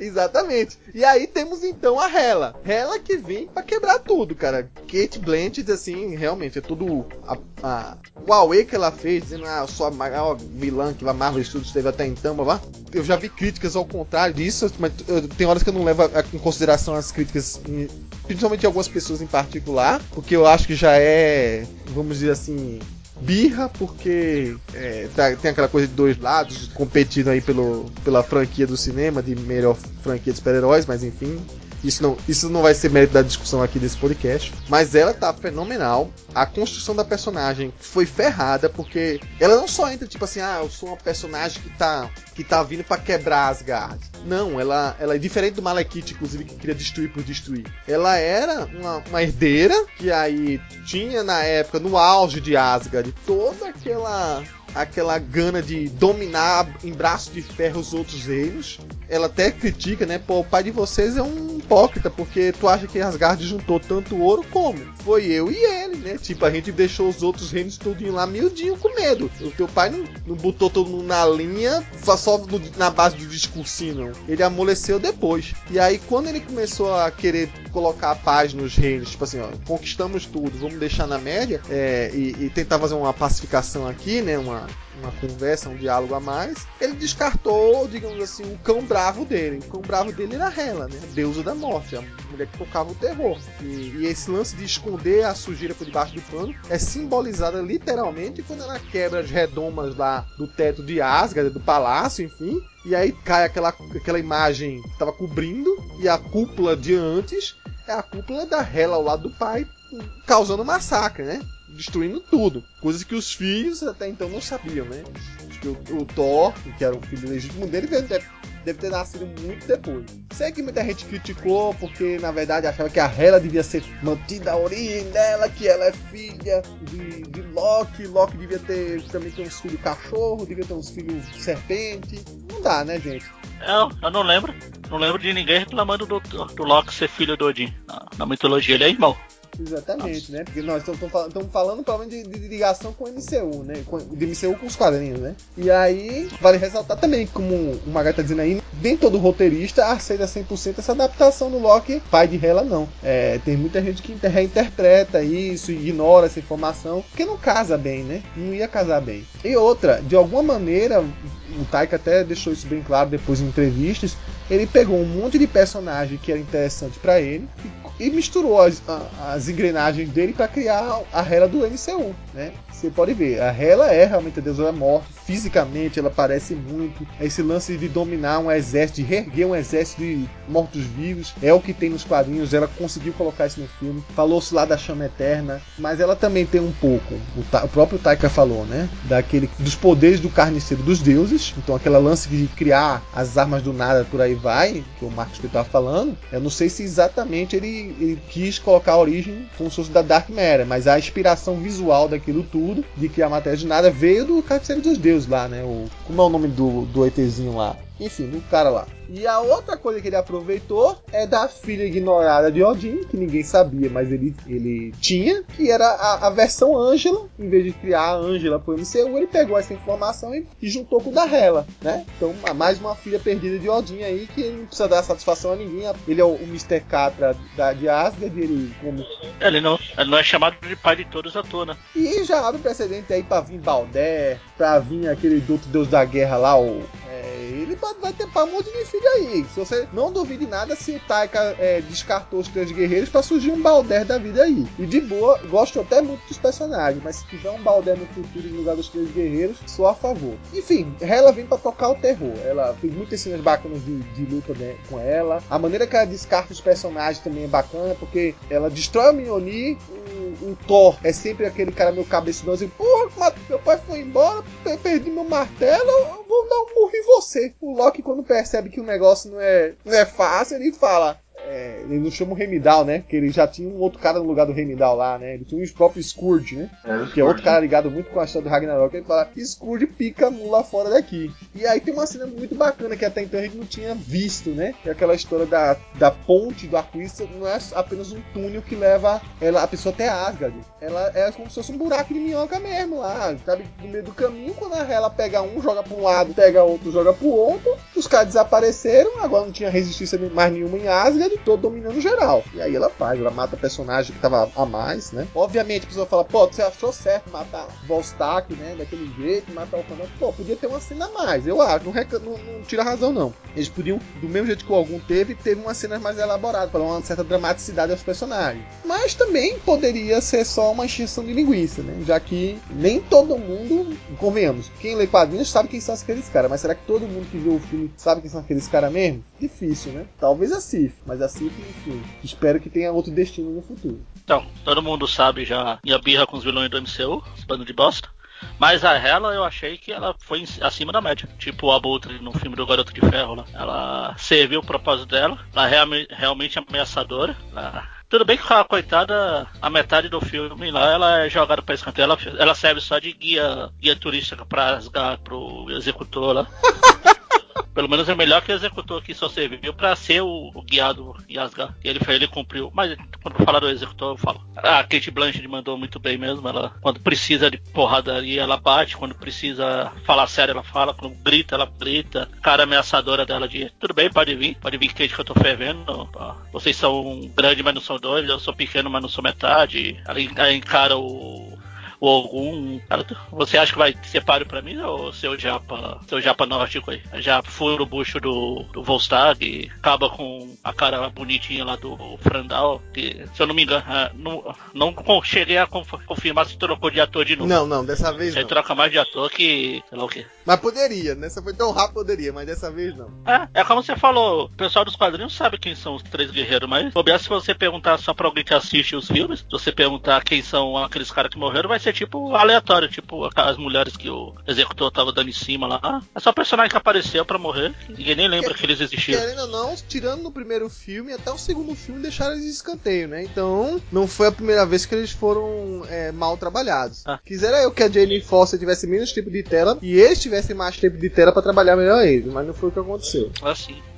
exatamente. E aí temos então a Hela. Hela que vem pra quebrar tudo, cara. Kate Blanchett, assim, realmente, é tudo. A, a, o Aue que ela fez, dizendo, ah, eu sou a maior vilã que a Marvel Studios teve até então, blá. Eu já vi críticas ao contrário disso, mas eu- tem horas que eu não levo a- a- em consideração as críticas, em- principalmente algumas pessoas em particular, porque eu acho que já é, vamos dizer assim, birra, porque é, tá- tem aquela coisa de dois lados competindo aí pelo, pela franquia do cinema, de melhor franquia de super-heróis, mas enfim. Isso não, isso não vai ser mérito da discussão aqui desse podcast. Mas ela tá fenomenal. A construção da personagem foi ferrada, porque ela não só entra tipo assim, ah, eu sou uma personagem que tá, que tá vindo pra quebrar as garras. Não, ela, ela é diferente do Malekith, inclusive, que queria destruir por destruir. Ela era uma, uma herdeira que aí tinha na época, no auge de Asgard, toda aquela aquela gana de dominar em braço de ferro os outros reinos. Ela até critica, né? Pô, o pai de vocês é um hipócrita, porque tu acha que Asgard juntou tanto ouro como? Foi eu e ele, né? Tipo, a gente deixou os outros reinos tudinho lá miudinho com medo. O teu pai não, não botou todo mundo na linha só na base do discursinho, não. Ele amoleceu depois. E aí, quando ele começou a querer colocar a paz nos reinos, tipo assim, ó, conquistamos tudo, vamos deixar na média, é, e, e tentar fazer uma pacificação aqui, né? Uma, uma conversa, um diálogo a mais, ele descartou, digamos assim, o cão bravo dele. O cão bravo dele era Hela, né? A deusa da morte, a mulher que tocava o terror. E, e esse lance de esconder a sujeira por debaixo do pano é simbolizada literalmente quando ela quebra as redomas lá do teto de Asgard, do palácio, enfim. E aí cai aquela, aquela imagem que estava cobrindo, e a cúpula de antes é a cúpula da Hela ao lado do pai, causando massacre, né? Destruindo tudo. Coisas que os filhos até então não sabiam, né? Acho que o, o Thor, que era o filho legítimo dele, deve, deve ter nascido muito depois. Sei que muita gente criticou porque, na verdade, achava que a Hela devia ser mantida a origem dela, que ela é filha de, de Loki. Loki devia ter também ter uns filhos cachorro, devia ter uns filhos serpente. Não dá, né, gente? Eu, eu não lembro. Não lembro de ninguém reclamando do, do, do Loki ser filho do Odin. Na, na mitologia ele é irmão. Exatamente, né? Porque nós estamos falando, falando provavelmente de, de ligação com o MCU, né? Com, de MCU com os quadrinhos, né? E aí, vale ressaltar também, como o Magai tá dizendo aí, nem todo roteirista aceita 100% essa adaptação do Loki pai de Hela, não. É, tem muita gente que reinterpreta isso, ignora essa informação, porque não casa bem, né? Não ia casar bem. E outra, de alguma maneira, o Taika até deixou isso bem claro depois em entrevistas, ele pegou um monte de personagem que era interessante para ele e, e misturou as, as engrenagens dele para criar a Hela do MCU, né? Você pode ver, a Hela é realmente a deusa da morte, fisicamente ela parece muito. Esse lance de dominar um exército, de reerguer um exército de mortos-vivos, é o que tem nos quadrinhos, ela conseguiu colocar isso no filme. Falou-se lá da chama eterna, mas ela também tem um pouco, o, Ta o próprio Taika falou, né? Daquele, dos poderes do carniceiro dos deuses, então aquela lance de criar as armas do nada por aí vai, que o Marcos que estava falando, eu não sei se exatamente ele, ele quis colocar a origem como da Dark Matter, mas a inspiração visual daquilo tudo absurdo de que a matéria de nada veio do Carniceiro dos Deuses lá, né? O, como é o nome do, do ETzinho lá? Enfim, do cara lá. E a outra coisa que ele aproveitou é da filha ignorada de Odin, que ninguém sabia, mas ele, ele tinha, que era a, a versão Ângela. Em vez de criar a Ângela pro MCU, ele pegou essa informação e, e juntou com o da Hela, né? Então, mais uma filha perdida de Odin aí, que ele não precisa dar satisfação a ninguém. Ele é o, o Mr. Catra da, de Asgard, ele como... Ele não, ele não é chamado de pai de todos à toa, né? E já abre precedente aí pra vir Baldé, pra vir aquele outro deus da guerra lá, o... É, vai ter pra um monte de filho aí. Se você não duvide nada se Taika é, descartou os três guerreiros pra surgir um Balder da vida aí. E de boa, gosto até muito dos personagens, mas se tiver um Balder no futuro no lugar dos três guerreiros, sou a favor. Enfim, ela vem pra tocar o terror. Ela fez muitas cenas bacanas de, de luta né, com ela. A maneira que ela descarta os personagens também é bacana, porque ela destrói o Mjolnir, o, o Thor é sempre aquele cara meu cabeçudão assim, porra, meu pai foi embora, perdi meu martelo, eu vou dar um murro em você. O Loki, quando percebe que o negócio não é, não é fácil, ele fala: é, ele não chama o Remidal, né? Que ele já tinha um outro cara no lugar do Remidal lá, né? Ele tinha o próprio Scourge, né? É, que é outro cara ligado muito com a história do Ragnarok. Ele fala: Scourge pica mula fora daqui. E aí tem uma cena muito bacana que até então a gente não tinha visto, né? Que é aquela história da, da ponte do arco-íris não é apenas um túnel que leva ela, a pessoa até Asgard. Ela é como se fosse um buraco de minhoca mesmo lá, sabe? No meio do caminho, quando ela pega um, joga pra um lado, pega outro, joga pro outro. Os caras desapareceram, agora não tinha resistência mais nenhuma em Asgard tô dominando geral. E aí ela faz, ela mata personagem que tava a mais, né? Obviamente a pessoa fala, pô, você achou certo matar Volstack, né? Daquele jeito, matar o Canal. Pô, podia ter uma cena a mais, eu acho. Não, não, não, tira razão, não. Eles podiam, do mesmo jeito que o algum teve, ter uma cena mais elaborada, para uma certa dramaticidade aos personagens. Mas também poderia ser só uma extensão de linguiça, né? Já que nem todo mundo, convenhamos, quem lê quadrinhos sabe quem são aqueles caras, mas será que todo mundo que viu o filme sabe quem são aqueles caras mesmo? Difícil, né? Talvez a Sif, mas a Sif, enfim, espero que tenha outro destino no futuro. Então, todo mundo sabe já minha birra com os vilões do MCU, esse bando de bosta. Mas a Hela eu achei que ela foi acima da média. Tipo o Abutre no filme do Garoto de Ferro lá. Ela serviu o propósito dela. Ela é realmente ameaçadora. Ela... Tudo bem que a coitada, a metade do filme lá, ela é jogada pra escanteio. Ela, ela serve só de guia, guia turística pra rasgar pro executor lá. Pelo menos é melhor que o executor que só serviu para ser o, o, guiado em Asgard. E ele, ele cumpriu. Mas quando falar do executor, eu falo. A Kate Blanchett mandou muito bem mesmo. Ela, quando precisa de porradaria, ela bate. Quando precisa falar sério, ela fala. Quando grita, ela grita. Cara ameaçadora dela de tudo bem, pode vir. Pode vir, Kate, que eu tô fervendo. Vocês são grandes, mas não são dois. Eu sou pequeno, mas não sou metade. Ela encara o ou algum. Você acha que vai ser páreo pra mim ou seu japa, seu japa nórdico aí? Já fura o bucho do, do Volstag, acaba com a cara bonitinha lá do Frandal, que se eu não me engano, ah, não, não cheguei a confirmar se trocou de ator de novo. Não, não, dessa vez Você não. troca mais de ator que sei lá o quê. Mas poderia, nessa foi tão rápido poderia, mas dessa vez não. É, é como você falou, o pessoal dos quadrinhos sabe quem são os três guerreiros, mas se você perguntar só pra alguém que assiste os filmes, se você perguntar quem são aqueles caras que morreram, vai ser tipo aleatório, tipo as mulheres que o executor tava dando em cima lá. É só personagem que apareceu para morrer. Ninguém nem lembra que, que eles existiam. Querendo ou não, tirando no primeiro filme, até o segundo filme deixaram eles de escanteio, né? Então, não foi a primeira vez que eles foram é, mal trabalhados. Ah. Quisera eu que a Jane Foster tivesse menos tempo de tela e eles tivessem mais tempo de tela para trabalhar melhor eles, mas não foi o que aconteceu. Ah,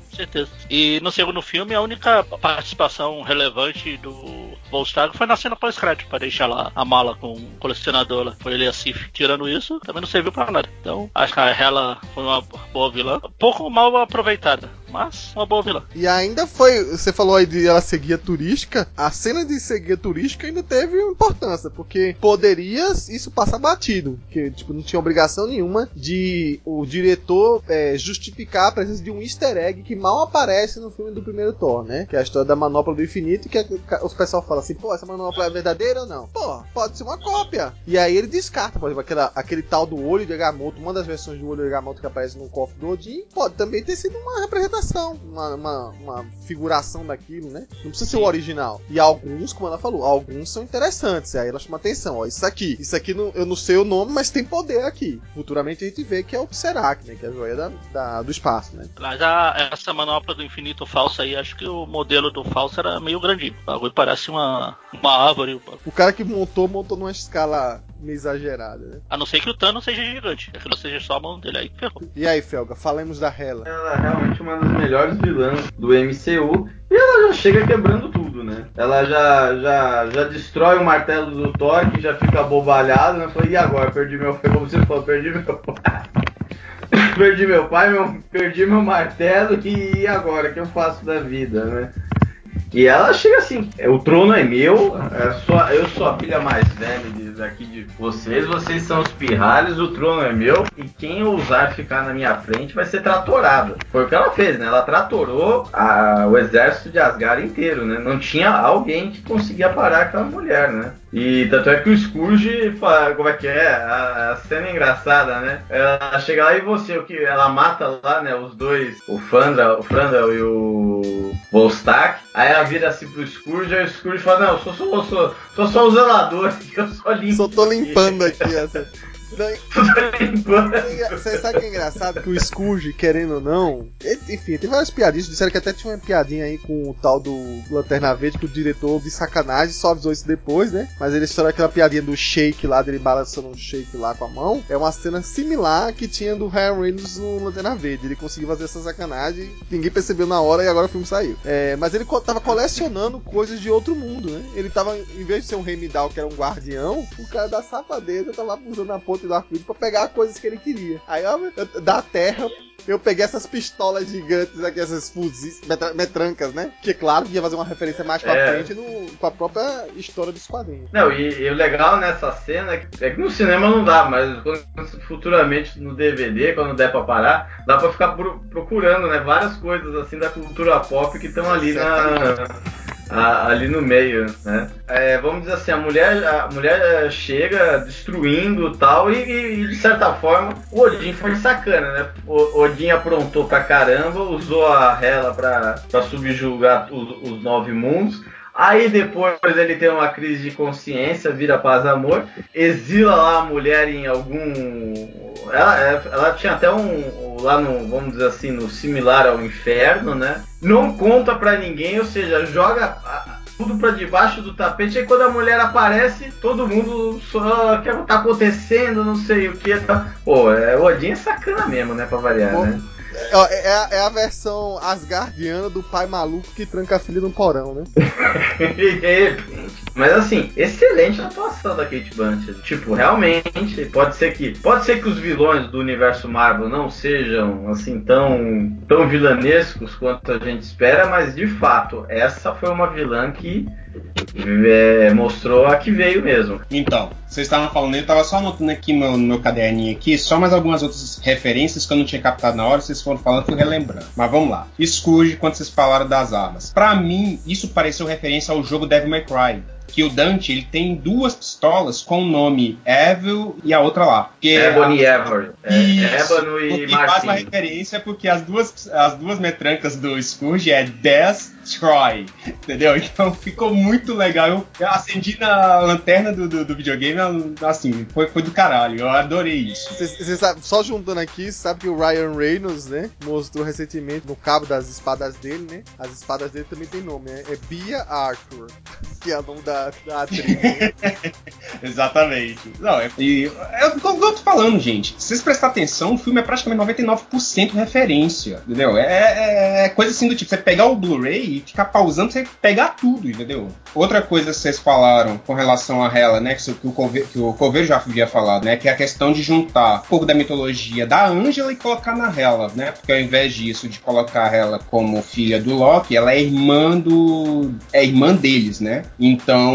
sim certeza. E no segundo filme, a única participação relevante do Volstag foi na cena pós-crédito, para deixar lá a mala com o colecionador lá. Foi ele a Sif. Tirando isso, também não serviu para nada. Então, acho que ela foi uma boa vilã. Pouco mal aproveitada mas uma boa vilã. E ainda foi, você falou aí de ela ser guia turística, a cena de ser guia turística ainda teve importância, porque poderia isso passar batido, que tipo, não tinha obrigação nenhuma de o diretor é, justificar a presença de um easter egg que mal aparece no filme do primeiro Thor, né? Que é a história da manopla do infinito, que os pessoal fala assim, pô, essa manopla é verdadeira ou não? Pô, pode ser uma cópia. E aí ele descarta, por exemplo, aquela, aquele tal do olho de Agamotto, uma das versões do olho de Agamotto que aparece no cofre do Odin, pode também ter sido uma representação uma, uma, uma, figuração daquilo, né? Não precisa ser o original. E alguns, como ela falou, alguns são interessantes. Aí ela chama atenção, ó, isso aqui. Isso aqui não, eu não sei o nome, mas tem poder aqui. Futuramente a gente vê que é o Tesseract, né? Que é a joia da, da, do espaço, né? Mas a, essa manopla do infinito falso aí, acho que o modelo do falso era meio grandinho. O bagulho parece uma, uma árvore. O cara que montou, montou numa escala meio exagerada, né? A não ser que o Thanos seja gigante. Aquilo seja só a mão dele aí, ferrou. E aí, Felga, falemos da Hela. Ela é realmente uma das melhores vilãs do MCU e ela já chega quebrando tudo, né? Ela já, já, já destrói o martelo do Thor, que já fica abobalhado, né? Falei, e agora? Perdi meu pai, como você falou, perdi meu pai. perdi meu pai, meu, perdi meu martelo e agora? O que eu faço da vida, né? E ela chega assim, o trono é meu, é só, eu sou a filha mais velha de, daqui de vocês, vocês são os pirralhos, o trono é meu, e quem ousar ficar na minha frente vai ser tratorado. Foi o que ela fez, né? Ela tratorou a, o exército de Asgard inteiro, né? Não tinha alguém que conseguia parar aquela mulher, né? E tanto é que o Scourge, como é que é? A, a cena é engraçada, né? Ela chega lá e você, o que? Ela mata lá, né? Os dois, o Fandra, o Frandel e o Volstack. Aí ela vira assim pro Scourge, aí o Scourge fala, não, eu sou, sou, sou, sou só o zelador, eu só limpo. Só tô limpando aqui essa. Você sabe que é engraçado que o Scourge, querendo ou não, ele- enfim, tem várias piadinhas. Disseram que até tinha uma piadinha aí com o tal do Lanterna Verde, que o diretor de sacanagem só avisou isso depois, né? Mas eles fizeram aquela piadinha do shake lá, dele balançando um shake lá com a mão. É uma cena similar que tinha do Ryan Reynolds no Lanterna Verde. Ele conseguiu fazer essa sacanagem, ninguém percebeu na hora e agora o filme saiu. É, mas ele co- tava colecionando coisas de outro mundo, né? Ele tava, em vez de ser um Remidal, que era um guardião, o cara da safadeza tava usando a ponta do arco-íris pra pegar coisas que ele queria. Aí, ó, eu- da terra, eu peguei essas pistolas gigantes aqui, essas fuzis, metra- metrancas, né? Que claro que ia fazer uma referência mais pra É. frente no- com a própria história dos quadrinhos. Não, e, e o legal nessa cena é que, é que no cinema não dá, mas quando- futuramente no DVD, quando der pra parar, dá pra ficar pro- procurando, né? Várias coisas assim da cultura pop que estão ali na. A- ali no meio, né? É, vamos dizer assim, a mulher, a mulher eh, chega destruindo tal, e, e, de certa forma o Odin foi sacana, né? O Odin aprontou pra caramba, usou a Hela pra, pra subjugar os, os nove mundos. Aí depois ele tem uma crise de consciência, vira paz amor, exila lá a mulher em algum. Ela, ela tinha até um. lá no, vamos dizer assim, no similar ao inferno, né? Não conta pra ninguém, ou seja, joga tudo pra debaixo do tapete. Aí quando a mulher aparece, todo mundo só o que tá acontecendo, não sei o que. Tá... Pô, é, o Odin é sacana mesmo, né? Pra variar, Pô, né? Ó, É, é a, é a versão asgardiana do pai maluco que tranca a filha no porão, né? Mas assim, excelente a atuação da Kate Blanchett. Tipo, realmente, pode ser que pode ser que os vilões do universo Marvel não sejam assim tão tão vilanescos quanto a gente espera, mas de fato, essa foi uma vilã que é, mostrou a que veio mesmo. Então, vocês estavam falando, eu tava só anotando aqui no, no meu caderninho aqui, só mais algumas outras referências que eu não tinha captado na hora, vocês foram falando, fui relembrando. Mas vamos lá. Scourge, quando vocês falaram das armas. Pra mim, isso pareceu referência ao jogo Devil May Cry. Que o Dante ele tem duas pistolas com o nome Evil e a outra lá. Que Ebony e Ever. É. Ébano e E faz uma Martin. referência porque as duas, as duas metrancas do Scourge é Destroy, entendeu? Então ficou muito legal. Eu, eu acendi na lanterna do, do, do videogame, assim, foi, foi do caralho. Eu adorei isso. Você sabe, só juntando aqui, sabe que o Ryan Reynolds, né, mostrou recentemente no cabo das espadas dele, né? As espadas dele também tem nome, né? É Bia Arthur, que é o nome da, da atriz. Exatamente. Não, é, e, é o que eu tô falando, gente. Se vocês prestarem atenção, o filme é praticamente 99% referência, entendeu? É, é- é coisa assim do tipo, você pegar o Blu-ray e ficar pausando, você pegar tudo, entendeu? Outra coisa que vocês falaram com relação a Hela, né, que, o Cove- que o Coveiro já havia falado, né, que é a questão de juntar um pouco da mitologia da Ângela e colocar na Hela, né, porque ao invés disso, de colocar ela como filha do Loki, ela é irmã do... é irmã deles, né? Então,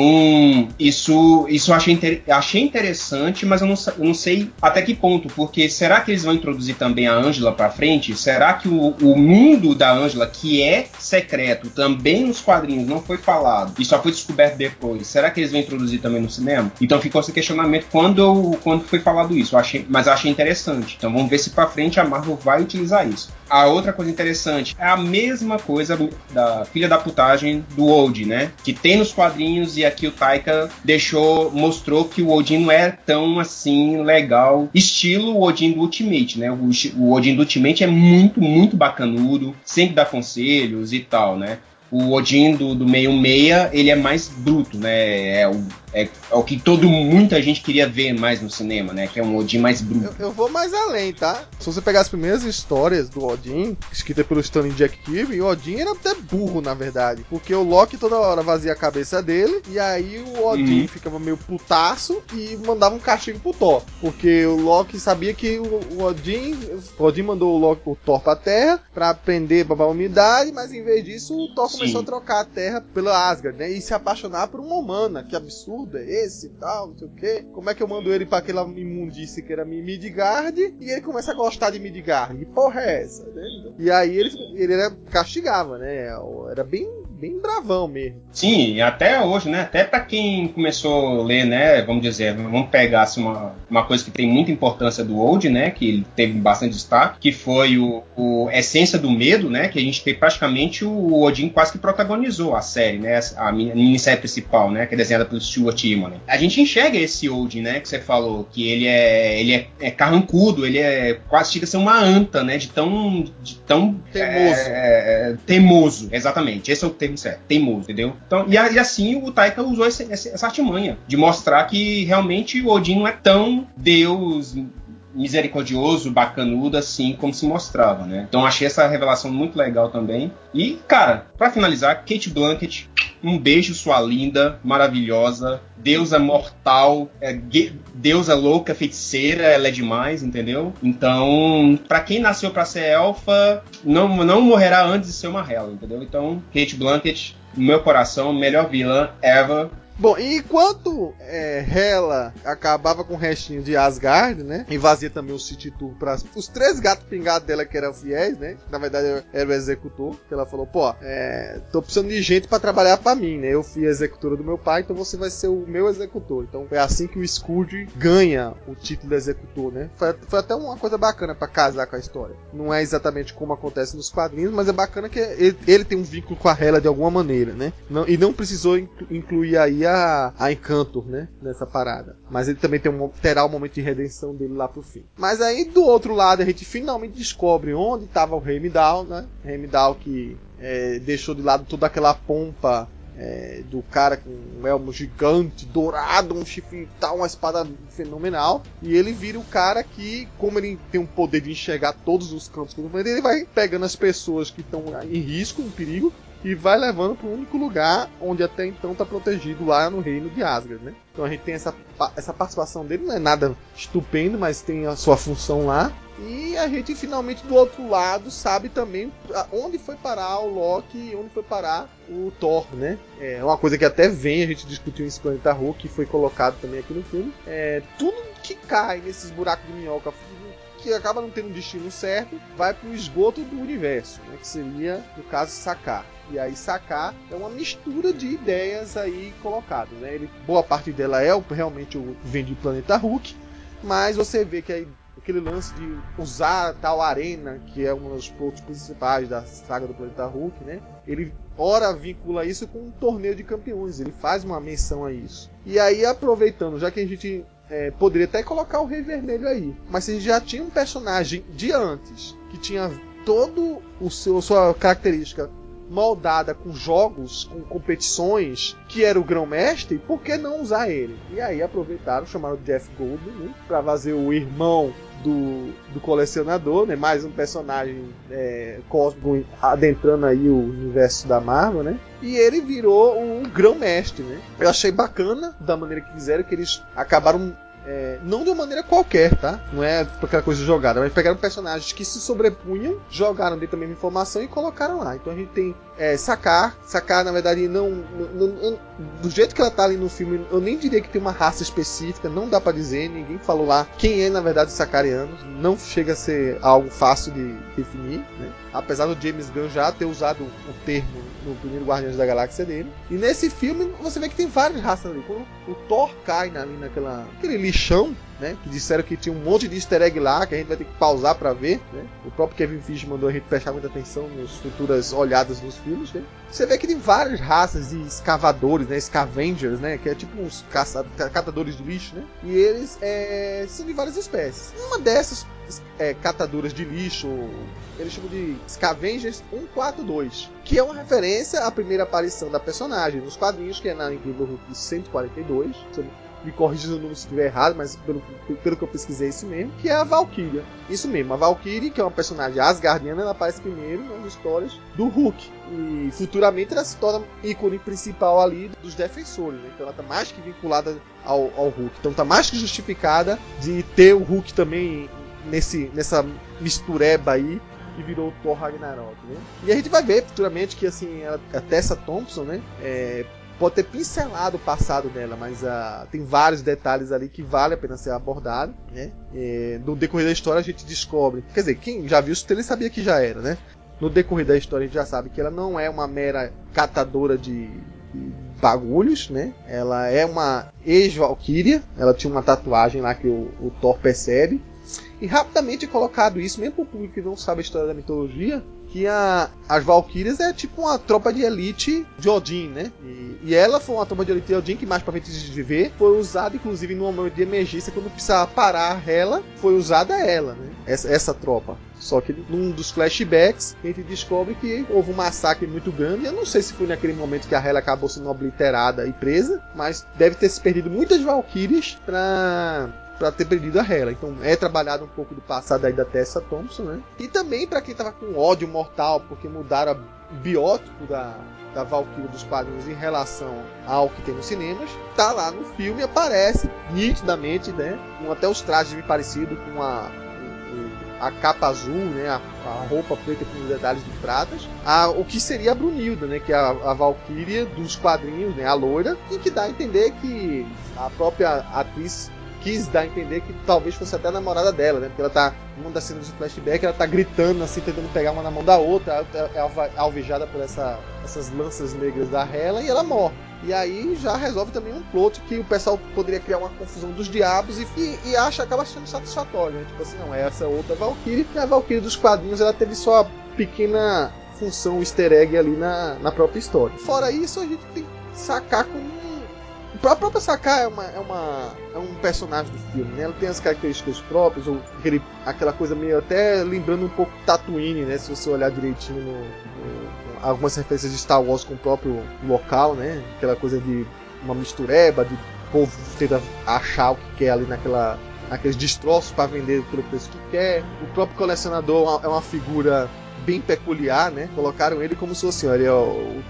isso, isso eu achei, inter- achei interessante, mas eu não, eu não sei até que ponto, porque será que eles vão introduzir também a Ângela pra frente? Será que o, o mundo da Ângela, que é secreto, também nos quadrinhos não foi falado e só foi descoberto depois, será que eles vão introduzir também no cinema? Então ficou esse questionamento quando, quando foi falado isso, eu achei, mas eu achei interessante. Então vamos ver se pra frente a Marvel vai utilizar isso. A outra coisa interessante é a mesma coisa da filha da putagem do Odin, né? Que tem nos quadrinhos e aqui o Taika deixou, mostrou que o Odin não é tão assim legal, estilo o Odin do Ultimate, né? O, o Odin do Ultimate é muito, muito bacanudo, sempre dá conselhos e tal, né? O Odin do, do meio meia, ele é mais bruto, né? É o é, é o que todo muita gente queria ver mais no cinema, né? Que é um Odin mais bruto. Eu, eu vou mais além, tá? Se você pegar as primeiras histórias do Odin, escrita pelo Stanley Jack Kirby, o Odin era até burro, na verdade. Porque o Loki toda hora vazia a cabeça dele, e aí o Odin Uhum. ficava meio putaço e mandava um castigo pro Thor. Porque o Loki sabia que o, o Odin. O Odin mandou o, Loki, o Thor pra terra pra aprender a umidade, mas em vez disso, o Thor Sim. começou a trocar a terra pela Asgard, né? E se apaixonar por uma humana. Que absurdo é esse e tal, não sei o quê. Como é que eu mando ele pra aquela imundice que era Midgard e ele começa a gostar de Midgard? Que porra é essa? né? E aí ele, ele era, castigava, né? Era bem, bem bravão mesmo. Sim, até hoje, né? Até pra quem começou a ler, né? Vamos dizer, vamos pegar assim, uma, uma coisa que tem muita importância do Old, né? Que ele teve bastante destaque, que foi o, o Essência do Medo, né? Que a gente tem praticamente o Odin quase que protagonizou a série, né? A mini- minissérie principal, né? Que é desenhada pelo Stuart Immonen. A gente enxerga esse Odin, né? Que você falou, que ele é ele é, é carrancudo, ele é quase chega a ser uma anta, né? De tão de tão Teimoso. é, é, teimoso, exatamente. Esse é o termo certo, teimoso, entendeu? Então, e, e assim o Taika usou essa artimanha de mostrar que realmente o Odin não é tão Deus misericordioso, bacanudo assim como se mostrava, né? Então achei essa revelação muito legal também. E, cara, pra finalizar, Kate Blanket, um beijo, sua linda, maravilhosa, deusa mortal, é, deusa louca, feiticeira, ela é demais, entendeu? Então, pra quem nasceu pra ser elfa, não, não morrerá antes de ser uma Hela, entendeu? Então, Kate Blanket, no meu coração, melhor vilã ever. Bom, enquanto é, Hela acabava com o restinho de Asgard, né? E vazia também o City Tour para os três gatos pingados dela que eram fiéis, né? Na verdade era o executor. Que ela falou: pô, é, tô precisando de gente para trabalhar para mim, né? Eu fui a executora do meu pai, então você vai ser o meu executor. Então foi assim que o Scrooge ganha o título de executor, né? Foi, foi até uma coisa bacana para casar com a história. Não é exatamente como acontece nos quadrinhos, mas é bacana que ele, ele tem um vínculo com a Hela de alguma maneira, né? Não- e não precisou inclu- incluir aí a, Encantor, né? Nessa parada. Mas ele também tem um, terá o momento de redenção dele lá pro fim. Mas aí do outro lado a gente finalmente descobre onde estava o Heimdall, né? Heimdall que é, deixou de lado toda aquela pompa é, do cara com um elmo gigante, dourado, um chifre tal, uma espada fenomenal. E ele vira o cara que, como ele tem o poder de enxergar todos os campos ele vai pegando as pessoas que estão em risco, em perigo, e vai levando para o único lugar onde até então está protegido lá no reino de Asgard, né? Então a gente tem essa, essa participação dele, não é nada estupendo, mas tem a sua função lá. E a gente finalmente do outro lado sabe também onde foi parar o Loki e onde foi parar o Thor, né? É uma coisa que até vem, a gente discutiu em Planeta Hulk, que foi colocado também aqui no filme. É, tudo que cai nesses buracos de minhoca que acaba não tendo um destino certo, vai para o esgoto do universo, né? que seria, no caso, sacar. E aí sacar é uma mistura de ideias aí colocadas. Né? Ele, boa parte dela é realmente o vem de Planeta Hulk, mas você vê que aí aquele lance de usar a tal arena, que é um dos pontos principais da saga do Planeta Hulk, né? Ele ora vincula isso com um torneio de campeões, ele faz uma menção a isso. E aí aproveitando, já que a gente é, poderia até colocar o Rei Vermelho aí. Mas se já tinha um personagem de antes que tinha todo o seu sua característica moldada com jogos, com competições, que era o grão-mestre, por que não usar ele? E aí aproveitaram, chamaram o Jeff Goldblum né, para fazer o irmão do, do colecionador, né? Mais um personagem é, cósmico adentrando aí o universo da Marvel, né? E ele virou um grão-mestre, né? Eu achei bacana da maneira que fizeram, que eles acabaram é, não de uma maneira qualquer, tá? Não é aquela coisa jogada, mas pegaram personagens que se sobrepunham, jogaram dentro da mesma informação e colocaram lá. Então a gente tem é, Sacar, Sacar na verdade não, não- não- do jeito que ela tá ali no filme, eu nem diria que tem uma raça específica, não dá pra dizer, ninguém falou lá quem é na verdade os Sacarianos, não chega a ser algo fácil de definir, né? Apesar do James Gunn já ter usado o termo no primeiro Guardiões da Galáxia dele. E nesse filme você vê que tem várias raças ali. Quando o Thor cai ali naquela, aquele lixão, né? Que disseram que tinha um monte de easter egg lá, que a gente vai ter que pausar pra ver, né? O próprio Kevin Feige mandou a gente prestar muita atenção nas futuras olhadas nos filmes, né? Você vê que tem várias raças de escavadores, né? Scavengers, né? Que é tipo uns caça, catadores de lixo, né? E eles é, são de várias espécies. Uma dessas é, catadoras de lixo, eles chamam de Scavengers 142, que é uma referência à primeira aparição da personagem nos quadrinhos, que é na Incrível Hulk 142. Me corrija se eu estiver errado, mas pelo, pelo que eu pesquisei, é isso mesmo. Que é a Valkyria. Isso mesmo, a Valkyrie, que é uma personagem asgardiana, ela aparece primeiro nas histórias do Hulk. E futuramente ela se torna ícone principal ali dos defensores. Né? Então ela está mais que vinculada ao, ao Hulk. Então está mais que justificada de ter o Hulk também nesse, nessa mistureba aí que virou o Thor Ragnarok, né? E a gente vai ver futuramente que assim a Tessa Thompson, né, é, pode ter pincelado o passado dela, mas uh, tem vários detalhes ali que vale a pena ser abordado, né? É, no decorrer da história a gente descobre, quer dizer, quem já viu isso ele sabia que já era, né? No decorrer da história a gente já sabe que ela não é uma mera catadora de, de bagulhos, né? Ela é uma ex-valkyria, ela tinha uma tatuagem lá que o, o Thor percebe, e rapidamente é colocado isso, mesmo para o público que não sabe a história da mitologia, que a, as Valkyrias é tipo uma tropa de elite de Odin, né? E, e ela foi uma tropa de elite de Odin que mais pra frente de viver foi usada, inclusive, no momento de emergência, quando precisava parar ela, foi usada ela, né? Essa, essa tropa. Só que num dos flashbacks, a gente descobre que houve um massacre muito grande. Eu não sei se foi naquele momento que a Hela acabou sendo obliterada e presa, mas deve ter se perdido muitas Valkyries para para ter perdido a Hela. Então é trabalhado um pouco do passado aí da Tessa Thompson, né? E também para quem tava com ódio mortal porque mudaram o biótipo da, da Valkyrie dos quadrinhos em relação ao que tem nos cinemas, tá lá no filme aparece nitidamente, né? Com até os trajes bem parecidos com a a capa azul, né, a, a, roupa preta com detalhes de pratas, a, o que seria a Brunilda, né, que é a, a Valkyria dos quadrinhos, né, a loira, e que dá a entender que a própria atriz quis dar a entender que talvez fosse até a namorada dela, né? Porque ela tá, numa das cenas do flashback, ela tá gritando assim, tentando pegar uma na mão da outra, é alvejada por essa, essas lanças negras da Hela e ela morre. E aí já resolve também um plot que o pessoal poderia criar uma confusão dos diabos e, e, e acha, acaba sendo satisfatório, né? Tipo assim, não, essa é outra Valkyrie, e a Valkyrie dos quadrinhos ela teve sua pequena função easter egg ali na, na própria história. Fora isso, a gente tem que sacar como a própria Sakai é, uma, é, uma, é um personagem do filme, né? Ela tem as características próprias, ou aquele, aquela coisa meio até lembrando um pouco Tatooine, né? Se você olhar direitinho no, no, algumas referências de Star Wars com o próprio local, né? Aquela coisa de uma mistureba, de povo tenta achar o que quer ali naquela, naqueles destroços para vender pelo preço que quer. O próprio colecionador é uma figura bem peculiar, né? Colocaram ele como se fosse, olha,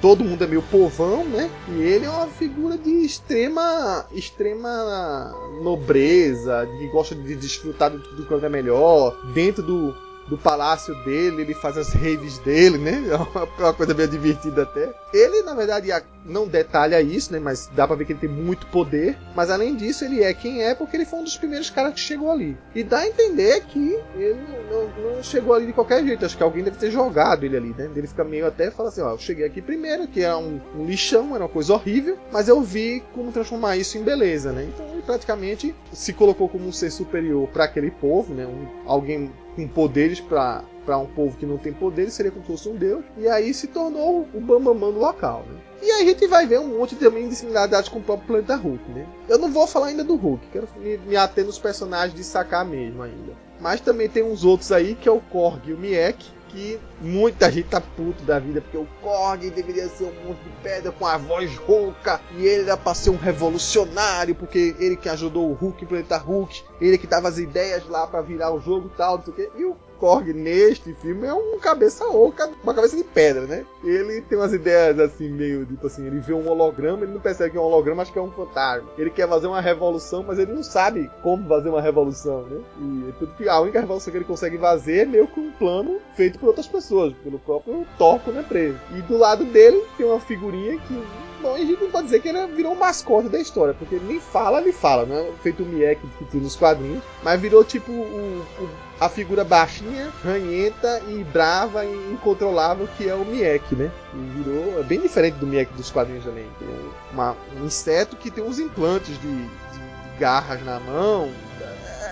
todo mundo é meio povão, né? E ele é uma figura de extrema, extrema nobreza, que gosta de desfrutar de tudo quanto é melhor, dentro do, do palácio dele, ele faz as raves dele, né? É uma coisa bem divertida até. Ele, na verdade, não detalha isso, né? Mas dá pra ver que ele tem muito poder. Mas além disso, ele é quem é porque ele foi um dos primeiros caras que chegou ali. E dá a entender que ele não, não, chegou ali de qualquer jeito. Acho que alguém deve ter jogado ele ali, né? Ele fica meio até fala assim: ó, eu cheguei aqui primeiro, que era um, um lixão, era uma coisa horrível, mas eu vi como transformar isso em beleza, né? Então ele praticamente se colocou como um ser superior para aquele povo, né? Um, alguém com poderes para um povo que não tem poderes, seria como se fosse um deus. E aí se tornou o bambamã do local, né? E aí a gente vai ver um monte também de similaridades com o próprio planeta Hulk, né? Eu não vou falar ainda do Hulk, quero me, me ater nos personagens de sacar mesmo ainda. Mas também tem uns outros aí, que é o Korg e o Miek, que muita gente tá puto da vida, porque o Korg deveria ser um monte de pedra com a voz rouca, e ele era pra ser um revolucionário, porque ele que ajudou o Hulk, o planeta Hulk, ele que dava as ideias lá para virar o jogo e tal, não sei o quê. E o Korg neste filme é um cabeça oca, uma cabeça de pedra, né? Ele tem umas ideias assim, meio tipo assim, ele vê um holograma, ele não percebe que é um holograma, acho que é um fantasma. Ele quer fazer uma revolução, mas ele não sabe como fazer uma revolução, né? E tudo que a única revolução que ele consegue fazer é meio que um plano feito por outras pessoas, pelo próprio Torco né, preso. E do lado dele tem uma figurinha que Bom, a gente não pode dizer que ele virou um mascote da história, porque ele nem fala, ele fala, né? Feito o Miek que tem nos quadrinhos, mas virou tipo o, o, a figura baixinha, ranhenta e brava e incontrolável que é o Miek, né? E virou é bem diferente do Miek dos quadrinhos também. Tem uma, um inseto que tem uns implantes de, de, garras na mão.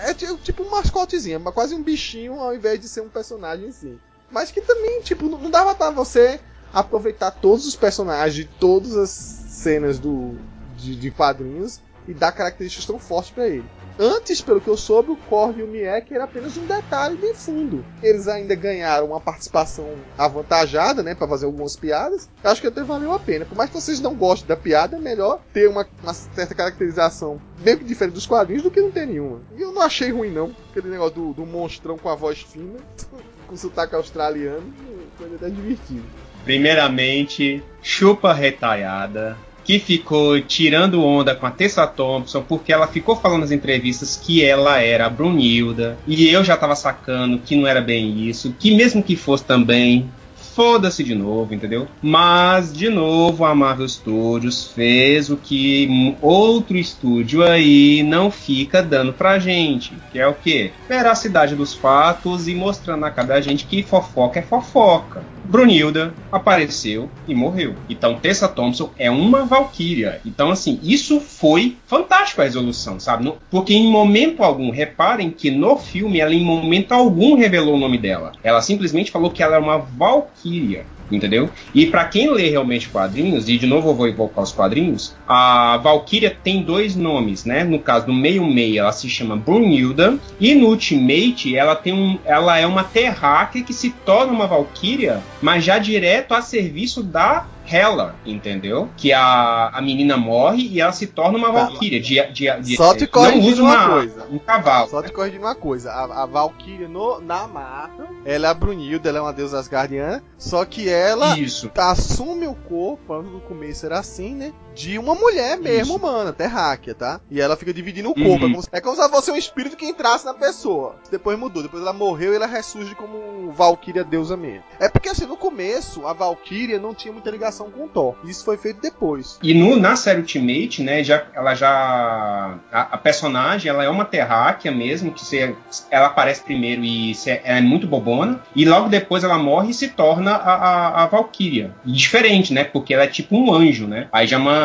é ti- tipo um mascotezinho, é quase um bichinho ao invés de ser um personagem em si. Mas que também, tipo, não dava pra você aproveitar todos os personagens todas as cenas do, de, de quadrinhos e dar características tão fortes pra ele. Antes, pelo que eu soube, o Korg e o Miek era apenas um detalhe de fundo. Eles ainda ganharam uma participação avantajada, né, Pra fazer algumas piadas. Acho que até valeu a pena. Por mais que vocês não gostem da piada, é melhor ter uma, uma certa caracterização bem diferente dos quadrinhos do que não ter nenhuma. E eu não achei ruim não, aquele negócio do, do monstrão com a voz fina, com sotaque australiano, foi até divertido. Primeiramente, chupa retalhada. Que ficou tirando onda com a Tessa Thompson, porque ela ficou falando nas entrevistas que ela era a Brunilda. E eu já tava sacando que não era bem isso. Que mesmo que fosse também, foda-se de novo, entendeu? Mas, de novo, a Marvel Studios fez o que outro estúdio aí não fica dando pra gente. Que é o quê? Veracidade dos fatos e mostrando na cara da gente que fofoca é fofoca. Brunilda apareceu e morreu. Então Tessa Thompson é uma valquíria. Então assim, isso foi fantástico a resolução, sabe? Porque em momento algum, reparem que no filme ela em momento algum revelou o nome dela. Ela simplesmente falou que ela é uma valquíria. Entendeu? E pra quem lê realmente quadrinhos, e de novo eu vou invocar os quadrinhos, a Valkyria tem dois nomes, né? No caso do meio meio ela se chama Brunilda, e no Ultimate ela tem um, ela é uma terráquea que se torna uma Valkyria, mas já direto a serviço da Hela, entendeu? Que a, a menina morre e ela se torna uma Tá. Valkyria. De, de, de, Só te corrigindo usa uma uma, coisa. um cavalo. Só te corrigindo uma coisa, a, a Valkyria no, na Marvel, ela é a Brunilda, ela é uma deusa asgardiana, só que ela Isso. assume o corpo, no começo era assim, né? De uma mulher mesmo, Isso. humana, terráquea, tá? E ela fica dividindo o Uhum. corpo. É, como se, é como se fosse um espírito que entrasse na pessoa. Depois mudou. Depois ela morreu e ela ressurge como Valkyria deusa mesmo. É porque assim, no começo, a Valkyria não tinha muita ligação com o Thor. Isso foi feito depois. E no, na série Ultimate, né, já, ela já. A, a personagem, ela é uma terráquea mesmo, que você, ela aparece primeiro e você, ela é muito bobona, e logo depois ela morre e se torna a, a, a Valkyria. E Diferente, né? Porque ela é tipo um anjo, né? Aí já, uma,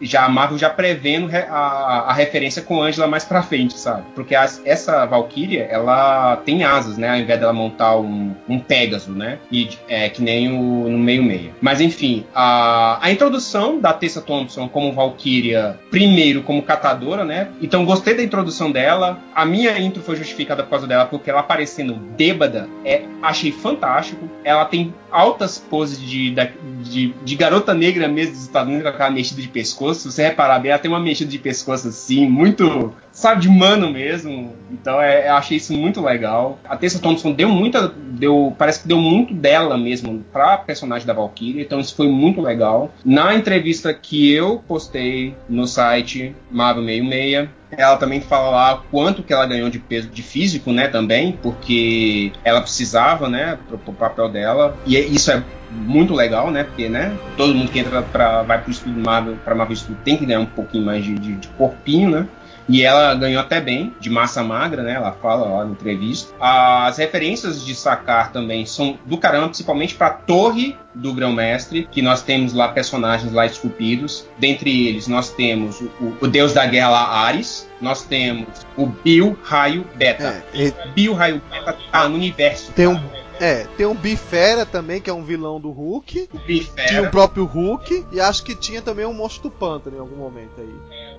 já a Marvel já prevendo re- a, a referência com Angela mais pra frente, sabe? Porque as- essa Valkyria, ela tem asas, né? Ao invés dela montar um, um Pégaso, né? E é que nem o no meio-meia. Mas enfim, a, a introdução da Tessa Thompson como Valkyria, primeiro como catadora, né? Então gostei da introdução dela. A minha intro foi justificada por causa dela, porque ela aparecendo bêbada, é, achei fantástico. Ela tem altas poses de, de, de garota negra mesmo dos Estados Unidos, aquela mexida de pescoço. Se você reparar bem, ela tem uma mexida de pescoço assim, muito, sabe, de mano mesmo. Então é, eu achei isso muito legal. A Tessa Thompson deu muita. Deu, parece que deu muito dela mesmo pra personagem da Valkyria, então isso foi muito legal. Na entrevista que eu postei no site Marvel 66, ela também fala lá quanto que ela ganhou de peso de físico, né, também, porque ela precisava, né, pro, pro papel dela. E é- isso é muito legal, né, porque, né, todo mundo que entra para vai pro estúdio Marvel, para Marvel Studio tem que ganhar um pouquinho mais de, de, de corpinho, né? E ela ganhou até bem, de massa magra, né? Ela fala lá na entrevista. As referências de Sakar também são do caramba, principalmente para a Torre do Grão-Mestre, que nós temos lá personagens lá esculpidos. Dentre eles, nós temos o, o- deus da guerra lá, Ares. Nós temos o Bill Raio Beta. É, e Bill Raio Beta tá no universo. Tem um- cara. É, tem um Bifera também, que é um vilão do Hulk. O Bifera. Tinha o próprio Hulk. E acho que tinha também um monstro do pântano em algum momento aí.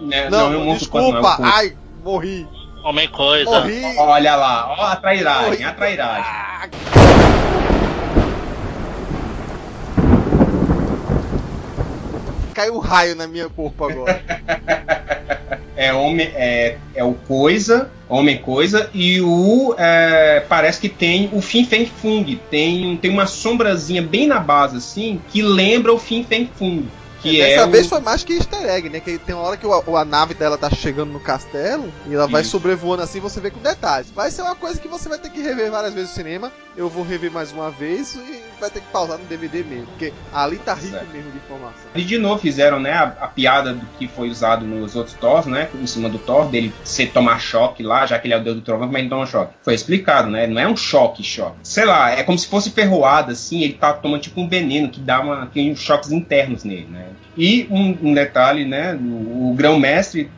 Não, é não, é um desculpa. culto. Ai, morri. Homem coisa. Morri. Olha lá, ó a trairagem, Morri. a trairagem. Caiu um raio na minha corpo agora. É, homem, é, é o Coisa, Homem Coisa, e o. é, parece que tem o Fin Feng Fung. Tem, tem uma sombrazinha bem na base, assim, que lembra o Fin Feng Fung. Que é Dessa o- vez foi mais que easter egg, né? Que tem uma hora que o- a nave dela tá chegando no castelo e ela vai Isso. sobrevoando assim, você vê com detalhes. Vai ser uma coisa que você vai ter que rever várias vezes no cinema. Eu vou rever mais uma vez e vai ter que pausar no DVD mesmo, porque ali tá rico Certo. mesmo de informação. E de novo fizeram né, a, a piada do que foi usado nos outros Thors, né? Em cima do Thor, dele ser tomar choque lá, já que ele é o deus do trovão, mas ele toma choque. Foi explicado, né? Não é um choque, choque. Sei lá, é como se fosse ferroada, assim, ele tá tomando tipo um veneno que dá uma, tem uns choques internos nele, né? E um, um detalhe, né? O, o grão-mestre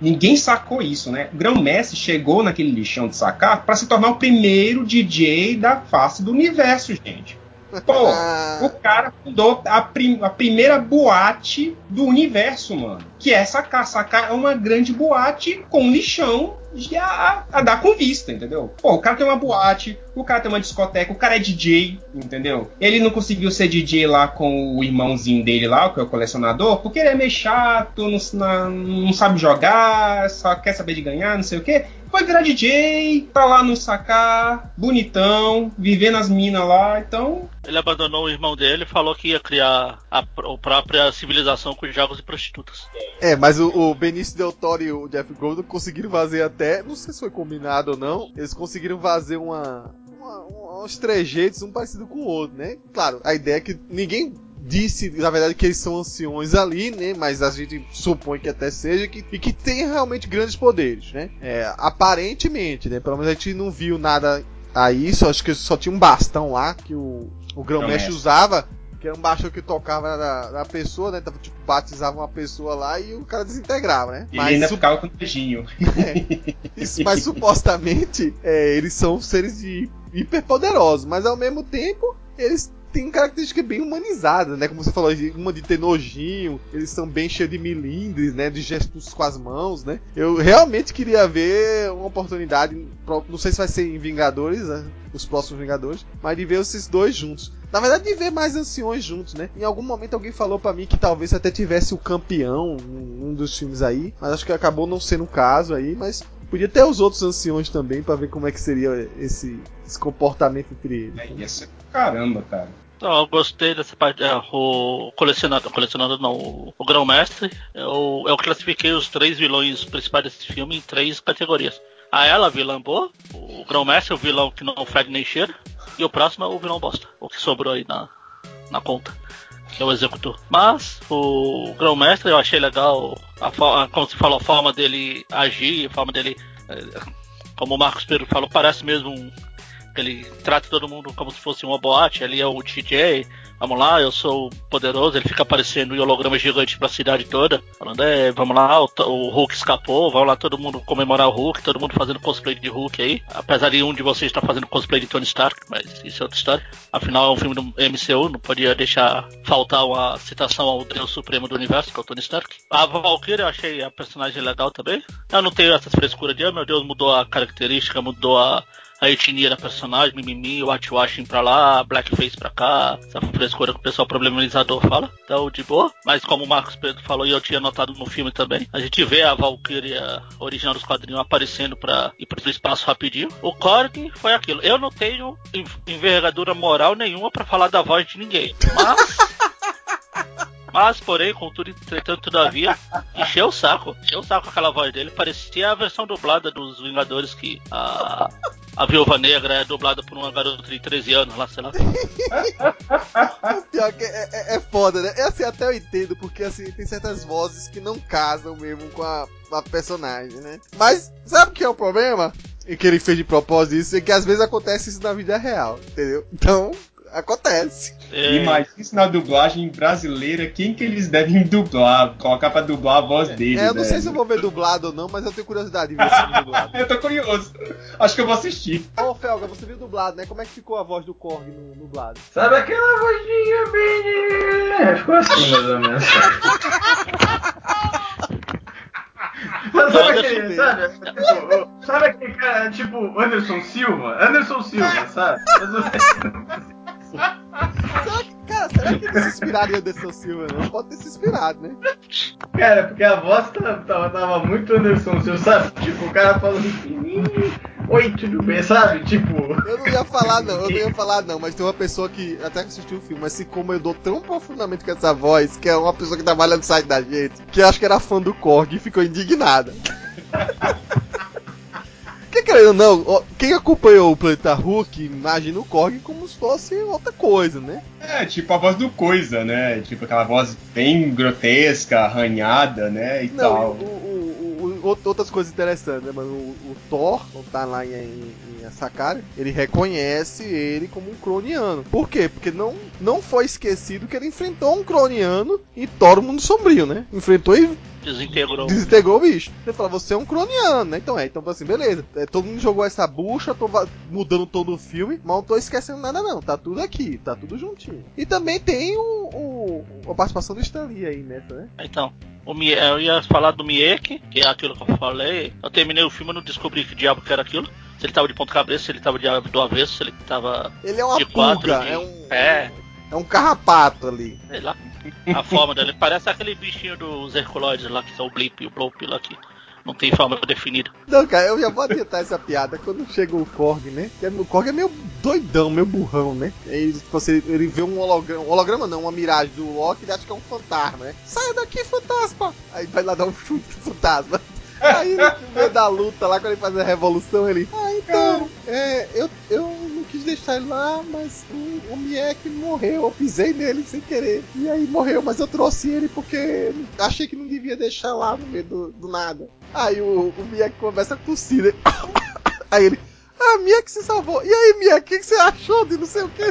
Ninguém sacou isso, né? O Grão-Mestre chegou naquele lixão de sacar para se tornar o primeiro DJ da face do universo, gente. Pô, o cara fundou a, prim a, primeira boate do universo, mano. Que é sacar. Sacar é uma grande boate com lixão de a, a, dar com vista, entendeu? Pô, o cara tem uma boate, o cara tem uma discoteca, o cara é DJ, entendeu? Ele não conseguiu ser DJ lá com o irmãozinho dele lá, que é o colecionador, porque ele é meio chato, não, não sabe jogar, só quer saber de ganhar, não sei o quê foi virar DJ, tá lá no sacar, bonitão, vivendo as minas lá, então. Ele abandonou o irmão dele e falou que ia criar a, a própria civilização com jogos e prostitutas. É, mas o, o Benício Del Toro e o Jeff Goldblum conseguiram fazer até, não sei se foi combinado ou não, eles conseguiram fazer uma, uma, uns trejeitos, um parecido com o outro, né? Claro, a ideia é que ninguém disse, na verdade, que eles são anciões ali, né? Mas a gente supõe que até seja que, e que tem realmente grandes poderes, né? É, aparentemente, né? Pelo menos a gente não viu nada a isso. Acho que só tinha um bastão lá que o, o grão-mestre usava. Que era um bastão que tocava na, na pessoa, né? Tava, tipo, batizava uma pessoa lá e o cara desintegrava, né? E mas ainda ficava com o beijinho. É, isso, mas supostamente é, eles são seres de hiperpoderosos, mas ao mesmo tempo eles tem característica bem humanizada, né? Como você falou, uma de ter nojinho, eles são bem cheios de milindres, né? De gestos com as mãos, né? Eu realmente queria ver uma oportunidade, não sei se vai ser em Vingadores, né? os próximos Vingadores, mas de ver esses dois juntos. Na verdade, de ver mais anciões juntos, né? Em algum momento alguém falou para mim que talvez até tivesse o campeão um dos filmes aí, mas acho que acabou não sendo o caso aí, mas Podia ter os outros anciões também para ver como é que seria esse, esse comportamento entre eles. É, ia ser caramba, cara. Então, eu gostei dessa parte. É, o colecionador, colecionador não, o, o grão-mestre. Eu, eu classifiquei os três vilões principais desse filme em três categorias. A ela, vilã boa, o grão-mestre, o vilão que não fede nem cheira, e o próximo é o vilão bosta, o que sobrou aí na, na conta, que é o executor. Mas o grão-mestre eu achei legal, a, a, como se falou, a forma dele agir, a forma dele. É, como o Marcos Pedro falou, parece mesmo um ele trata todo mundo como se fosse uma boate, ali é o DJ, vamos lá, eu sou poderoso, ele fica aparecendo em holograma gigante pra cidade toda, falando, é, vamos lá, o, o, Hulk escapou, vamos lá todo mundo comemorar o Hulk, todo mundo fazendo cosplay de Hulk aí, apesar de um de vocês estar fazendo cosplay de Tony Stark, mas isso é outra história. Afinal, é um filme do MCU, não podia deixar faltar uma citação ao Deus Supremo do Universo, que é o Tony Stark. A Valkyrie eu achei a personagem legal também. Eu não tenho essas frescuras de, oh, meu Deus, mudou a característica, mudou a a etnia da personagem, mimimi, whitewashing pra lá, blackface pra cá, essa frescura que o pessoal problematizador fala. Então, de boa. Mas como o Marcos Pedro falou e eu tinha notado no filme também, a gente vê a Valkyria original dos quadrinhos aparecendo pra ir pro espaço rapidinho. O Korg foi aquilo. Eu não tenho envergadura moral nenhuma para falar da voz de ninguém. Mas. Mas, porém, contudo, entretanto, todavia, encheu o saco. Encheu o saco aquela voz dele. Parecia a versão dublada dos Vingadores que a, a Viúva Negra é dublada por uma garota de 13 anos lá, sei lá. Pior que é, é, é, foda, né? É assim, até eu entendo, porque assim, tem certas vozes que não casam mesmo com a, a personagem, né? Mas, sabe o que é o problema? E que ele fez de propósito isso, é que às vezes acontece isso na vida real, entendeu? Então, acontece. É... Imagina isso na dublagem brasileira, quem que eles devem dublar? Colocar pra dublar a voz dele. É, eu não sei se eu vou ver dublado ou não, mas eu tenho curiosidade de ver se dublado. eu tô curioso. Acho que eu vou assistir. Ô, Felga, você viu dublado, né? Como é que ficou a voz do Korg no dublado? Sabe aquela vozinha bem. Ficou assim, mais ou menos. sabe aquele, sabe? Sabe aquele cara, tipo, Anderson Silva? Anderson Silva, sabe? Será que, cara, será que ele se inspiraram em Anderson Silva? Não pode ter se inspirado, né? Cara, porque a voz tava, tava, tava muito Anderson Silva, sabe? Tipo, o cara falando assim, oi, tudo bem, sabe? Tipo. Eu não ia falar, não, eu não ia falar, não, mas tem uma pessoa que até assistiu o filme, mas se incomodou tão profundamente com essa voz, que é uma pessoa que trabalha no site da gente, que acho que era fã do Korg e ficou indignada. Que querendo não, quem acompanhou o Planeta Hulk imagina o Korg como se fosse outra coisa, né? É, tipo a voz do Coisa, né? Tipo aquela voz bem grotesca, arranhada, né? E não, tal. O, o, o, outras coisas interessantes, né? Mas o, Thor, quando tá lá em, em, em Sakara, ele reconhece ele como um croniano. Por quê? Porque não, não foi esquecido que ele enfrentou um croniano e Thor, o mundo sombrio, né? Enfrentou e Desintegrou. Desintegrou o bicho. Ele fala, você é um croniano, né? Então é, então assim, beleza. É, todo mundo jogou essa bucha, tô mudando todo o filme, mas não tô esquecendo nada não. Tá tudo aqui, tá tudo juntinho. E também tem o, o a participação do Stanley aí nessa, né? Então, o Mie eu ia falar do Miek, que é aquilo que eu falei. Eu terminei o filme e não descobri que diabo que era aquilo. Se ele tava de ponta cabeça, se ele tava de, do avesso, se ele tava ele é uma de quatro. Pulga, de... É um, é. É um carrapato ali. Sei lá. A forma dele parece aquele bichinho dos Herculoides lá, que são o Blip e o Blop lá que não tem forma definida. Não, cara, eu já vou adiantar essa piada quando chega o Korg, né? O Korg é meio doidão, meio burrão, né? Ele, você, ele vê um holograma, um holograma não, uma miragem do Loki e acha que é um fantasma, né? Saia daqui, fantasma! Aí vai lá dar um chute pro fantasma. Aí no meio da luta lá, quando ele faz a revolução, ele. Ah, então, é, eu, eu não quis deixar ele lá, mas o, o Miek morreu, eu pisei nele sem querer. E aí morreu, mas eu trouxe ele porque achei que não devia deixar lá no meio do, do nada. Aí o, o Miek começa a tossir, né? Aí ele. Ah, Miek se salvou. E aí, Miek, o que, que, você achou de não sei o que?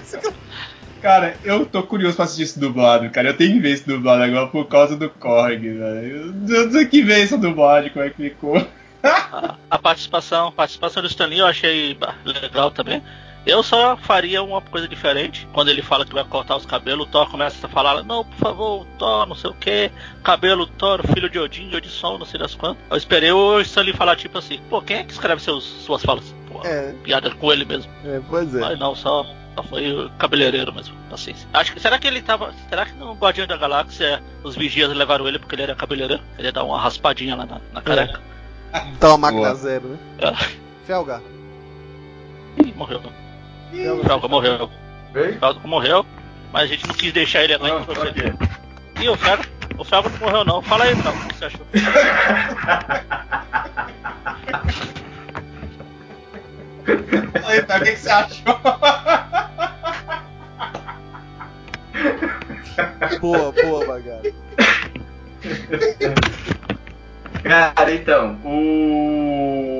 Cara, eu tô curioso pra assistir esse dublado, cara. Eu tenho que ver esse dublado agora por causa do Korg, velho. Eu tenho que ver esse dublado, como é que ficou. a, a, participação, a participação do Stanley eu achei legal também. Eu só faria uma coisa diferente. Quando ele fala que vai cortar os cabelos, o Thor começa a falar: Não, por favor, Thor, não sei o que. Cabelo, Thor, filho de Odin, de Odisson, não sei das quantas. Eu esperei o Stanley falar tipo assim: Pô, quem é que escreve seus, suas falas? Pô, é. piada com ele mesmo. É, pois é. Mas não, só só foi cabeleireiro mesmo, paciência. Acho que será que ele tava. Será que no Guardião da Galáxia os vigias levaram ele porque ele era cabeleireiro? Ele ia dar uma raspadinha lá na, na careca. É. Então a máquina Boa. zero, né? É. Felga. Ih, morreu. Ih. Felga morreu. Ei? Felga morreu, mas a gente não quis deixar ele agora. Não, você... Ih, o Felga. O Felga não morreu não. Fala aí, Felga, o que você achou? aí, tá, o que, que você achou? boa, boa, Bagara. Cara, então, o.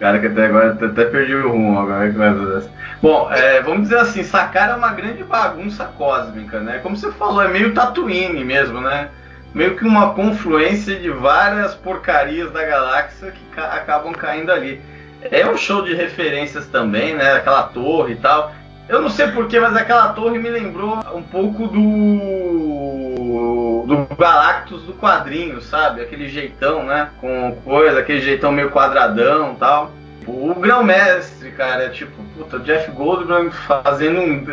Cara, que até agora até perdi o rumo agora. Bom, é, vamos dizer assim, Sakar é uma grande bagunça cósmica, né? Como você falou, é meio Tatooine mesmo, né? Meio que uma confluência de várias porcarias da galáxia que ca acabam caindo ali. É um show de referências também, né? Aquela torre e tal. Eu não sei porquê, mas aquela torre me lembrou um pouco do. do Galactus do quadrinho, sabe? Aquele jeitão, né? Com coisa, aquele jeitão meio quadradão e tal. O grão-mestre, cara, é tipo, puta, o Jeff Goldblum fazendo um.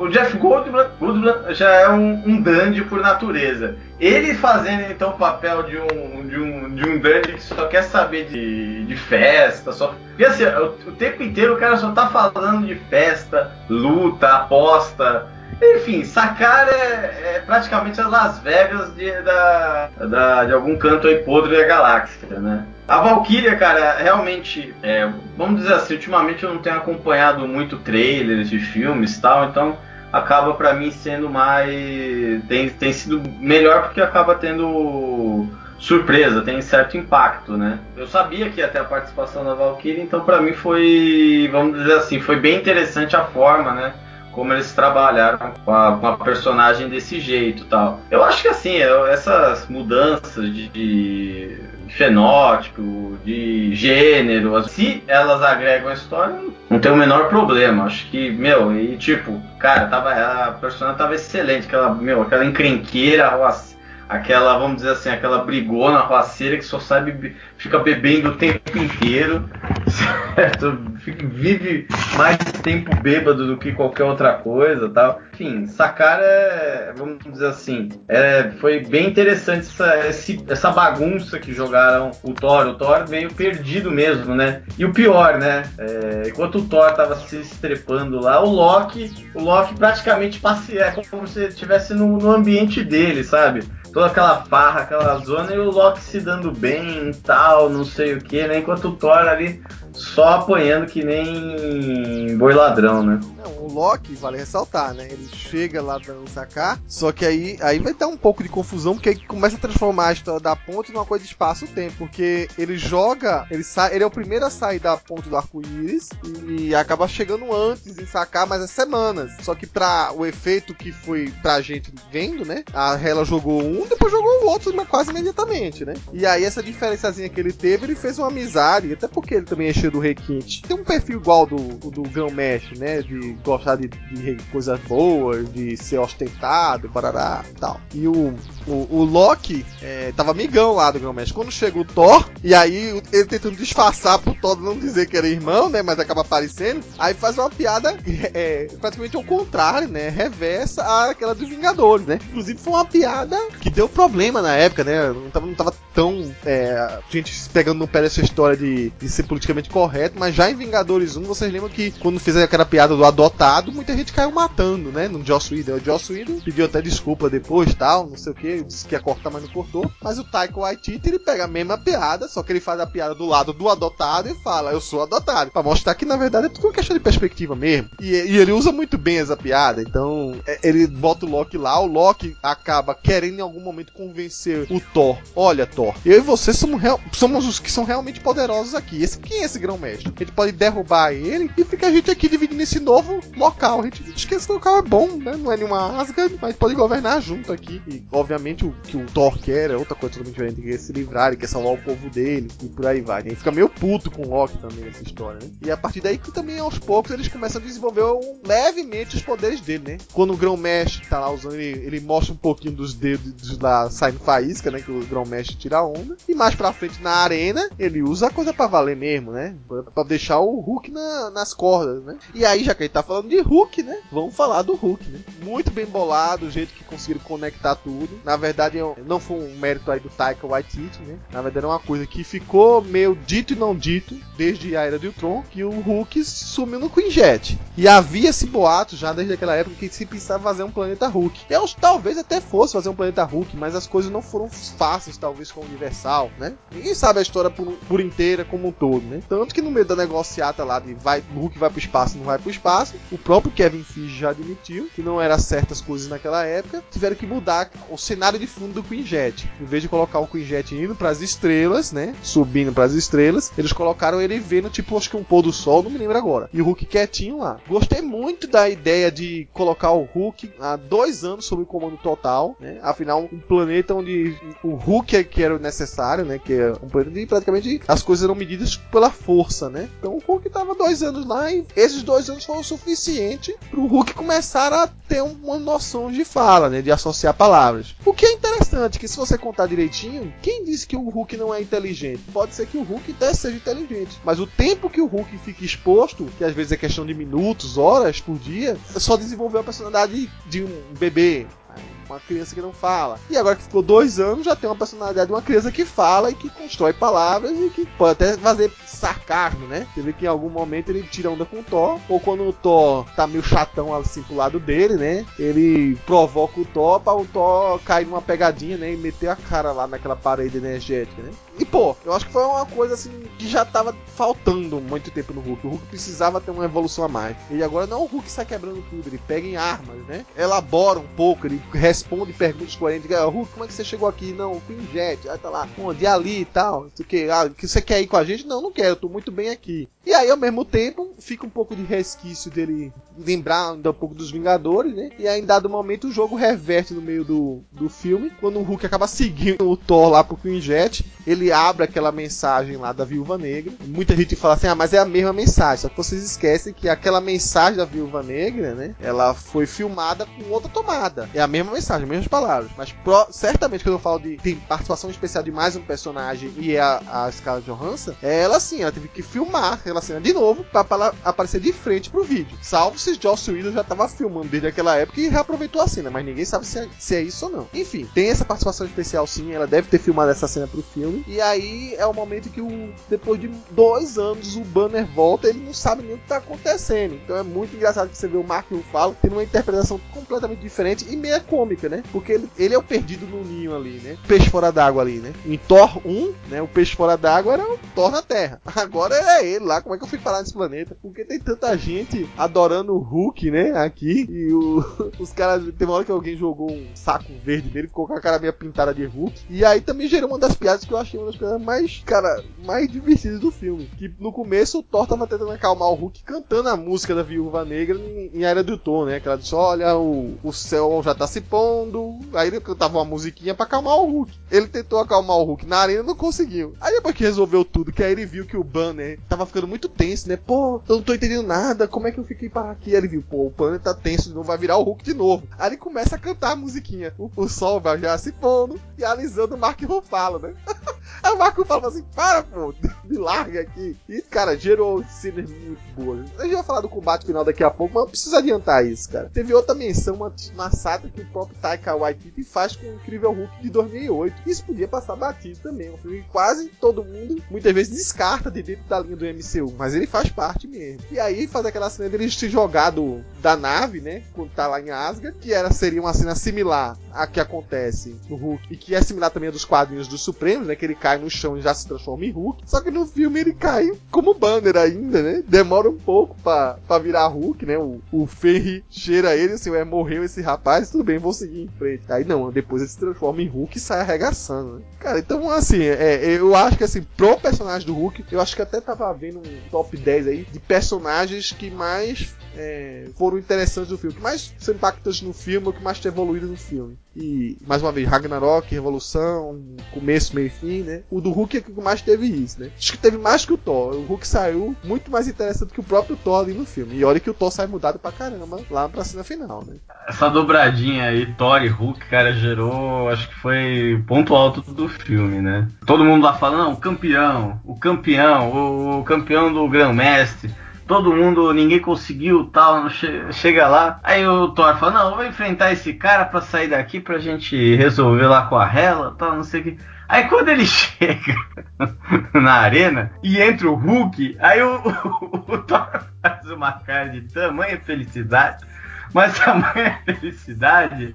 O Jeff Goldblum, Goldblum já é um, um dandy por natureza. Ele fazendo então o papel de um, de um, de um dandy que só quer saber de, de festa, só. Porque assim, o, o tempo inteiro o cara só tá falando de festa, luta, aposta. Enfim, Sacar é, é, praticamente as Las Vegas de, da, da, de algum canto aí podre da galáxia, né? A Valkyria, cara, realmente, é, vamos dizer assim, ultimamente eu não tenho acompanhado muito trailers de filmes e tal, então acaba para mim sendo mais. Tem, tem sido melhor porque acaba tendo surpresa, tem certo impacto, né? Eu sabia que ia ter a participação da Valkyria, então para mim foi, vamos dizer assim, foi bem interessante a forma, né? Como eles trabalharam com a, com a, personagem desse jeito tal. Eu acho que assim, essas mudanças de, de fenótipo, de gênero, se elas agregam a história, não tem o menor problema. Acho que, meu, e tipo, cara, tava, a personagem tava excelente, aquela, meu, aquela encrenqueira, aquela, vamos dizer assim, aquela brigona roceira que só sabe, fica bebendo o tempo inteiro, certo? Vive mais tempo bêbado do que qualquer outra coisa tal. Enfim, Sakara é, vamos dizer assim, é, foi bem interessante essa, essa bagunça que jogaram o Thor. O Thor meio perdido mesmo, né? E o pior, né? É, enquanto o Thor tava se estrepando lá, o Loki, o Loki praticamente passeia, é como se estivesse no, no ambiente dele, sabe? Toda aquela farra, aquela zona, e o Loki se dando bem e tal, não sei o que, né? Enquanto o Thor ali só apanhando que nem boi ladrão, né? Não, o Loki, vale ressaltar, né? Ele chega lá dando sacar, só que aí, aí vai dar um pouco de confusão, porque aí começa a transformar a história da ponte numa coisa de espaço-tempo, porque ele joga, ele sai, ele é o primeiro a sair da ponte do arco-íris e acaba chegando antes em sacar, mas é semanas. Só que pra o efeito que foi pra gente vendo, né? A Hela jogou um, depois jogou o outro quase imediatamente, né? E aí essa diferençazinha que ele teve, ele fez uma amizade, até porque ele também é cheio do requinte. Tem um perfil igual do, do Grão Mestre, né? De gostar de, de coisas boas, de ser ostentado, barará e tal. E o, o, o Loki é, tava amigão lá do Grão Mestre. Quando chega o Thor, e aí ele tentando disfarçar pro Thor não dizer que era irmão, né? Mas acaba aparecendo, aí faz uma piada é, praticamente ao contrário, né? Reversa àquela dos Vingadores, né? Inclusive foi uma piada que deu problema na época, né? Não tava, não tava tão. É, gente pegando no pé dessa história de, de ser politicamente correto, mas já em Vingadores 1, vocês lembram que quando fez aquela piada do adotado, muita gente caiu matando, né? No Joss Whedon. O Joss Whedon pediu até desculpa depois, tal, não sei o que, disse que ia cortar, mas não cortou. Mas o Taika Waititi, ele pega a mesma piada, só que ele faz a piada do lado do adotado e fala, eu sou adotado. Pra mostrar que, na verdade, é tudo uma questão de perspectiva mesmo. E, e ele usa muito bem essa piada, então é, ele bota o Loki lá, o Loki acaba querendo em algum momento convencer o Thor. Olha, Thor, eu e você somos, real, somos os que são realmente poderosos aqui. Esse, quem é esse grão-mestre? Gente pode derrubar ele e fica a gente aqui dividindo esse novo local. A gente diz que esse local é bom, né? Não é nenhuma Asgard, mas pode governar junto aqui. E, obviamente, o que o Thor quer é outra coisa totalmente diferente. Ele quer se livrar, ele quer salvar o povo dele e por aí vai. Ele fica meio puto com o Loki também nessa história, né? E a partir daí que também, aos poucos, eles começam a desenvolver um, levemente os poderes dele, né? Quando o grão-mestre tá lá usando, ele, ele mostra um pouquinho dos dedos lá saindo faísca, né? Que o grão-mestre tira a onda. E mais pra frente na arena, ele usa a coisa pra valer mesmo, né? Pra, deixar o Hulk na, nas cordas, né? E aí, já que gente tá falando de Hulk, né? Vamos falar do Hulk, né? Muito bem bolado, o jeito que conseguiram conectar tudo. Na verdade, não foi um mérito aí do Taika Waititi, né? Na verdade, é uma coisa que ficou meio dito e não dito desde a Era de Ultron, que o Hulk sumiu no Quinjet. E havia esse boato já desde aquela época que se pensava fazer um planeta Hulk. Eu talvez até fosse fazer um planeta Hulk, mas as coisas não foram fáceis, talvez, com o Universal, né? Ninguém sabe a história por, por inteira como um todo, né? Tanto que no meio da negociata lá de vai, o Hulk vai pro espaço, não vai pro espaço, o próprio Kevin Feige já admitiu que não eram certas coisas naquela época, tiveram que mudar o cenário de fundo do Quinjet. Em vez de colocar o Quinjet indo para as estrelas, né? Subindo para as estrelas, eles colocaram ele vendo tipo acho que um pôr do sol, não me lembro agora. E o Hulk quietinho lá. Gostei muito da ideia de colocar o Hulk há dois anos sob comando total, né? Afinal, um planeta onde o Hulk é que era o necessário, né? Que é um planeta de praticamente as coisas eram medidas pela força, né? Então o Hulk tava dois anos lá e esses dois anos foram o suficiente pro Hulk começar a ter uma noção de fala, né? De associar palavras. O que é interessante, que se você contar direitinho, quem disse que o Hulk não é inteligente? Pode ser que o Hulk até seja inteligente, mas o tempo que o Hulk fica exposto, que às vezes é questão de minutos, horas por dia, só desenvolver a personalidade de um bebê, uma criança que não fala. E agora que ficou dois anos, já tem uma personalidade de uma criança que fala e que constrói palavras e que pode até fazer sarcasmo, né? Você vê que em algum momento ele tira onda com o Thor, ou quando o Thor tá meio chatão assim pro lado dele, né? Ele provoca o Thor pra o Thor cair numa pegadinha, né? E meter a cara lá naquela parede energética, né? E pô, eu acho que foi uma coisa assim que já tava faltando muito tempo no Hulk. O Hulk precisava ter uma evolução a mais. E agora não é o Hulk sai quebrando tudo, ele pega em armas, né? Elabora um pouco, ele responde perguntas coerentes. Hulk, como é que você chegou aqui? Não, com jet, aí tá lá, onde? Ali e tal. O que? Ah, que você quer ir com a gente? Não, não quero, eu tô muito bem aqui. E aí, ao mesmo tempo, fica um pouco de resquício dele lembrar ainda um pouco dos Vingadores, né? E aí, em dado momento, o jogo reverte no meio do, do filme. Quando o Hulk acaba seguindo o Thor lá pro Quinjet, ele abre aquela mensagem lá da Viúva Negra. Muita gente fala assim, ah, mas é a mesma mensagem. Só que vocês esquecem que aquela mensagem da Viúva Negra, né? Ela foi filmada com outra tomada. É a mesma mensagem, as mesmas palavras. Mas pro, certamente quando eu falo de tem participação especial de mais um personagem e é a, a Scarlett Johansson, é ela sim, ela teve que filmar aquela cena de novo pra aparecer de frente pro vídeo. Salvo se Joss Whedon já tava filmando desde aquela época e reaproveitou a cena, mas ninguém sabe se é, se é isso ou não. Enfim, tem essa participação especial sim, ela deve ter filmado essa cena pro filme. E aí é o momento que o, depois de dois anos o Banner volta, ele não sabe nem o que tá acontecendo. Então é muito engraçado que você vê o Mark Ruffalo tendo uma interpretação completamente diferente e meia cômica né? Porque ele, ele é o perdido no ninho ali, né? Peixe fora d'água ali, né? Em Thor 1, né? O peixe fora d'água era o Thor na Terra. Agora é ele lá. Como é que eu fui parar nesse planeta? Porque tem tanta gente adorando o Hulk, né? Aqui. E o, os caras. Tem uma hora que alguém jogou um saco verde nele, ficou com a cara meio pintada de Hulk. E aí também gerou uma das piadas que eu achei uma das piadas mais, cara, mais divertidas do filme. Que no começo o Thor tava tentando acalmar o Hulk cantando a música da Viúva Negra em, em do Thor, né? Que ela disse: Olha, o, o céu já tá se pondo. Aí ele cantava uma musiquinha pra acalmar o Hulk. Ele tentou acalmar o Hulk na arena não conseguiu. Aí depois que resolveu tudo, que aí ele viu que o Banner tava ficando muito tenso, né? Pô, eu não tô entendendo nada, como é que eu fiquei parar aqui? Aí ele viu, pô, o Banner tá tenso novo, vai virar o Hulk de novo. Aí ele começa a cantar a musiquinha. O, o sol vai já se pondo e alisando o Mark Ruffalo, né? Aí o Ruffalo fala assim, para, pô, me larga aqui. E, cara, gerou cenas muito boas. A gente vai falar do combate final daqui a pouco, mas não precisa adiantar isso, cara. Teve outra menção, uma, sátira que o próprio Taika Waititi faz com o Incrível Hulk de 2008. Isso podia passar batido também. Um filme que quase todo mundo, muitas vezes, descarta de dentro da linha do MCU. Mas ele faz parte mesmo. E aí faz aquela cena dele se jogar do, da nave, né? Quando tá lá em Asgard. Que era, seria uma cena similar à que acontece no Hulk. E que é similar também dos quadrinhos dos Supremos, né? Que ele cai no chão e já se transforma em Hulk. Só que no filme ele cai como banner ainda, né? Demora um pouco pra, pra virar Hulk, né? O, o Ferry cheira ele assim, é, morreu esse rapaz, tudo bem, vou seguir em frente. Aí não, depois ele se transforma em Hulk e sai arregaçando, né? Cara, então assim, é, eu acho que assim, pro personagem do Hulk, eu acho que até tava vendo um top 10 aí de personagens que mais é, foram interessantes do filme, que mais são impactantes no filme, que mais te evoluíram no filme. E, mais uma vez, Ragnarok, Revolução, começo, meio e fim, né? O do Hulk é que mais teve isso, né? Acho que teve mais que o Thor. O Hulk saiu muito mais interessante que o próprio Thor ali no filme. E olha que o Thor sai mudado pra caramba lá pra cena final, né? Essa dobradinha aí, Thor e Hulk, cara, gerou, acho que foi ponto alto do filme, né? Todo mundo lá falando, não, o campeão, o campeão, o, campeão do Grão-Mestre todo mundo, ninguém conseguiu, tal, chega lá. Aí o Thor fala: Não, eu vou enfrentar esse cara pra sair daqui pra gente resolver lá com a Hela, tal, não sei o que. Aí quando ele chega na arena e entra o Hulk, aí o, o, o Thor faz uma cara de tamanha felicidade mas tamanha felicidade,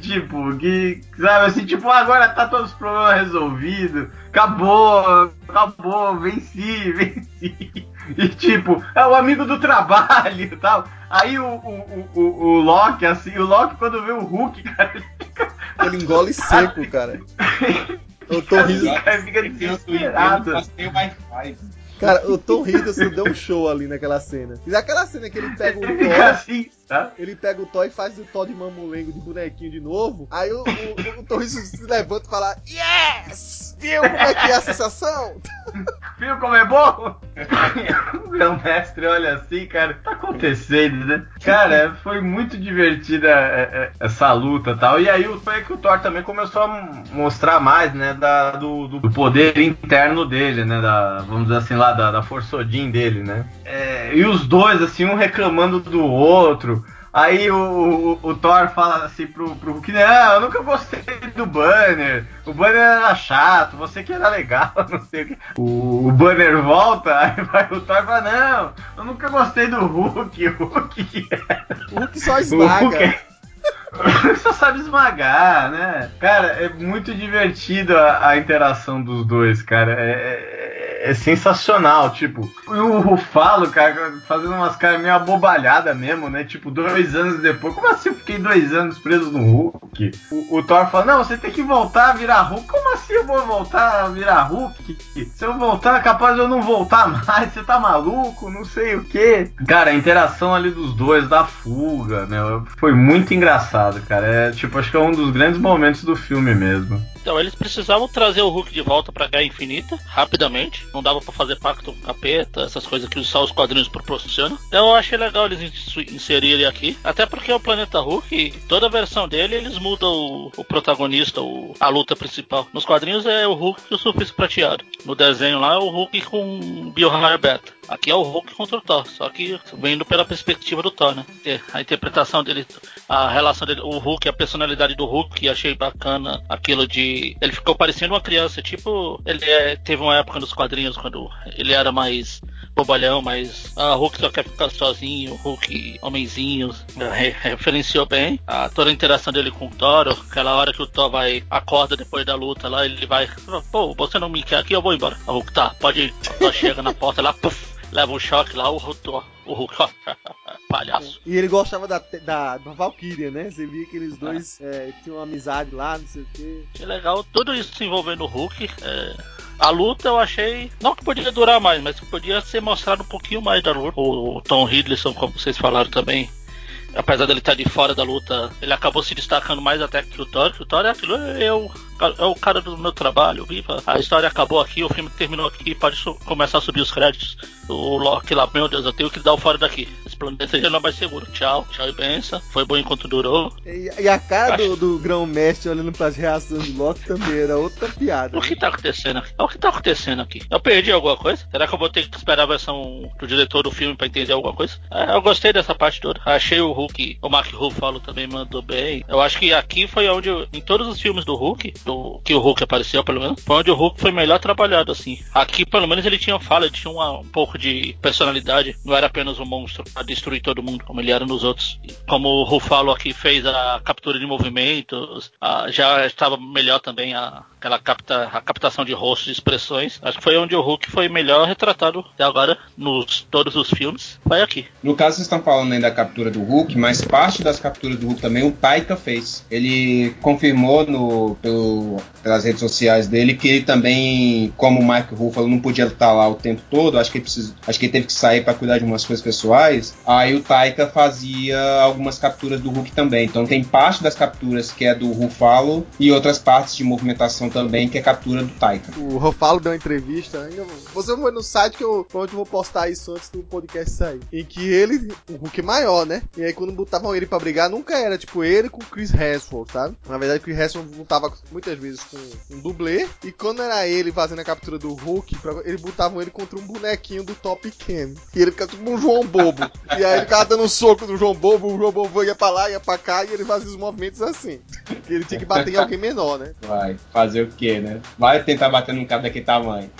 tipo, que, sabe, assim, tipo, agora tá todos os problemas resolvidos, acabou, acabou, venci, venci. E tipo, é o amigo do trabalho e tal. Aí o, o, o, o Loki, assim, o Loki quando vê o Hulk, cara, ele fica. Ele engole seco, cara. Eu tô rindo. Cara, fica desesperado. Cara, o Tom Hiddleston deu um show ali naquela cena. E naquela cena que ele pega o Thor, assim, tá? ele pega o Thor e faz o Thor de mamulengo de bonequinho de novo. Aí o, o, o Hiddleston se levanta e fala: Yes! Viu como é que é a sensação? Viu como é bom? o grão-mestre olha assim, cara, tá acontecendo, né? Cara, foi muito divertida é, é, essa luta e tal. E aí foi que o Thor também começou a mostrar mais, né, da, do, do poder interno dele, né? Da, vamos dizer assim, lá, da, da força Odin dele, né? É, e os dois, assim, um reclamando do outro. Aí o, o, o, Thor fala assim pro, pro Hulk, não, eu nunca gostei do Banner. O Banner era chato, você que era legal, não sei o que. O, o Banner volta, aí vai o Thor e fala, não, eu nunca gostei do Hulk, o Hulk que era. O Hulk só esmaga. O Hulk é- só sabe esmagar, né? Cara, é muito divertido a, a interação dos dois, cara. É, é, sensacional, tipo. O Rufalo, cara, fazendo umas caras meio abobalhadas mesmo, né? Tipo, dois anos depois. Como assim eu fiquei dois anos preso no Hulk? O, o Thor fala: Não, você tem que voltar a virar Hulk. Como assim eu vou voltar a virar Hulk? Se eu voltar, capaz de eu não voltar mais. Você tá maluco? Não sei o que. Cara, a interação ali dos dois, da fuga, né? Foi muito engraçado, cara. É tipo, acho que é um dos grandes momentos do filme mesmo. Então, eles precisavam trazer o Hulk de volta pra Guerra Infinita, rapidamente. Não dava pra fazer pacto com capeta, essas coisas que só os quadrinhos proporcionam. Então eu achei legal eles inserirem aqui. Até porque o Planeta Hulk, toda a versão dele, eles mudam o, o protagonista, o, a luta principal. Nos quadrinhos é o Hulk e o Surfista Prateado. No desenho lá é o Hulk com Biohara Beta. Aqui é o Hulk contra o Thor, só que vendo pela perspectiva do Thor, né? A interpretação dele, a relação dele, o Hulk, a personalidade do Hulk, achei bacana aquilo de. Ele ficou parecendo uma criança, tipo. Ele é, teve uma época nos quadrinhos quando ele era mais bobalhão, mas a Hulk só quer ficar sozinho, Hulk homenzinho, re referenciou bem a toda a interação dele com o Thor, aquela hora que o Thor vai, acorda depois da luta lá, ele vai, pô, você não me quer aqui, eu vou embora. A Hulk, tá, pode ir. O Thor chega na porta lá, puf, leva um choque lá, o Thor, o Hulk, palhaço. E ele gostava da, da, da Valkyria, né? Você via que eles dois é, tinham uma amizade lá, não sei o quê. Que legal, tudo isso envolvendo o Hulk. É, a luta eu achei. Não que podia durar mais, mas que podia ser mostrado um pouquinho mais da luta. O, o Tom Hiddleston, como vocês falaram também, apesar dele estar de fora da luta, ele acabou se destacando mais até que o Thor. O Thor é aquilo, eu, é o cara do meu trabalho, viva. A história acabou aqui, o filme terminou aqui, pode começar a subir os créditos. O Loki lá, meu Deus, eu tenho que dar o fora daqui. Esse planeta já não é mais seguro. Tchau, tchau e benção. Foi bom enquanto durou. E, e a cara do, do grão-mestre olhando para as reações do Loki também era outra piada. O que tá acontecendo aqui? O que tá acontecendo aqui? Eu perdi alguma coisa? Será que eu vou ter que esperar a versão do diretor do filme para entender alguma coisa? É, eu gostei dessa parte toda. Achei o Hulk, o Mark Ruffalo também mandou bem. Eu acho que aqui foi onde, em todos os filmes do Hulk, do, que o Hulk apareceu, pelo menos, foi onde o Hulk foi melhor trabalhado, assim. Aqui, pelo menos, ele tinha fala, ele tinha uma, um pouco de personalidade. Não era apenas um monstro destruir todo mundo, como ele era nos outros. Como o Ruffalo aqui fez a captura de movimentos, a, já estava melhor também a, aquela capta, a captação de rostos e expressões. Acho que foi onde o Hulk foi melhor retratado até agora, nos todos os filmes. Foi aqui. No caso, vocês estão falando aí da captura do Hulk, mas parte das capturas do Hulk também o Taika fez. Ele confirmou no, pelo, pelas redes sociais dele que ele também, como o Mike Ruffalo não podia estar lá o tempo todo, acho que ele, precis, acho que ele teve que sair para cuidar de umas coisas pessoais. Aí o Taika fazia algumas capturas do Hulk também. Então tem parte das capturas que é do Ruffalo e outras partes de movimentação também que é captura do Taika. O Ruffalo deu uma entrevista, ainda você foi no site que eu, onde eu vou postar isso antes do podcast sair, em que ele, o Hulk maior, né? E aí quando botavam ele para brigar, nunca era tipo ele com o Chris Hemsworth, sabe? Na verdade, o Chris Hemsworth lutava muitas vezes com um dublê e quando era ele fazendo a captura do Hulk, ele botavam ele contra um bonequinho do Top Ken. E ele ficava tipo um João Bobo. e aí ele ficava dando um soco no João Bobo, o João Bobo ia pra lá, ia pra cá e ele fazia os movimentos assim. Ele tinha que bater em alguém menor, né? Vai, fazer o quê, né? Vai tentar bater num cara daquele tamanho.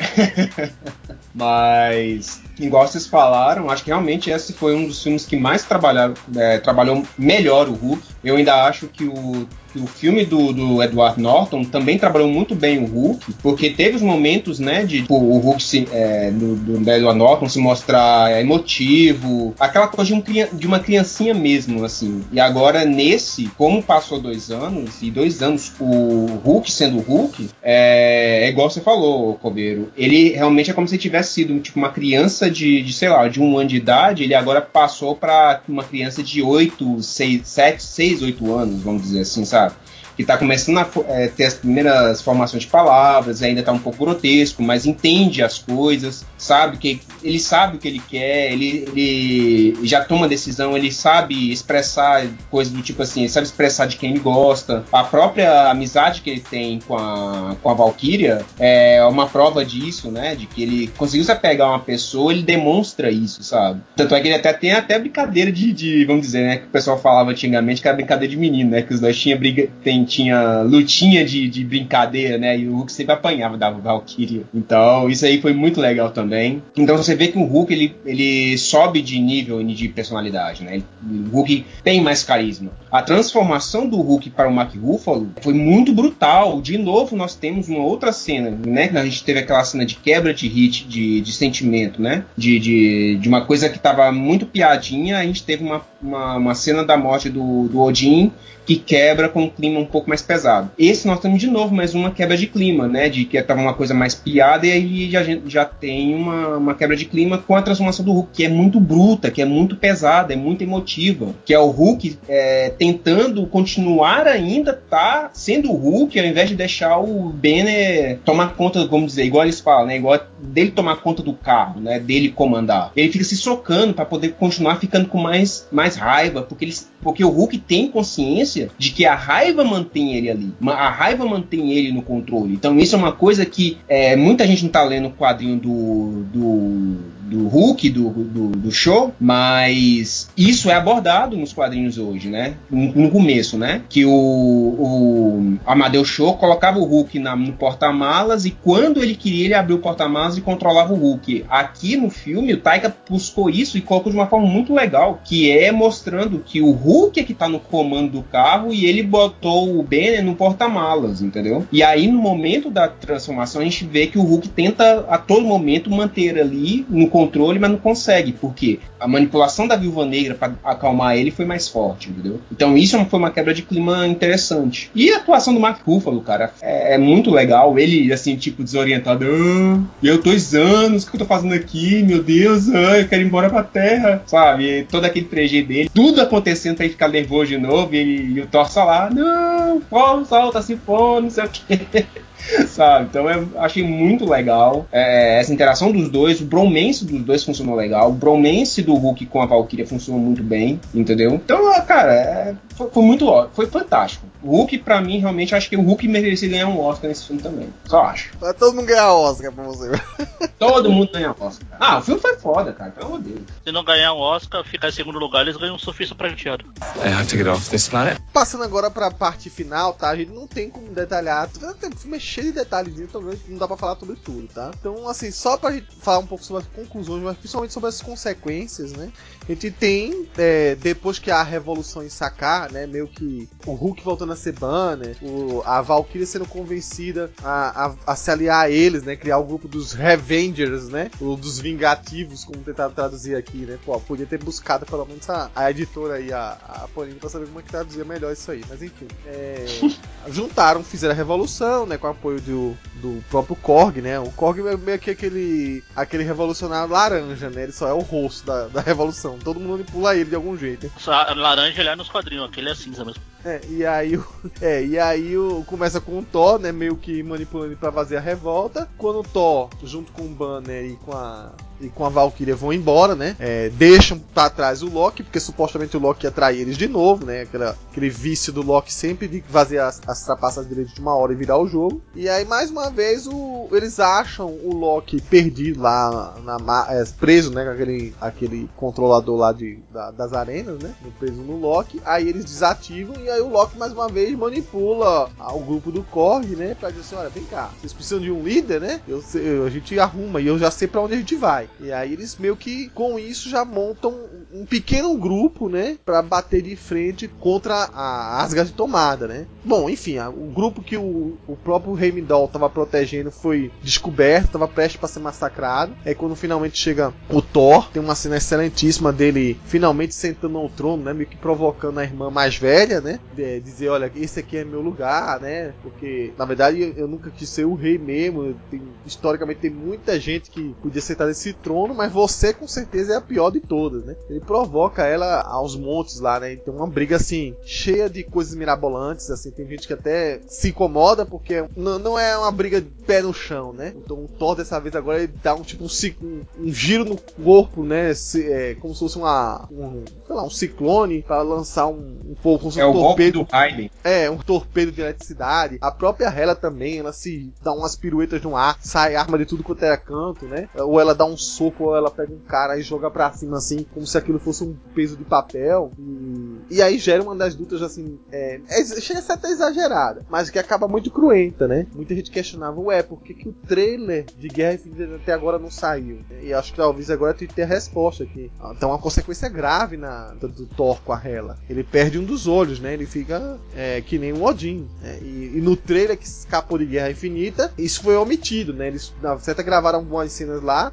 Mas, igual vocês falaram, acho que realmente esse foi um dos filmes que mais trabalharam, é, trabalhou melhor o Hulk. Eu ainda acho que o que o filme do, do, Edward Norton também trabalhou muito bem o Hulk, porque teve os momentos, né, de tipo, o Hulk se, é, do, do, Edward Norton se mostrar emotivo, aquela coisa de, um, de uma criancinha mesmo, assim. E agora, nesse, como passou dois anos, e dois anos o Hulk sendo o Hulk, é, é igual você falou, Coveiro, ele realmente é como se tivesse sido tipo, uma criança de, de, sei lá, de um ano de idade, ele agora passou para uma criança de 8, 6, 7, 6, 8 anos, vamos dizer assim, sabe? Que está começando a é, ter as primeiras formações de palavras, ainda está um pouco grotesco, mas entende as coisas, sabe que ele sabe o que ele quer, ele, ele já toma decisão, ele sabe expressar coisas do tipo assim, ele sabe expressar de quem ele gosta. A própria amizade que ele tem com a, com a Valkyria é uma prova disso, né? De que ele conseguiu se apegar a uma pessoa, ele demonstra isso, sabe? Tanto é que ele até tem até brincadeira de, de vamos dizer, né? Que o pessoal falava antigamente que era brincadeira de menino, né? Que os dois tinham briga, tem, tinha lutinha de, de brincadeira, né? E o Hulk sempre apanhava da Valkyria. Então, isso aí foi muito legal também. Então você vê que o Hulk ele, ele sobe de nível e de personalidade, né? o Hulk tem mais carisma. A transformação do Hulk para o Mark Ruffalo foi muito brutal. De novo, nós temos uma outra cena, né? A gente teve aquela cena de quebra de hit, de, de sentimento, né? De, de, de uma coisa que estava muito piadinha. A gente teve uma, uma, uma cena da morte do, do Odin que quebra com um clima um pouco mais pesado. Esse nós temos de novo mais uma quebra de clima, né? De que estava uma coisa mais piada e aí já, já tem uma, uma quebra de clima com a transformação do Hulk, que é muito bruta, que é muito pesada, é muito emotiva. Que é o Hulk é, tentando continuar ainda tá sendo o Hulk, ao invés de deixar o Banner tomar conta, vamos dizer, igual eles falam, né? Igual dele tomar conta do carro, né? Dele comandar. Ele fica se socando para poder continuar ficando com mais, mais raiva, porque, eles, porque o Hulk tem consciência consciência de que a raiva mantém ele ali. A raiva mantém ele no controle. Então isso é uma coisa que é, muita gente não tá lendo o quadrinho do, do do Hulk, do, do, do, show, mas isso é abordado nos quadrinhos hoje, né? No, no começo, né? Que o, o Amadeus Show colocava o Hulk na, no porta-malas e quando ele queria, ele abria o porta-malas e controlava o Hulk. Aqui no filme, o Taika buscou isso e colocou de uma forma muito legal, que é mostrando que o Hulk é que tá no comando do carro e ele botou o Banner no porta-malas, entendeu? E aí, no momento da transformação, a gente vê que o Hulk tenta a todo momento manter ali no controle, mas não consegue, porque a manipulação da Viúva Negra para acalmar ele foi mais forte, entendeu? Então isso foi uma quebra de clima interessante. E a atuação do Mark Ruffalo, cara, é, é muito legal. Ele, assim, tipo, desorientado. Ah, eu dois anos, o que eu tô fazendo aqui? Meu Deus, ah, eu quero ir embora pra terra, sabe? E todo aquele 3G dele, tudo acontecendo pra ele ficar nervoso de novo, e, ele, e o Thor só lá, não, solta, se for, não sei o que. sabe? Então eu achei muito legal é, essa interação dos dois, o bromance dos dois funcionou legal, o bromance do Hulk com a Valkyria funcionou muito bem, entendeu? Então, cara, é, foi, foi, muito foi fantástico. O Hulk, pra mim, realmente, acho que o Hulk merecia ganhar um Oscar nesse filme também. Só acho. Vai todo mundo ganhar Oscar pra você. todo mundo ganha Oscar. Ah, o filme foi foda, cara, pelo amor de Deus. Se não ganhar um Oscar, ficar em segundo lugar, eles ganham um surfista prateado. I have to get off this planet. Passando agora pra parte final, tá? A gente não tem como detalhar. O filme é cheio de detalhes, então não dá pra falar sobre tudo, tá? Então, assim, só pra gente falar um pouco sobre as conclusões, mas principalmente sobre as consequências, né? A gente tem, é, depois que a revolução em Sakar, né? Meio que o Hulk voltando a ser banner, o, a Valkyria sendo convencida a, a, a, se aliar a eles, né? Criar o grupo dos Revengers, né? Ou dos Vingativos, como tentaram traduzir aqui, né? Pô, podia ter buscado pelo menos a, a editora aí, a, a Panini, pra saber como é que traduzia melhor isso aí. Mas enfim, é, juntaram, fizeram a revolução, né? Com o apoio do, do próprio Korg, né? O Korg é meio que aquele, aquele revolucionário laranja, né? Ele só é o rosto da, da revolução. Todo mundo manipula ele de algum jeito. Laranja ele é nos quadrinhos, aquele é cinza mesmo. É, e aí, é, e aí o, começa com o Thor, né, meio que manipulando pra fazer a revolta. Quando o Thor, junto com o Banner e com a e com a Valkyria vão embora, né? É, deixam pra trás o Loki, porque supostamente o Loki ia trair eles de novo, né? Aquela, aquele vício do Loki sempre de fazer as, as trapaças dele de uma hora e virar o jogo. E aí, mais uma vez, o, eles acham o Loki perdido lá, na, é, preso, né? Com aquele, aquele controlador lá de, da, das arenas, né? Preso no Loki. Aí eles desativam e aí o Loki, mais uma vez, manipula o grupo do Korg, né? Pra dizer assim, olha, vem cá, vocês precisam de um líder, né? Eu, a gente arruma e eu já sei para onde a gente vai. E aí eles meio que com isso já montam um pequeno grupo, né, para bater de frente contra a Asgard tomada, né? Bom, enfim, o grupo que o, o próprio Heimdall estava protegendo foi descoberto, estava prestes para ser massacrado. É quando finalmente chega o Thor, tem uma cena excelentíssima dele finalmente sentando no trono, né, meio que provocando a irmã mais velha, né, de dizer, olha, esse aqui é meu lugar, né? Porque na verdade eu nunca quis ser o rei mesmo. Tem, historicamente tem muita gente que podia sentar nesse trono, mas você com certeza é a pior de todas, né? Ele provoca ela aos montes lá, né? Tem uma briga assim, cheia de coisas mirabolantes, assim, tem gente que até se incomoda porque não, não é uma briga de pé no chão, né? Então o Thor dessa vez agora ele dá um tipo um, um, um giro no corpo, né? Se, é, como se fosse uma, um, sei lá, um ciclone para lançar um, um pouco é um torpedo do Raiden. É, um torpedo de eletricidade. A própria Hela também, ela se dá umas piruetas no ar, sai arma de tudo quanto é canto, né? Ou ela dá um soco ela pega um cara e joga pra cima assim, como se aquilo fosse um peso de papel. E, e aí gera uma das lutas assim. É, é, chega a ser até exagerada, mas que acaba muito cruenta, né? Muita gente questionava, ué, por que, que o trailer de Guerra Infinita até agora não saiu? E acho que talvez agora tu tenha a resposta aqui. Então uma consequência grave na, do, do Thor com a Hela. Ele perde um dos olhos, né? Ele fica é, que nem um Odin. Né? E, e, no trailer que escapou de Guerra Infinita, isso foi omitido, né? Eles na certa gravaram algumas cenas lá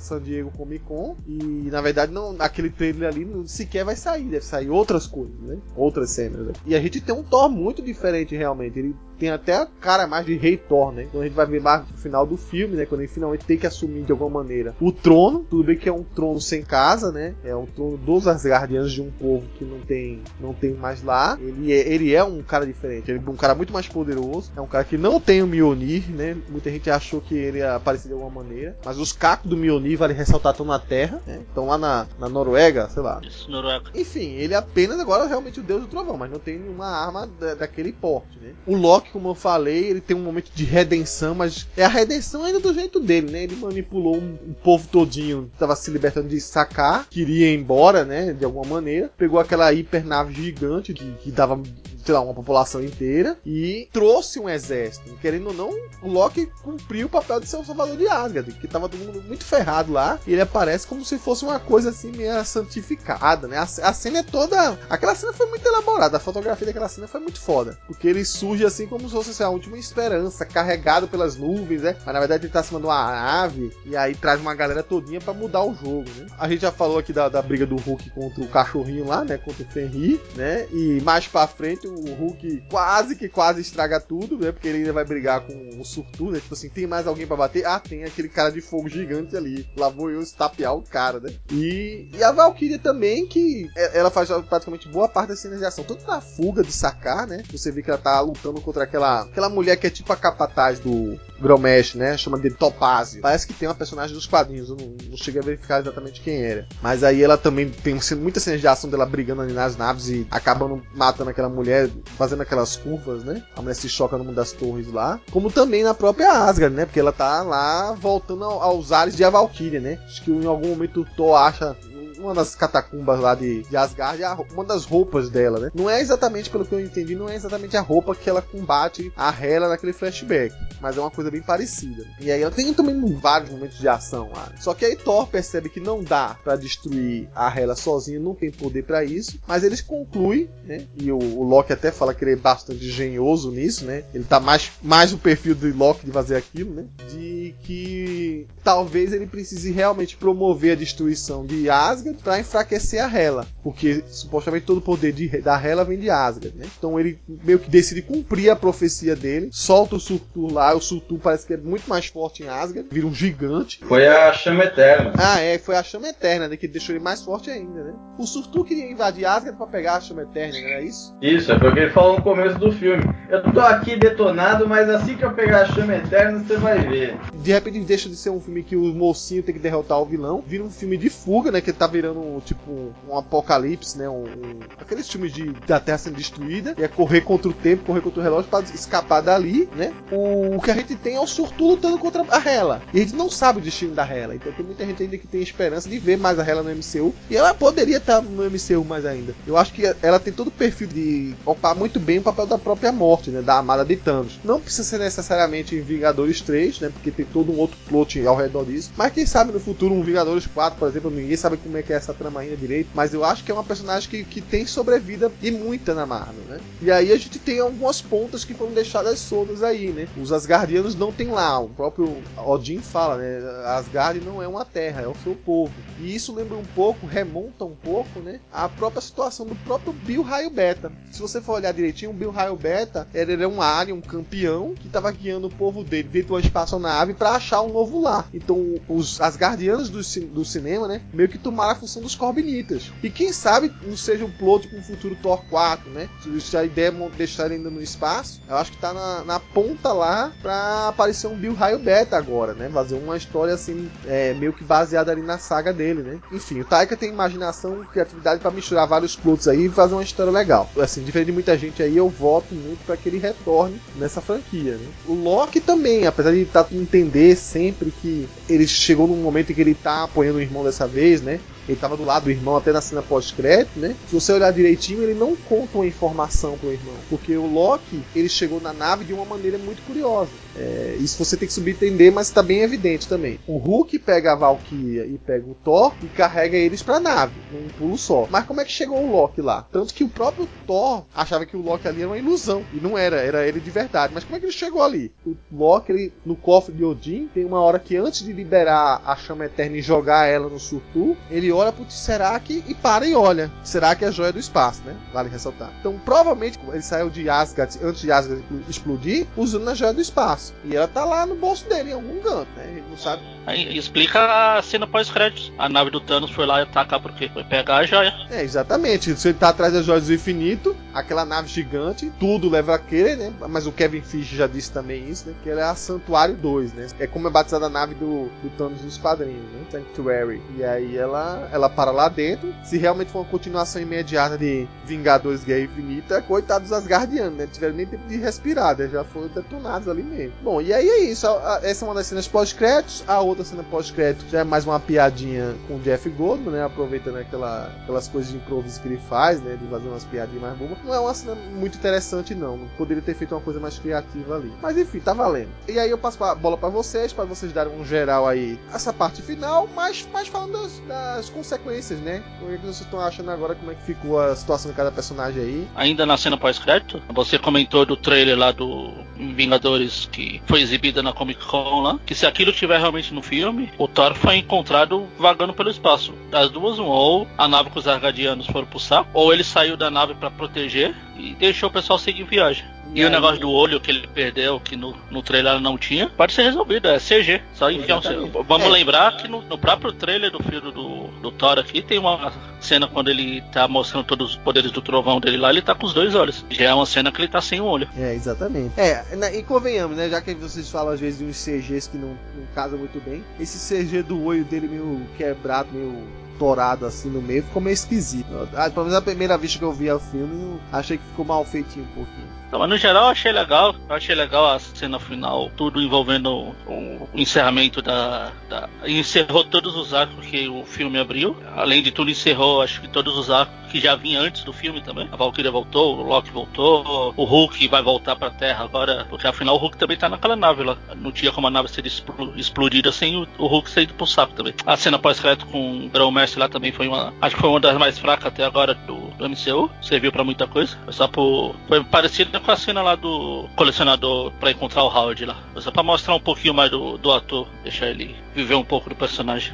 San Diego Comic Con e na verdade não aquele trailer ali não sequer vai sair, deve sair outras coisas, né? Outras cenas. Né? E a gente tem um Thor muito diferente realmente. Ele tem até a cara mais de Rei Thor, né? Então a gente vai ver mais no final do filme, né? Quando ele finalmente tem que assumir de alguma maneira o trono. Tudo bem que é um trono sem casa, né? É um trono dos Asgardianos de um povo que não tem, não tem mais lá. Ele é, ele é um cara diferente. Ele é um cara muito mais poderoso. É um cara que não tem o Mjolnir, né? Muita gente achou que ele ia aparecer de alguma maneira. Mas os cacos do Mjolnir, vale ressaltar, estão na Terra. Né? Estão lá na, na Noruega, sei lá. Isso, Noruega. Enfim, ele apenas apenas agora realmente o deus do trovão, mas não tem nenhuma arma da, daquele porte, né? O Loki, como eu falei, ele tem um momento de redenção, mas é a redenção ainda do jeito dele, né? Ele manipulou um, um povo todinho, tava se libertando de sacar, queria ir embora, né? De alguma maneira, pegou aquela hipernave gigante que, que dava sei lá, uma população inteira e trouxe um exército. Querendo ou não, o Loki cumpriu o papel de ser o salvador de Asgard, que tava todo mundo muito ferrado lá, e ele aparece como se fosse uma coisa assim meio santificada, né? A, a cena é toda. Aquela cena foi muito elaborada, a fotografia daquela cena foi muito foda. Porque ele surge assim como se fosse a última esperança, carregado pelas nuvens, né? Mas na verdade ele tá acima de uma ave, e aí traz uma galera todinha para mudar o jogo, né? A gente já falou aqui da, da briga do Hulk contra o cachorrinho lá, né? Contra o Fenrir, né? E mais pra frente o Hulk quase que quase estraga tudo, né? Porque ele ainda vai brigar com o Surtur, né? Tipo assim, tem mais alguém para bater? Ah, tem aquele cara de fogo gigante ali. Lá vou eu estapear o cara, né? E, e a Valkyria também, que é, ela faz praticamente boa parte das cenas de ação. Tanto na fuga de sacar, né? Você vê que ela tá lutando contra aquela, aquela mulher que é tipo a capataz do, Gromesh, né? Chama de Topázio. Parece que tem uma personagem dos quadrinhos, eu não, não cheguei a verificar exatamente quem era. Mas aí ela também tem muitas cenas de ação dela brigando ali nas naves e acabando matando aquela mulher, fazendo aquelas curvas, né? A mulher se choca numa das torres lá. Como também na própria Asgard, né? Porque ela tá lá voltando aos ares de a Valkyria, né? Acho que em algum momento o Thor acha uma das catacumbas lá de, de Asgard, uma das roupas dela, né? Não é exatamente, pelo que eu entendi, não é exatamente a roupa que ela combate a Hela naquele flashback, mas é uma coisa bem parecida. E aí ela tem também vários momentos de ação lá. Só que aí Thor percebe que não dá para destruir a Hela sozinho, não tem poder para isso, mas eles concluem, né? E o, o, Loki até fala que ele é bastante engenhoso nisso, né? Ele tá mais, mais o perfil do Loki de fazer aquilo, né? De que talvez ele precise realmente promover a destruição de Asgard para enfraquecer a Hela, porque supostamente todo o poder de, da Hela vem de Asgard, né? Então ele meio que decide cumprir a profecia dele, solta o Surtur lá, o Surtur parece que é muito mais forte em Asgard, vira um gigante. Foi a chama eterna. Ah, é, foi a chama eterna, né, que deixou ele mais forte ainda, né? O Surtur queria invadir Asgard para pegar a chama eterna, não é isso? Isso, é porque ele falou no começo do filme. Eu tô aqui detonado, mas assim que eu pegar a chama eterna, você vai ver. De repente deixa de ser um filme que o mocinho tem que derrotar o vilão, vira um filme de fuga, né, que ele tá virando tipo um apocalipse, né? Um, um, aqueles filmes de da Terra sendo destruída, e é correr contra o tempo, correr contra o relógio para escapar dali, né? O, o, que a gente tem é o Surtur lutando contra a Hela. E a gente não sabe o destino da Hela. Então tem muita gente ainda que tem esperança de ver mais a Hela no MCU. E ela poderia estar no MCU mais ainda. Eu acho que ela tem todo o perfil de ocupar muito bem o papel da própria morte, né? Da amada de Thanos. Não precisa ser necessariamente em Vingadores 3, né? Porque tem todo um outro plot ao redor disso. Mas quem sabe no futuro um Vingadores 4, por exemplo, ninguém sabe como é que é essa trama ainda direito, mas eu acho que é uma personagem que, que tem sobrevida e muita na Marvel, né? E aí a gente tem algumas pontas que foram deixadas soltas aí, né? Os Asgardianos não tem lá, o próprio Odin fala, né? Asgard não é uma terra, é o seu povo. E isso lembra um pouco, remonta um pouco, né? A própria situação do próprio Bill Raio Beta. Se você for olhar direitinho, o Bill Raio Beta ele era um alien, um campeão, que estava guiando o povo dele dentro de uma espaçonave para achar um novo lar. Então, os Asgardianos do, do cinema, né? Meio que tomaram a função dos Corbinitas e quem sabe não seja um plot com um futuro Thor 4, né? Se a ideia é deixar ainda no espaço, eu acho que tá na, na ponta lá pra aparecer um Bill Raio Beta agora, né? Fazer uma história assim, é, meio que baseada ali na saga dele, né? Enfim, o Taika tem imaginação, criatividade para misturar vários plots aí e fazer uma história legal. Assim, diferente de muita gente aí, eu voto muito para que ele retorne nessa franquia, né? O Loki também, apesar de tá, entender sempre que ele chegou num momento em que ele tá apoiando o irmão dessa vez, né? Ele tava do lado do irmão até na cena pós-crédito, né? Se você olhar direitinho, ele não conta uma informação pro irmão. Porque o Loki, ele chegou na nave de uma maneira muito curiosa. É, isso você tem que subentender, mas está bem evidente também. O Hulk pega a Valkyria e pega o Thor e carrega eles pra nave, num pulo só. Mas como é que chegou o Loki lá? Tanto que o próprio Thor achava que o Loki ali era uma ilusão. E não era, era ele de verdade. Mas como é que ele chegou ali? O Loki, ele, no cofre de Odin, tem uma hora que antes de liberar a chama eterna e jogar ela no Surtur, ele olha pro Tesseract e para e olha. Será que é a joia do espaço, né? Vale ressaltar. Então, provavelmente, ele saiu de Asgard antes de Asgard explodir, usando a joia do espaço. E ela tá lá no bolso dele, em algum canto, né? A gente não sabe. Aí explica a cena pós-créditos. A nave do Thanos foi lá atacar porque foi pegar a joia. É, exatamente. Se ele tá atrás das joias do infinito, aquela nave gigante, tudo leva a crer, né? Mas o Kevin Fish já disse também isso, né? Que ela é a Santuário 2, né? É como é batizada a nave do, do Thanos dos quadrinhos, né? Sanctuary. E aí ela, ela para lá dentro. Se realmente for uma continuação imediata de Vingadores Guerra Infinita, coitados dos Asgardianos, né? Tiveram nem tempo de respirar, né? Já foram detonados ali mesmo. Bom, e aí é isso. Essa é uma das cenas pós-créditos. A outra cena pós-crédito já é mais uma piadinha com o Jeff Goldman, né? Aproveitando aquela, aquelas coisas de improviso que ele faz, né? De fazer umas piadinhas mais bobas. Não é uma cena muito interessante, não. Poderia ter feito uma coisa mais criativa ali. Mas enfim, tá valendo. E aí eu passo a bola pra vocês, para vocês darem um geral aí essa parte final, mas, mas falando das, das consequências, né? O que vocês estão achando agora, como é que ficou a situação de cada personagem aí? Ainda na cena pós-crédito, você comentou do trailer lá do Vingadores que foi exibida na Comic Con lá, que se aquilo tiver realmente no filme, o Thor foi encontrado vagando pelo espaço. Das duas, um, ou a nave com os Argadianos foram pro saco, ou ele saiu da nave pra proteger e deixou o pessoal seguir viagem. E, E o aí- negócio do olho que ele perdeu, que no, no trailer não tinha, pode ser resolvido, é CG. Só enfiar um. Vamos É. lembrar que no, no próprio trailer do filme do, do Thor aqui tem uma cena quando ele tá mostrando todos os poderes do trovão dele lá, ele tá com os dois olhos. Já é uma cena que ele tá sem o olho. É, exatamente. É, né, e convenhamos, né? Já que vocês falam às vezes de uns CGs que não, não casam muito bem, esse CG do olho dele meio quebrado, meio torado assim no meio, ficou meio esquisito. Ah, Pelo menos a primeira vista que eu vi o filme, achei que ficou mal feitinho um pouquinho. Não, mas no geral eu achei legal. Eu achei legal a cena final, tudo envolvendo o, encerramento da, da- Encerrou todos os arcos que o filme abriu. Além de tudo, encerrou acho que todos os arcos que já vinha antes do filme também. A Valkyria voltou, o Loki voltou, o Hulk vai voltar pra Terra agora, porque afinal o Hulk também tá naquela nave lá. Não tinha como a nave ser explo- explodida sem o, Hulk sair pro saco também. A cena pós-crédito com o Grão Lá também foi uma. Acho que foi uma das mais fracas até agora do, do MCU. Serviu pra muita coisa. Só por. Foi parecida com a cena lá do colecionador pra encontrar o Howard lá. Só pra mostrar um pouquinho mais do, do ator, deixar ele viver um pouco do personagem.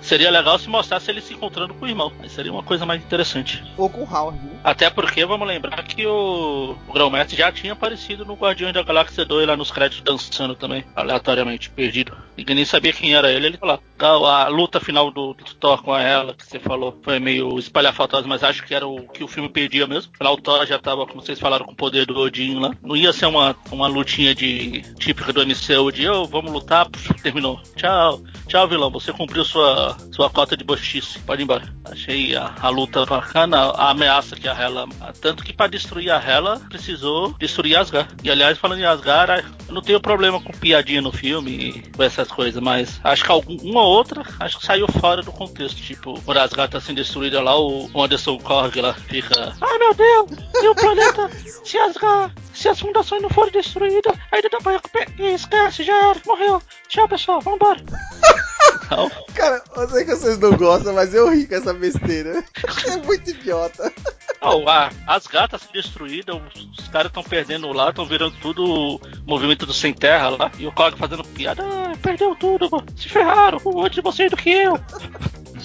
Seria legal se mostrasse ele se encontrando com o irmão. Aí seria uma coisa mais interessante. Ou com o Howard, né? Até porque vamos lembrar que o, o Grão-Mestre já tinha aparecido no Guardiões da Galáxia 2 lá nos créditos dançando também, aleatoriamente, perdido. Ninguém nem sabia quem era ele, ele falou. A, a luta final do, do Thor com a ela, que você falou, foi meio espalhafatosa, mas acho que era o que o filme perdia mesmo. Afinal, o Thor já tava, como vocês falaram, com o poder do Odin lá. Não ia ser uma, uma lutinha de típica do MCU de oh, vamos lutar, terminou. Tchau, tchau, vilão. Você cumpriu sua, sua cota de bochice. Pode ir embora. Achei a, a luta bacana, a ameaça que a Hela. Tanto que para destruir a Hela, precisou destruir Asgard. E aliás, falando em Asgard, eu não tenho problema com piadinha no filme e com essas coisas, mas acho que algum, uma ou outra acho que saiu fora do contexto. Tipo, quando Asgard tá sendo destruída lá, o Anderson Korg lá fica. Ai meu Deus! E o planeta? Se Asgard, se as fundações não forem destruídas, ainda dá pra recuperar. Esquece, já era, morreu. Tchau pessoal, vambora. Então, Cara, eu sei que vocês não gostam, mas eu ri com essa besteira. É muito idiota. Não, a, as gatas destruídas, os, os caras estão perdendo lá, estão virando tudo movimento do sem terra lá. E o Cog fazendo piada, ah, perdeu tudo, se ferraram, antes de vocês do que eu.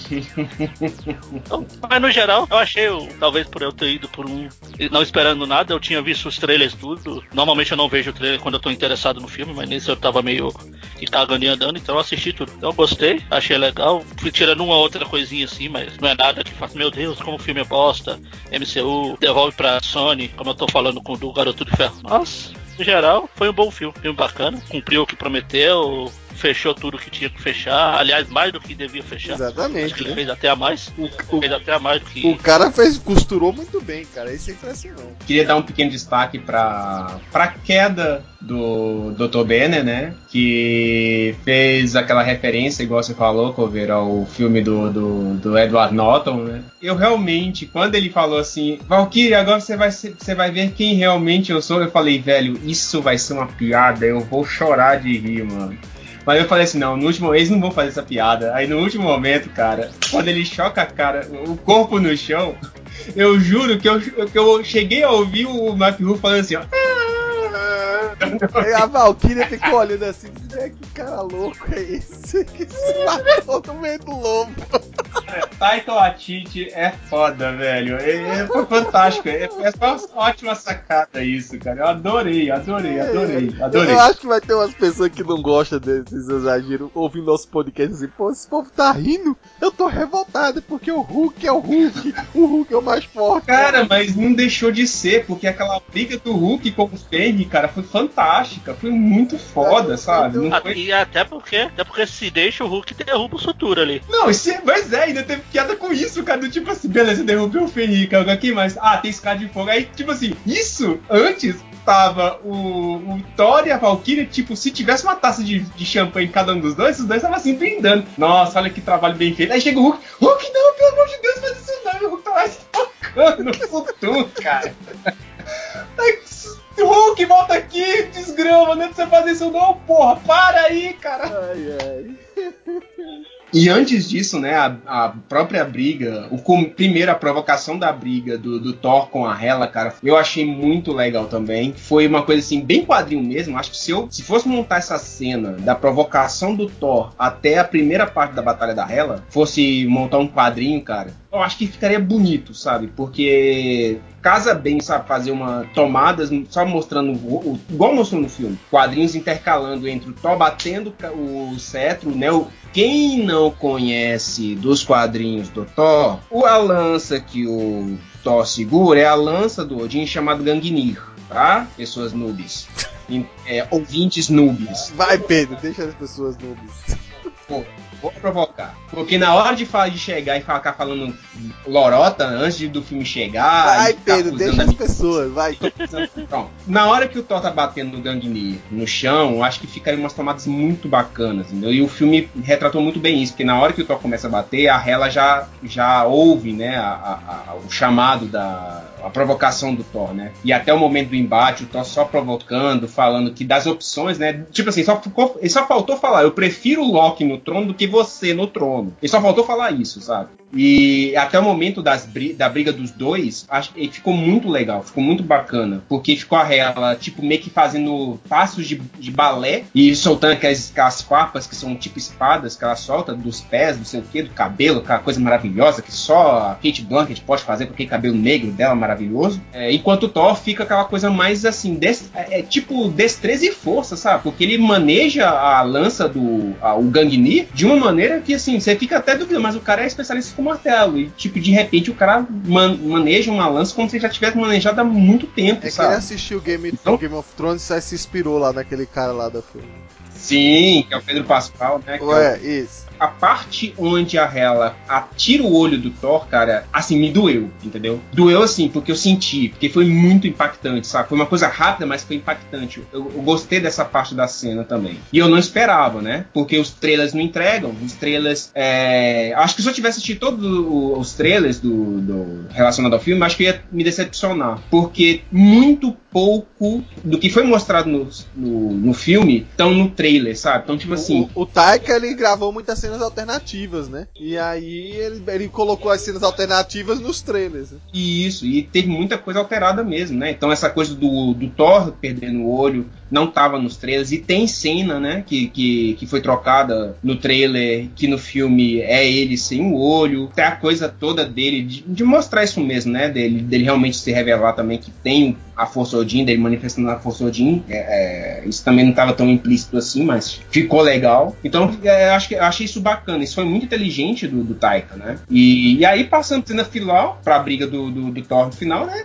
Mas no geral, eu achei, eu- talvez por eu ter ido por um. Não esperando nada, eu tinha visto os trailers tudo. Normalmente eu não vejo o trailer quando eu tô interessado no filme, mas nesse eu tava meio que e andando, então eu assisti tudo. Então eu gostei, achei legal. Fui tirando uma outra coisinha assim, mas não é nada que faça, meu Deus, como o filme é bosta. MCU, devolve pra Sony, como eu tô falando com o do Garoto de Ferro. Mas, no geral, foi um bom filme. Filme bacana, cumpriu o que prometeu, fechou tudo que tinha que fechar. Aliás, mais do que devia fechar. Acho Exatamente. que ele né? fez até a mais. O, Fez até a mais do que. o, o cara fez, costurou muito bem, cara. Isso é impressionante. Queria dar um pequeno destaque para a queda do Dr. Banner, né? Que fez aquela referência, igual você falou, Cover, ao filme do, do, do Edward Norton, né? Eu realmente, quando ele falou assim, Valkyrie, agora você vai, você vai ver quem realmente eu sou, eu falei, velho, isso vai ser uma piada, eu vou chorar de rir, mano. Mas eu falei assim, não, no último eles não vão fazer essa piada. Aí no último momento, cara, quando ele choca a cara, o corpo no chão, eu juro que eu, que eu cheguei a ouvir o Ruffalo falando assim, ó. Aí a Valkyria ficou olhando assim, "É, que cara louco é esse? Que se matou no meio do lobo. Taika Waititi é foda, velho. É, foi fantástico. É, é uma ótima sacada isso, cara. Eu adorei, adorei, adorei, adorei. Eu, acho que vai ter umas pessoas que não gostam desses exageros ouvindo nosso podcast assim, pô, esse povo tá rindo. Eu tô revoltado porque o Hulk é o Hulk. O Hulk é o mais forte. Cara, mas não deixou de ser, porque aquela briga do Hulk com o Cara, foi fantástica. Foi muito foda, sabe? Não foi... E até porque, até porque se deixa o Hulk derruba o Sutura ali. Não, mas é, ainda teve piada com isso, cara. Do tipo assim, beleza, derrubou o Fang, cara. Aqui, mas. Ah, tem escada de fogo. Aí, tipo assim, isso antes tava o, o Thor e a Valkyria, tipo, se tivesse uma taça de, de champanhe em cada um dos dois, os dois estavam assim brindando. Nossa, olha que trabalho bem feito. Aí chega o Hulk, Hulk, não, pelo amor de Deus, faz isso não. O Hulk tá lá tocando no futuro, cara. Hulk, volta aqui, desgrama, não é pra você fazer isso não, porra, para aí, cara. Ai, ai. E antes disso, né, a, a própria briga, o com, primeiro a provocação da briga do, do, Thor com a Hela, cara, eu achei muito legal também. Foi uma coisa assim, bem quadrinho mesmo. Acho que se eu se fosse montar essa cena da provocação do Thor até a primeira parte da Batalha da Hela, fosse montar um quadrinho, cara, eu acho que ficaria bonito, sabe? Porque casa bem, sabe, fazer uma tomadas só mostrando o, igual mostrou no filme, quadrinhos intercalando entre o Thor batendo o cetro, né? O, quem não conhece dos quadrinhos do Thor, a lança que o Thor segura é a lança do Odin chamado Gangnir, tá? Pessoas noobs. É, ouvintes noobs. Vai, Pedro, deixa as pessoas noobs. Pô, vou provocar. Porque na hora de, falar, de chegar e ficar falando lorota antes de, do filme chegar. Vai, Pedro, deixa as pessoas, vai. Pronto. Na hora que o Thor tá batendo no Gangnir no chão, acho que ficaria umas tomadas muito bacanas, entendeu? E o filme retratou muito bem isso, porque na hora que o Thor começa a bater, a Hela já, já ouve, né, a, a, a, o chamado da. a provocação do Thor, né? E até o momento do embate, o Thor só provocando, falando que das opções, né? Tipo assim, só ficou, só faltou falar, eu prefiro o Loki no trono do que você no trono. Ele só faltou falar isso, sabe? E até o momento das, da briga dos dois, acho que ficou muito legal, ficou muito bacana. Porque ficou a ela, tipo, meio que fazendo passos de, de balé e soltando aquelas, aquelas farpas que são tipo espadas que ela solta dos pés, não sei o que, do cabelo, aquela coisa maravilhosa que só a Kate Blanket pode fazer com aquele cabelo negro dela maravilhoso. É, enquanto o Thor fica aquela coisa mais assim, des, é, é, tipo destreza e força, sabe? Porque ele maneja a lança do a, o Gangnir de uma maneira que assim, você fica até duvidando, mas o cara é especialista com martelo. E, tipo, de repente o cara man, maneja uma lança como se já tivesse manejado há muito tempo, é sabe? que ele assistiu Game, então... Game of Thrones e se inspirou lá naquele cara lá da filme. Sim, que é o Pedro Pascal, né? Ué, é o... isso a parte onde a Hela atira o olho do Thor, cara, assim, me doeu, entendeu? Doeu assim, porque eu senti, porque foi muito impactante, sabe? Foi uma coisa rápida, mas foi impactante. Eu, eu gostei dessa parte da cena também. E eu não esperava, né? Porque os trailers não entregam. Os trailers. É... Acho que se eu tivesse assistido todos os trailers do, do relacionado ao filme, acho que ia me decepcionar. Porque muito pouco do que foi mostrado no, no, no filme estão no trailer, sabe? Então, tipo assim. O, o Taika ele gravou muitas cenas alternativas, né? E aí ele, ele colocou as cenas alternativas nos trailers. Né? Isso, e teve muita coisa alterada mesmo, né? Então essa coisa do, do Thor perdendo o olho não tava nos trailers. E tem cena, né? Que, que, que foi trocada no trailer, que no filme é ele sem o olho. Tem a coisa toda dele, de, de mostrar isso mesmo, né? Dele, dele realmente se revelar também que tem a Força Odin, dele manifestando a Força Odin. É, é, isso também não estava tão implícito assim, mas ficou legal. Então, é, acho que achei isso bacana. Isso foi muito inteligente do, do Taika, né? E, e aí, passando cena final, pra briga do, do, do Thor no final, né?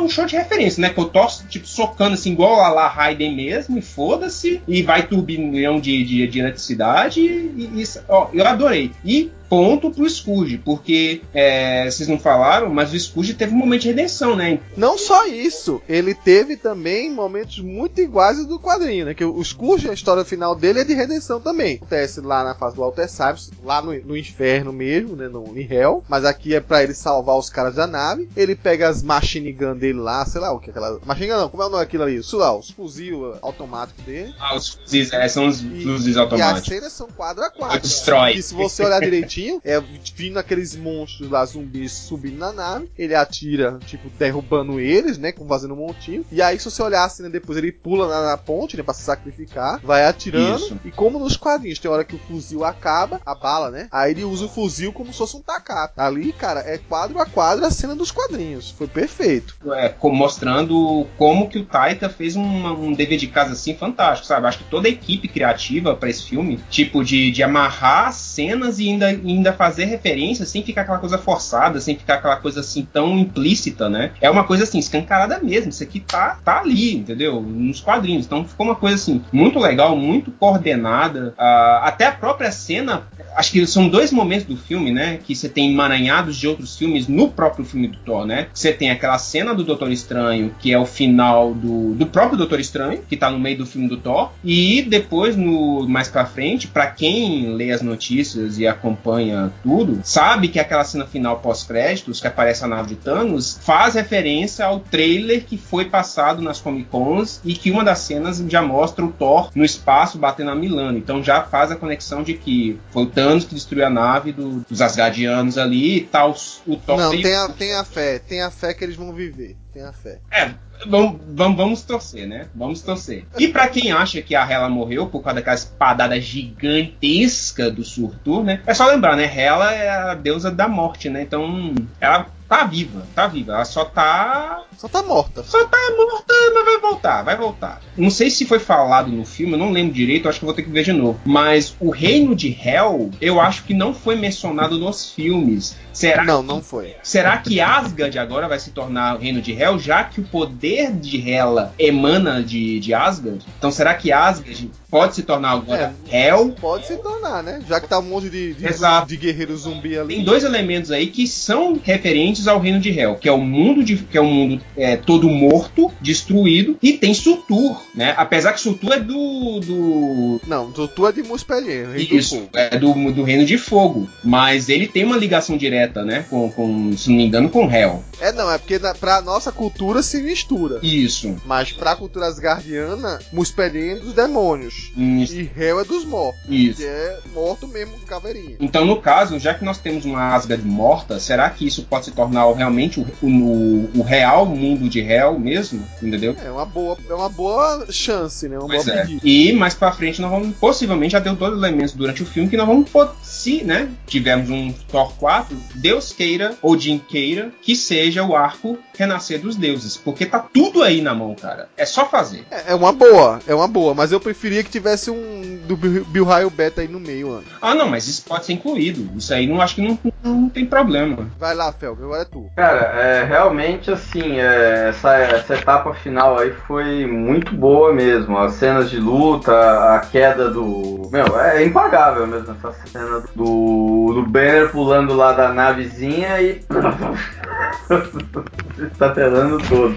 Um show de referência, né? Que o Thor, tipo, socando assim, igual a La Raiden mesmo, e foda-se, e vai turbilhão de, de, de eletricidade, e, e, ó, eu adorei. E ponto pro Scourge, porque é, vocês não falaram, mas o Scourge teve um momento de redenção, né? Não só isso, ele teve também momentos muito iguais do quadrinho, né? Que o Scourge, a história final dele é de redenção também. Acontece lá na fase do Walter Cyrus, lá no, no inferno mesmo, né? No, em Hell, mas aqui é para ele salvar os caras da nave. Ele pega as machine gun dele lá, sei lá o que é aquela. Machine gun não, como é o nome daquilo ali? Isso lá, os fuzil automáticos dele. Ah, os fuzis, é, são os fuzis automáticos. E as cenas são quadro a quadro. Destrói. E se você olhar direitinho, é vindo aqueles monstros lá, zumbis subindo na nave, ele atira, tipo, derrubando eles, né, com fazendo um montinho, e aí se você olhar assim, né, depois ele pula na, na ponte, né, pra se sacrificar, vai atirando, Isso. e como nos quadrinhos tem hora que o fuzil acaba, a bala, né, aí ele usa o fuzil como se fosse um tacape. Ali, cara, é quadro a quadro a cena dos quadrinhos, foi perfeito. é, mostrando como que o Taika fez uma- um dever de casa assim fantástico, sabe? Acho que toda a equipe criativa pra esse filme, tipo, de, de amarrar cenas e ainda, e ainda fazer referência sem ficar aquela coisa forçada, sem ficar aquela coisa assim tão implícita, né? É uma coisa assim, escancarada mesmo. Isso aqui tá, tá ali, entendeu? Nos quadrinhos. Então ficou uma coisa assim, muito legal, muito coordenada. Ah, até a própria cena acho que são dois momentos do filme, né? Que você tem emaranhados de outros filmes no próprio filme do Thor, né? Você tem aquela cena do Doutor Estranho, que é o final do, do próprio Doutor Estranho, que tá no meio do filme do Thor. E depois, no mais pra frente, pra quem lê as notícias e acompanha tudo, sabe que aquela cena final pós-créditos, que aparece a nave de Thanos, faz referência ao trailer que foi passado nas Comic Cons e que uma das cenas já mostra o Thor no espaço batendo a Milano. Então já faz a conexão de que foi o Thanos que destruiu a nave do- dos Asgardianos ali e tal. O Thor Não, tem- tenha, tenha fé, tenha fé que eles vão viver, tenha fé. é, vamos, vamos, vamos torcer, né? Vamos torcer. E pra quem acha que a Hela morreu por causa daquela espadada gigantesca do Surtur, né? É só lembrar, né? Hela é a deusa da morte, né? Então, ela tá viva, tá viva. Ela só tá. Só tá morta. Só tá morta, mas vai voltar, vai voltar. Não sei se foi falado no filme, eu não lembro direito, acho que vou ter que ver de novo. Mas o reino de Hel, eu acho que não foi mencionado nos filmes. Será Não, não foi. Será que Asgard agora vai se tornar o reino de Hel, já que o poder de Hela emana de, de Asgard? Então será que Asgard pode se tornar agora Hel? Pode se tornar, né? Já que tá um monte de, de, Exato. de guerreiro zumbi ali. Tem dois elementos aí que são referentes ao reino de Hel, que é o mundo de, que é o mundo é, todo morto, destruído, e tem Surtur, né? Apesar que Surtur é do, do Não, tu é de Muspelheim, do Isso, fogo. é do, do Reino de Fogo. Mas ele tem uma ligação direta, né? Com, com se não me engano, com Hel. É, não, é porque na, pra nossa cultura se mistura. Isso. Mas pra cultura asgardiana, Muspelheim é dos demônios. Isso. E Hel é dos mortos. Isso. Que é morto mesmo com caveirinha. Então, no caso, já que nós temos uma Asgard morta, será que isso pode se tornar realmente o, o, o real mundo de Hel mesmo? Entendeu? É uma boa, é uma boa chance, né? Uma Pois boa é. pedida. E mais pra frente nós vamos, possivelmente, já deu dois elementos durante o filme que nós vamos, se, né, tivermos um Thor 4, Deus queira, Odin queira, que seja o arco renascer dos deuses. Porque tá tudo aí na mão, cara. É só fazer. É, é uma boa, é uma boa, mas eu preferia que tivesse um do Bill Raio Beta aí no meio, mano. Ah, não, mas isso pode ser incluído. Isso aí não acho que não, não tem problema. Vai lá, Felga, agora é tu. Cara, é, realmente assim, é, essa, essa etapa final aí foi muito boa mesmo. As cenas de luta, a queda do. Meu, é impagável mesmo essa cena do, do Banner pulando lá da navezinha e. Estatelando todo.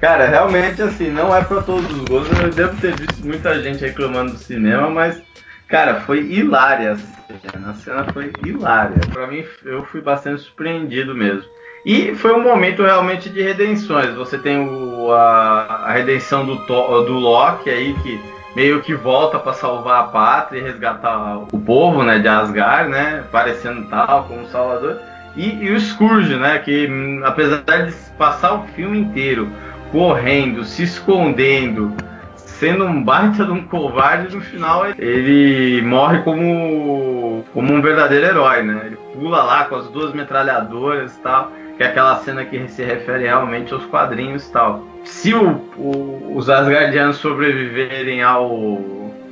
Cara, realmente assim, não é pra todos os gostos. Eu devo ter visto muita gente reclamando do cinema, mas. Cara, foi hilária a cena. Foi hilária. Pra mim, eu fui bastante surpreendido mesmo. E foi um momento realmente de redenções. Você tem o, a, a redenção do, do Loki aí, que meio que volta pra salvar a pátria e resgatar o povo né, de Asgard, né? Parecendo tal como salvador. E, e o Scourge, né? Que hum, apesar de passar o filme inteiro correndo, se escondendo, sendo um baita de um covarde, no final ele, ele morre como, como um verdadeiro herói, né? Ele pula lá com as duas metralhadoras e tal, que é aquela cena que se refere realmente aos quadrinhos e tal. Se o- o- os Asgardianos sobreviverem ao,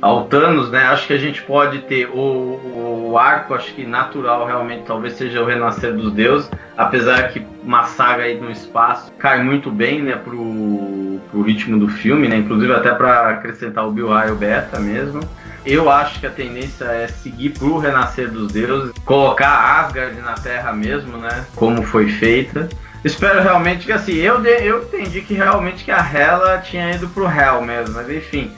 ao Thanos, né? Acho que a gente pode ter o, o arco, acho que natural realmente, talvez seja o renascer dos deuses, apesar que uma saga aí no espaço cai muito bem, né, pro, pro ritmo do filme, né? Inclusive até para acrescentar o Bill Raio Beta mesmo. Eu acho que a tendência é seguir pro renascer dos deuses, colocar Asgard na Terra mesmo, né? Como foi feita. Espero realmente que assim, eu, de- eu entendi que realmente que a Hela tinha ido pro Hell mesmo, mas enfim,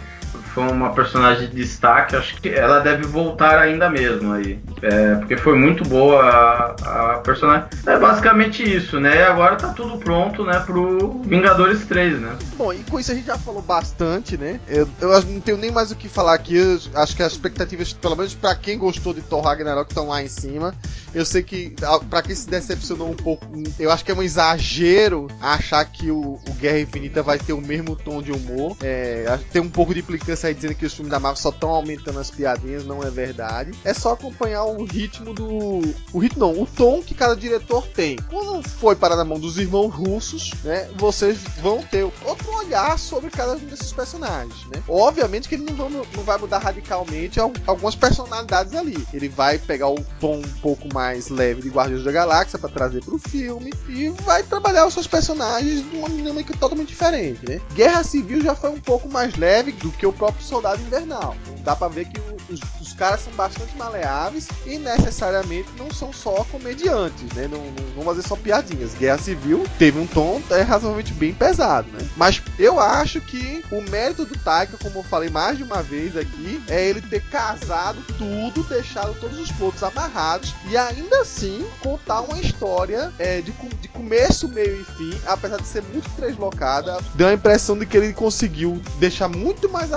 foi uma personagem de destaque. Acho que ela deve voltar ainda mesmo aí. É, porque foi muito boa a, a, personagem. É basicamente isso, né? Agora tá tudo pronto, né, pro Vingadores 3, né? Bom, e com isso a gente já falou bastante, né? Eu, eu não tenho nem mais o que falar aqui. Eu acho que as expectativas, pelo menos para quem gostou de Thor Ragnarok, estão lá em cima. Eu sei que, para quem se decepcionou um pouco, eu acho que é um exagero achar que o, o Guerra Infinita vai ter o mesmo tom de humor. É, tem um pouco de implicância aí dizendo que os filmes da Marvel só estão aumentando as piadinhas, não é verdade. É só acompanhar o ritmo do. O ritmo não, o tom que cada diretor tem. Quando foi para na mão dos irmãos russos, né? Vocês vão ter outro olhar sobre cada um desses personagens, né? Obviamente que ele não, não vai mudar radicalmente algumas personalidades ali. Ele vai pegar o tom um pouco mais leve de Guardiões da Galáxia para trazer para o filme e vai trabalhar os seus personagens de uma dinâmica totalmente diferente, né? Guerra Civil já foi um pouco mais leve do que o próprio Soldado Invernal. Dá para ver que os, os, caras são bastante maleáveis e necessariamente não são só comediantes, né? Não, não, não fazer só piadinhas. Guerra Civil teve um tom é, razoavelmente bem pesado, né? Mas eu acho que o mérito do Taika, como eu falei mais de uma vez aqui, é ele ter casado tudo, deixado todos os pontos amarrados e ainda assim contar uma história é, de, de começo, meio e fim, apesar de ser muito deslocada, deu a impressão de que ele conseguiu deixar muito mais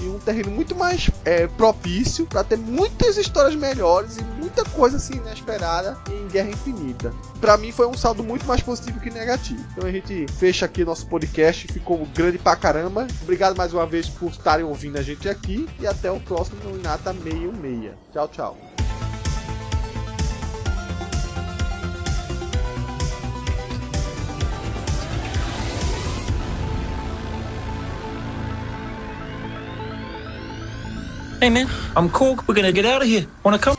e um terreno muito mais é, propício para ter muitas histórias melhores e muita coisa assim inesperada em Guerra Infinita. Para mim foi um saldo muito mais positivo que negativo. Então a gente fecha aqui nosso podcast, ficou grande pra caramba. Obrigado mais uma vez por estarem ouvindo a gente aqui e até o próximo Nominata 66. Tchau, tchau. Hey man, I'm cool. We're gonna get out of here. Wanna come?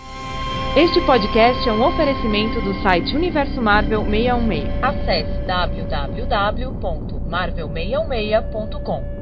Este podcast é um oferecimento do site Universo Marvel 616. Acesse www.marvel616.com.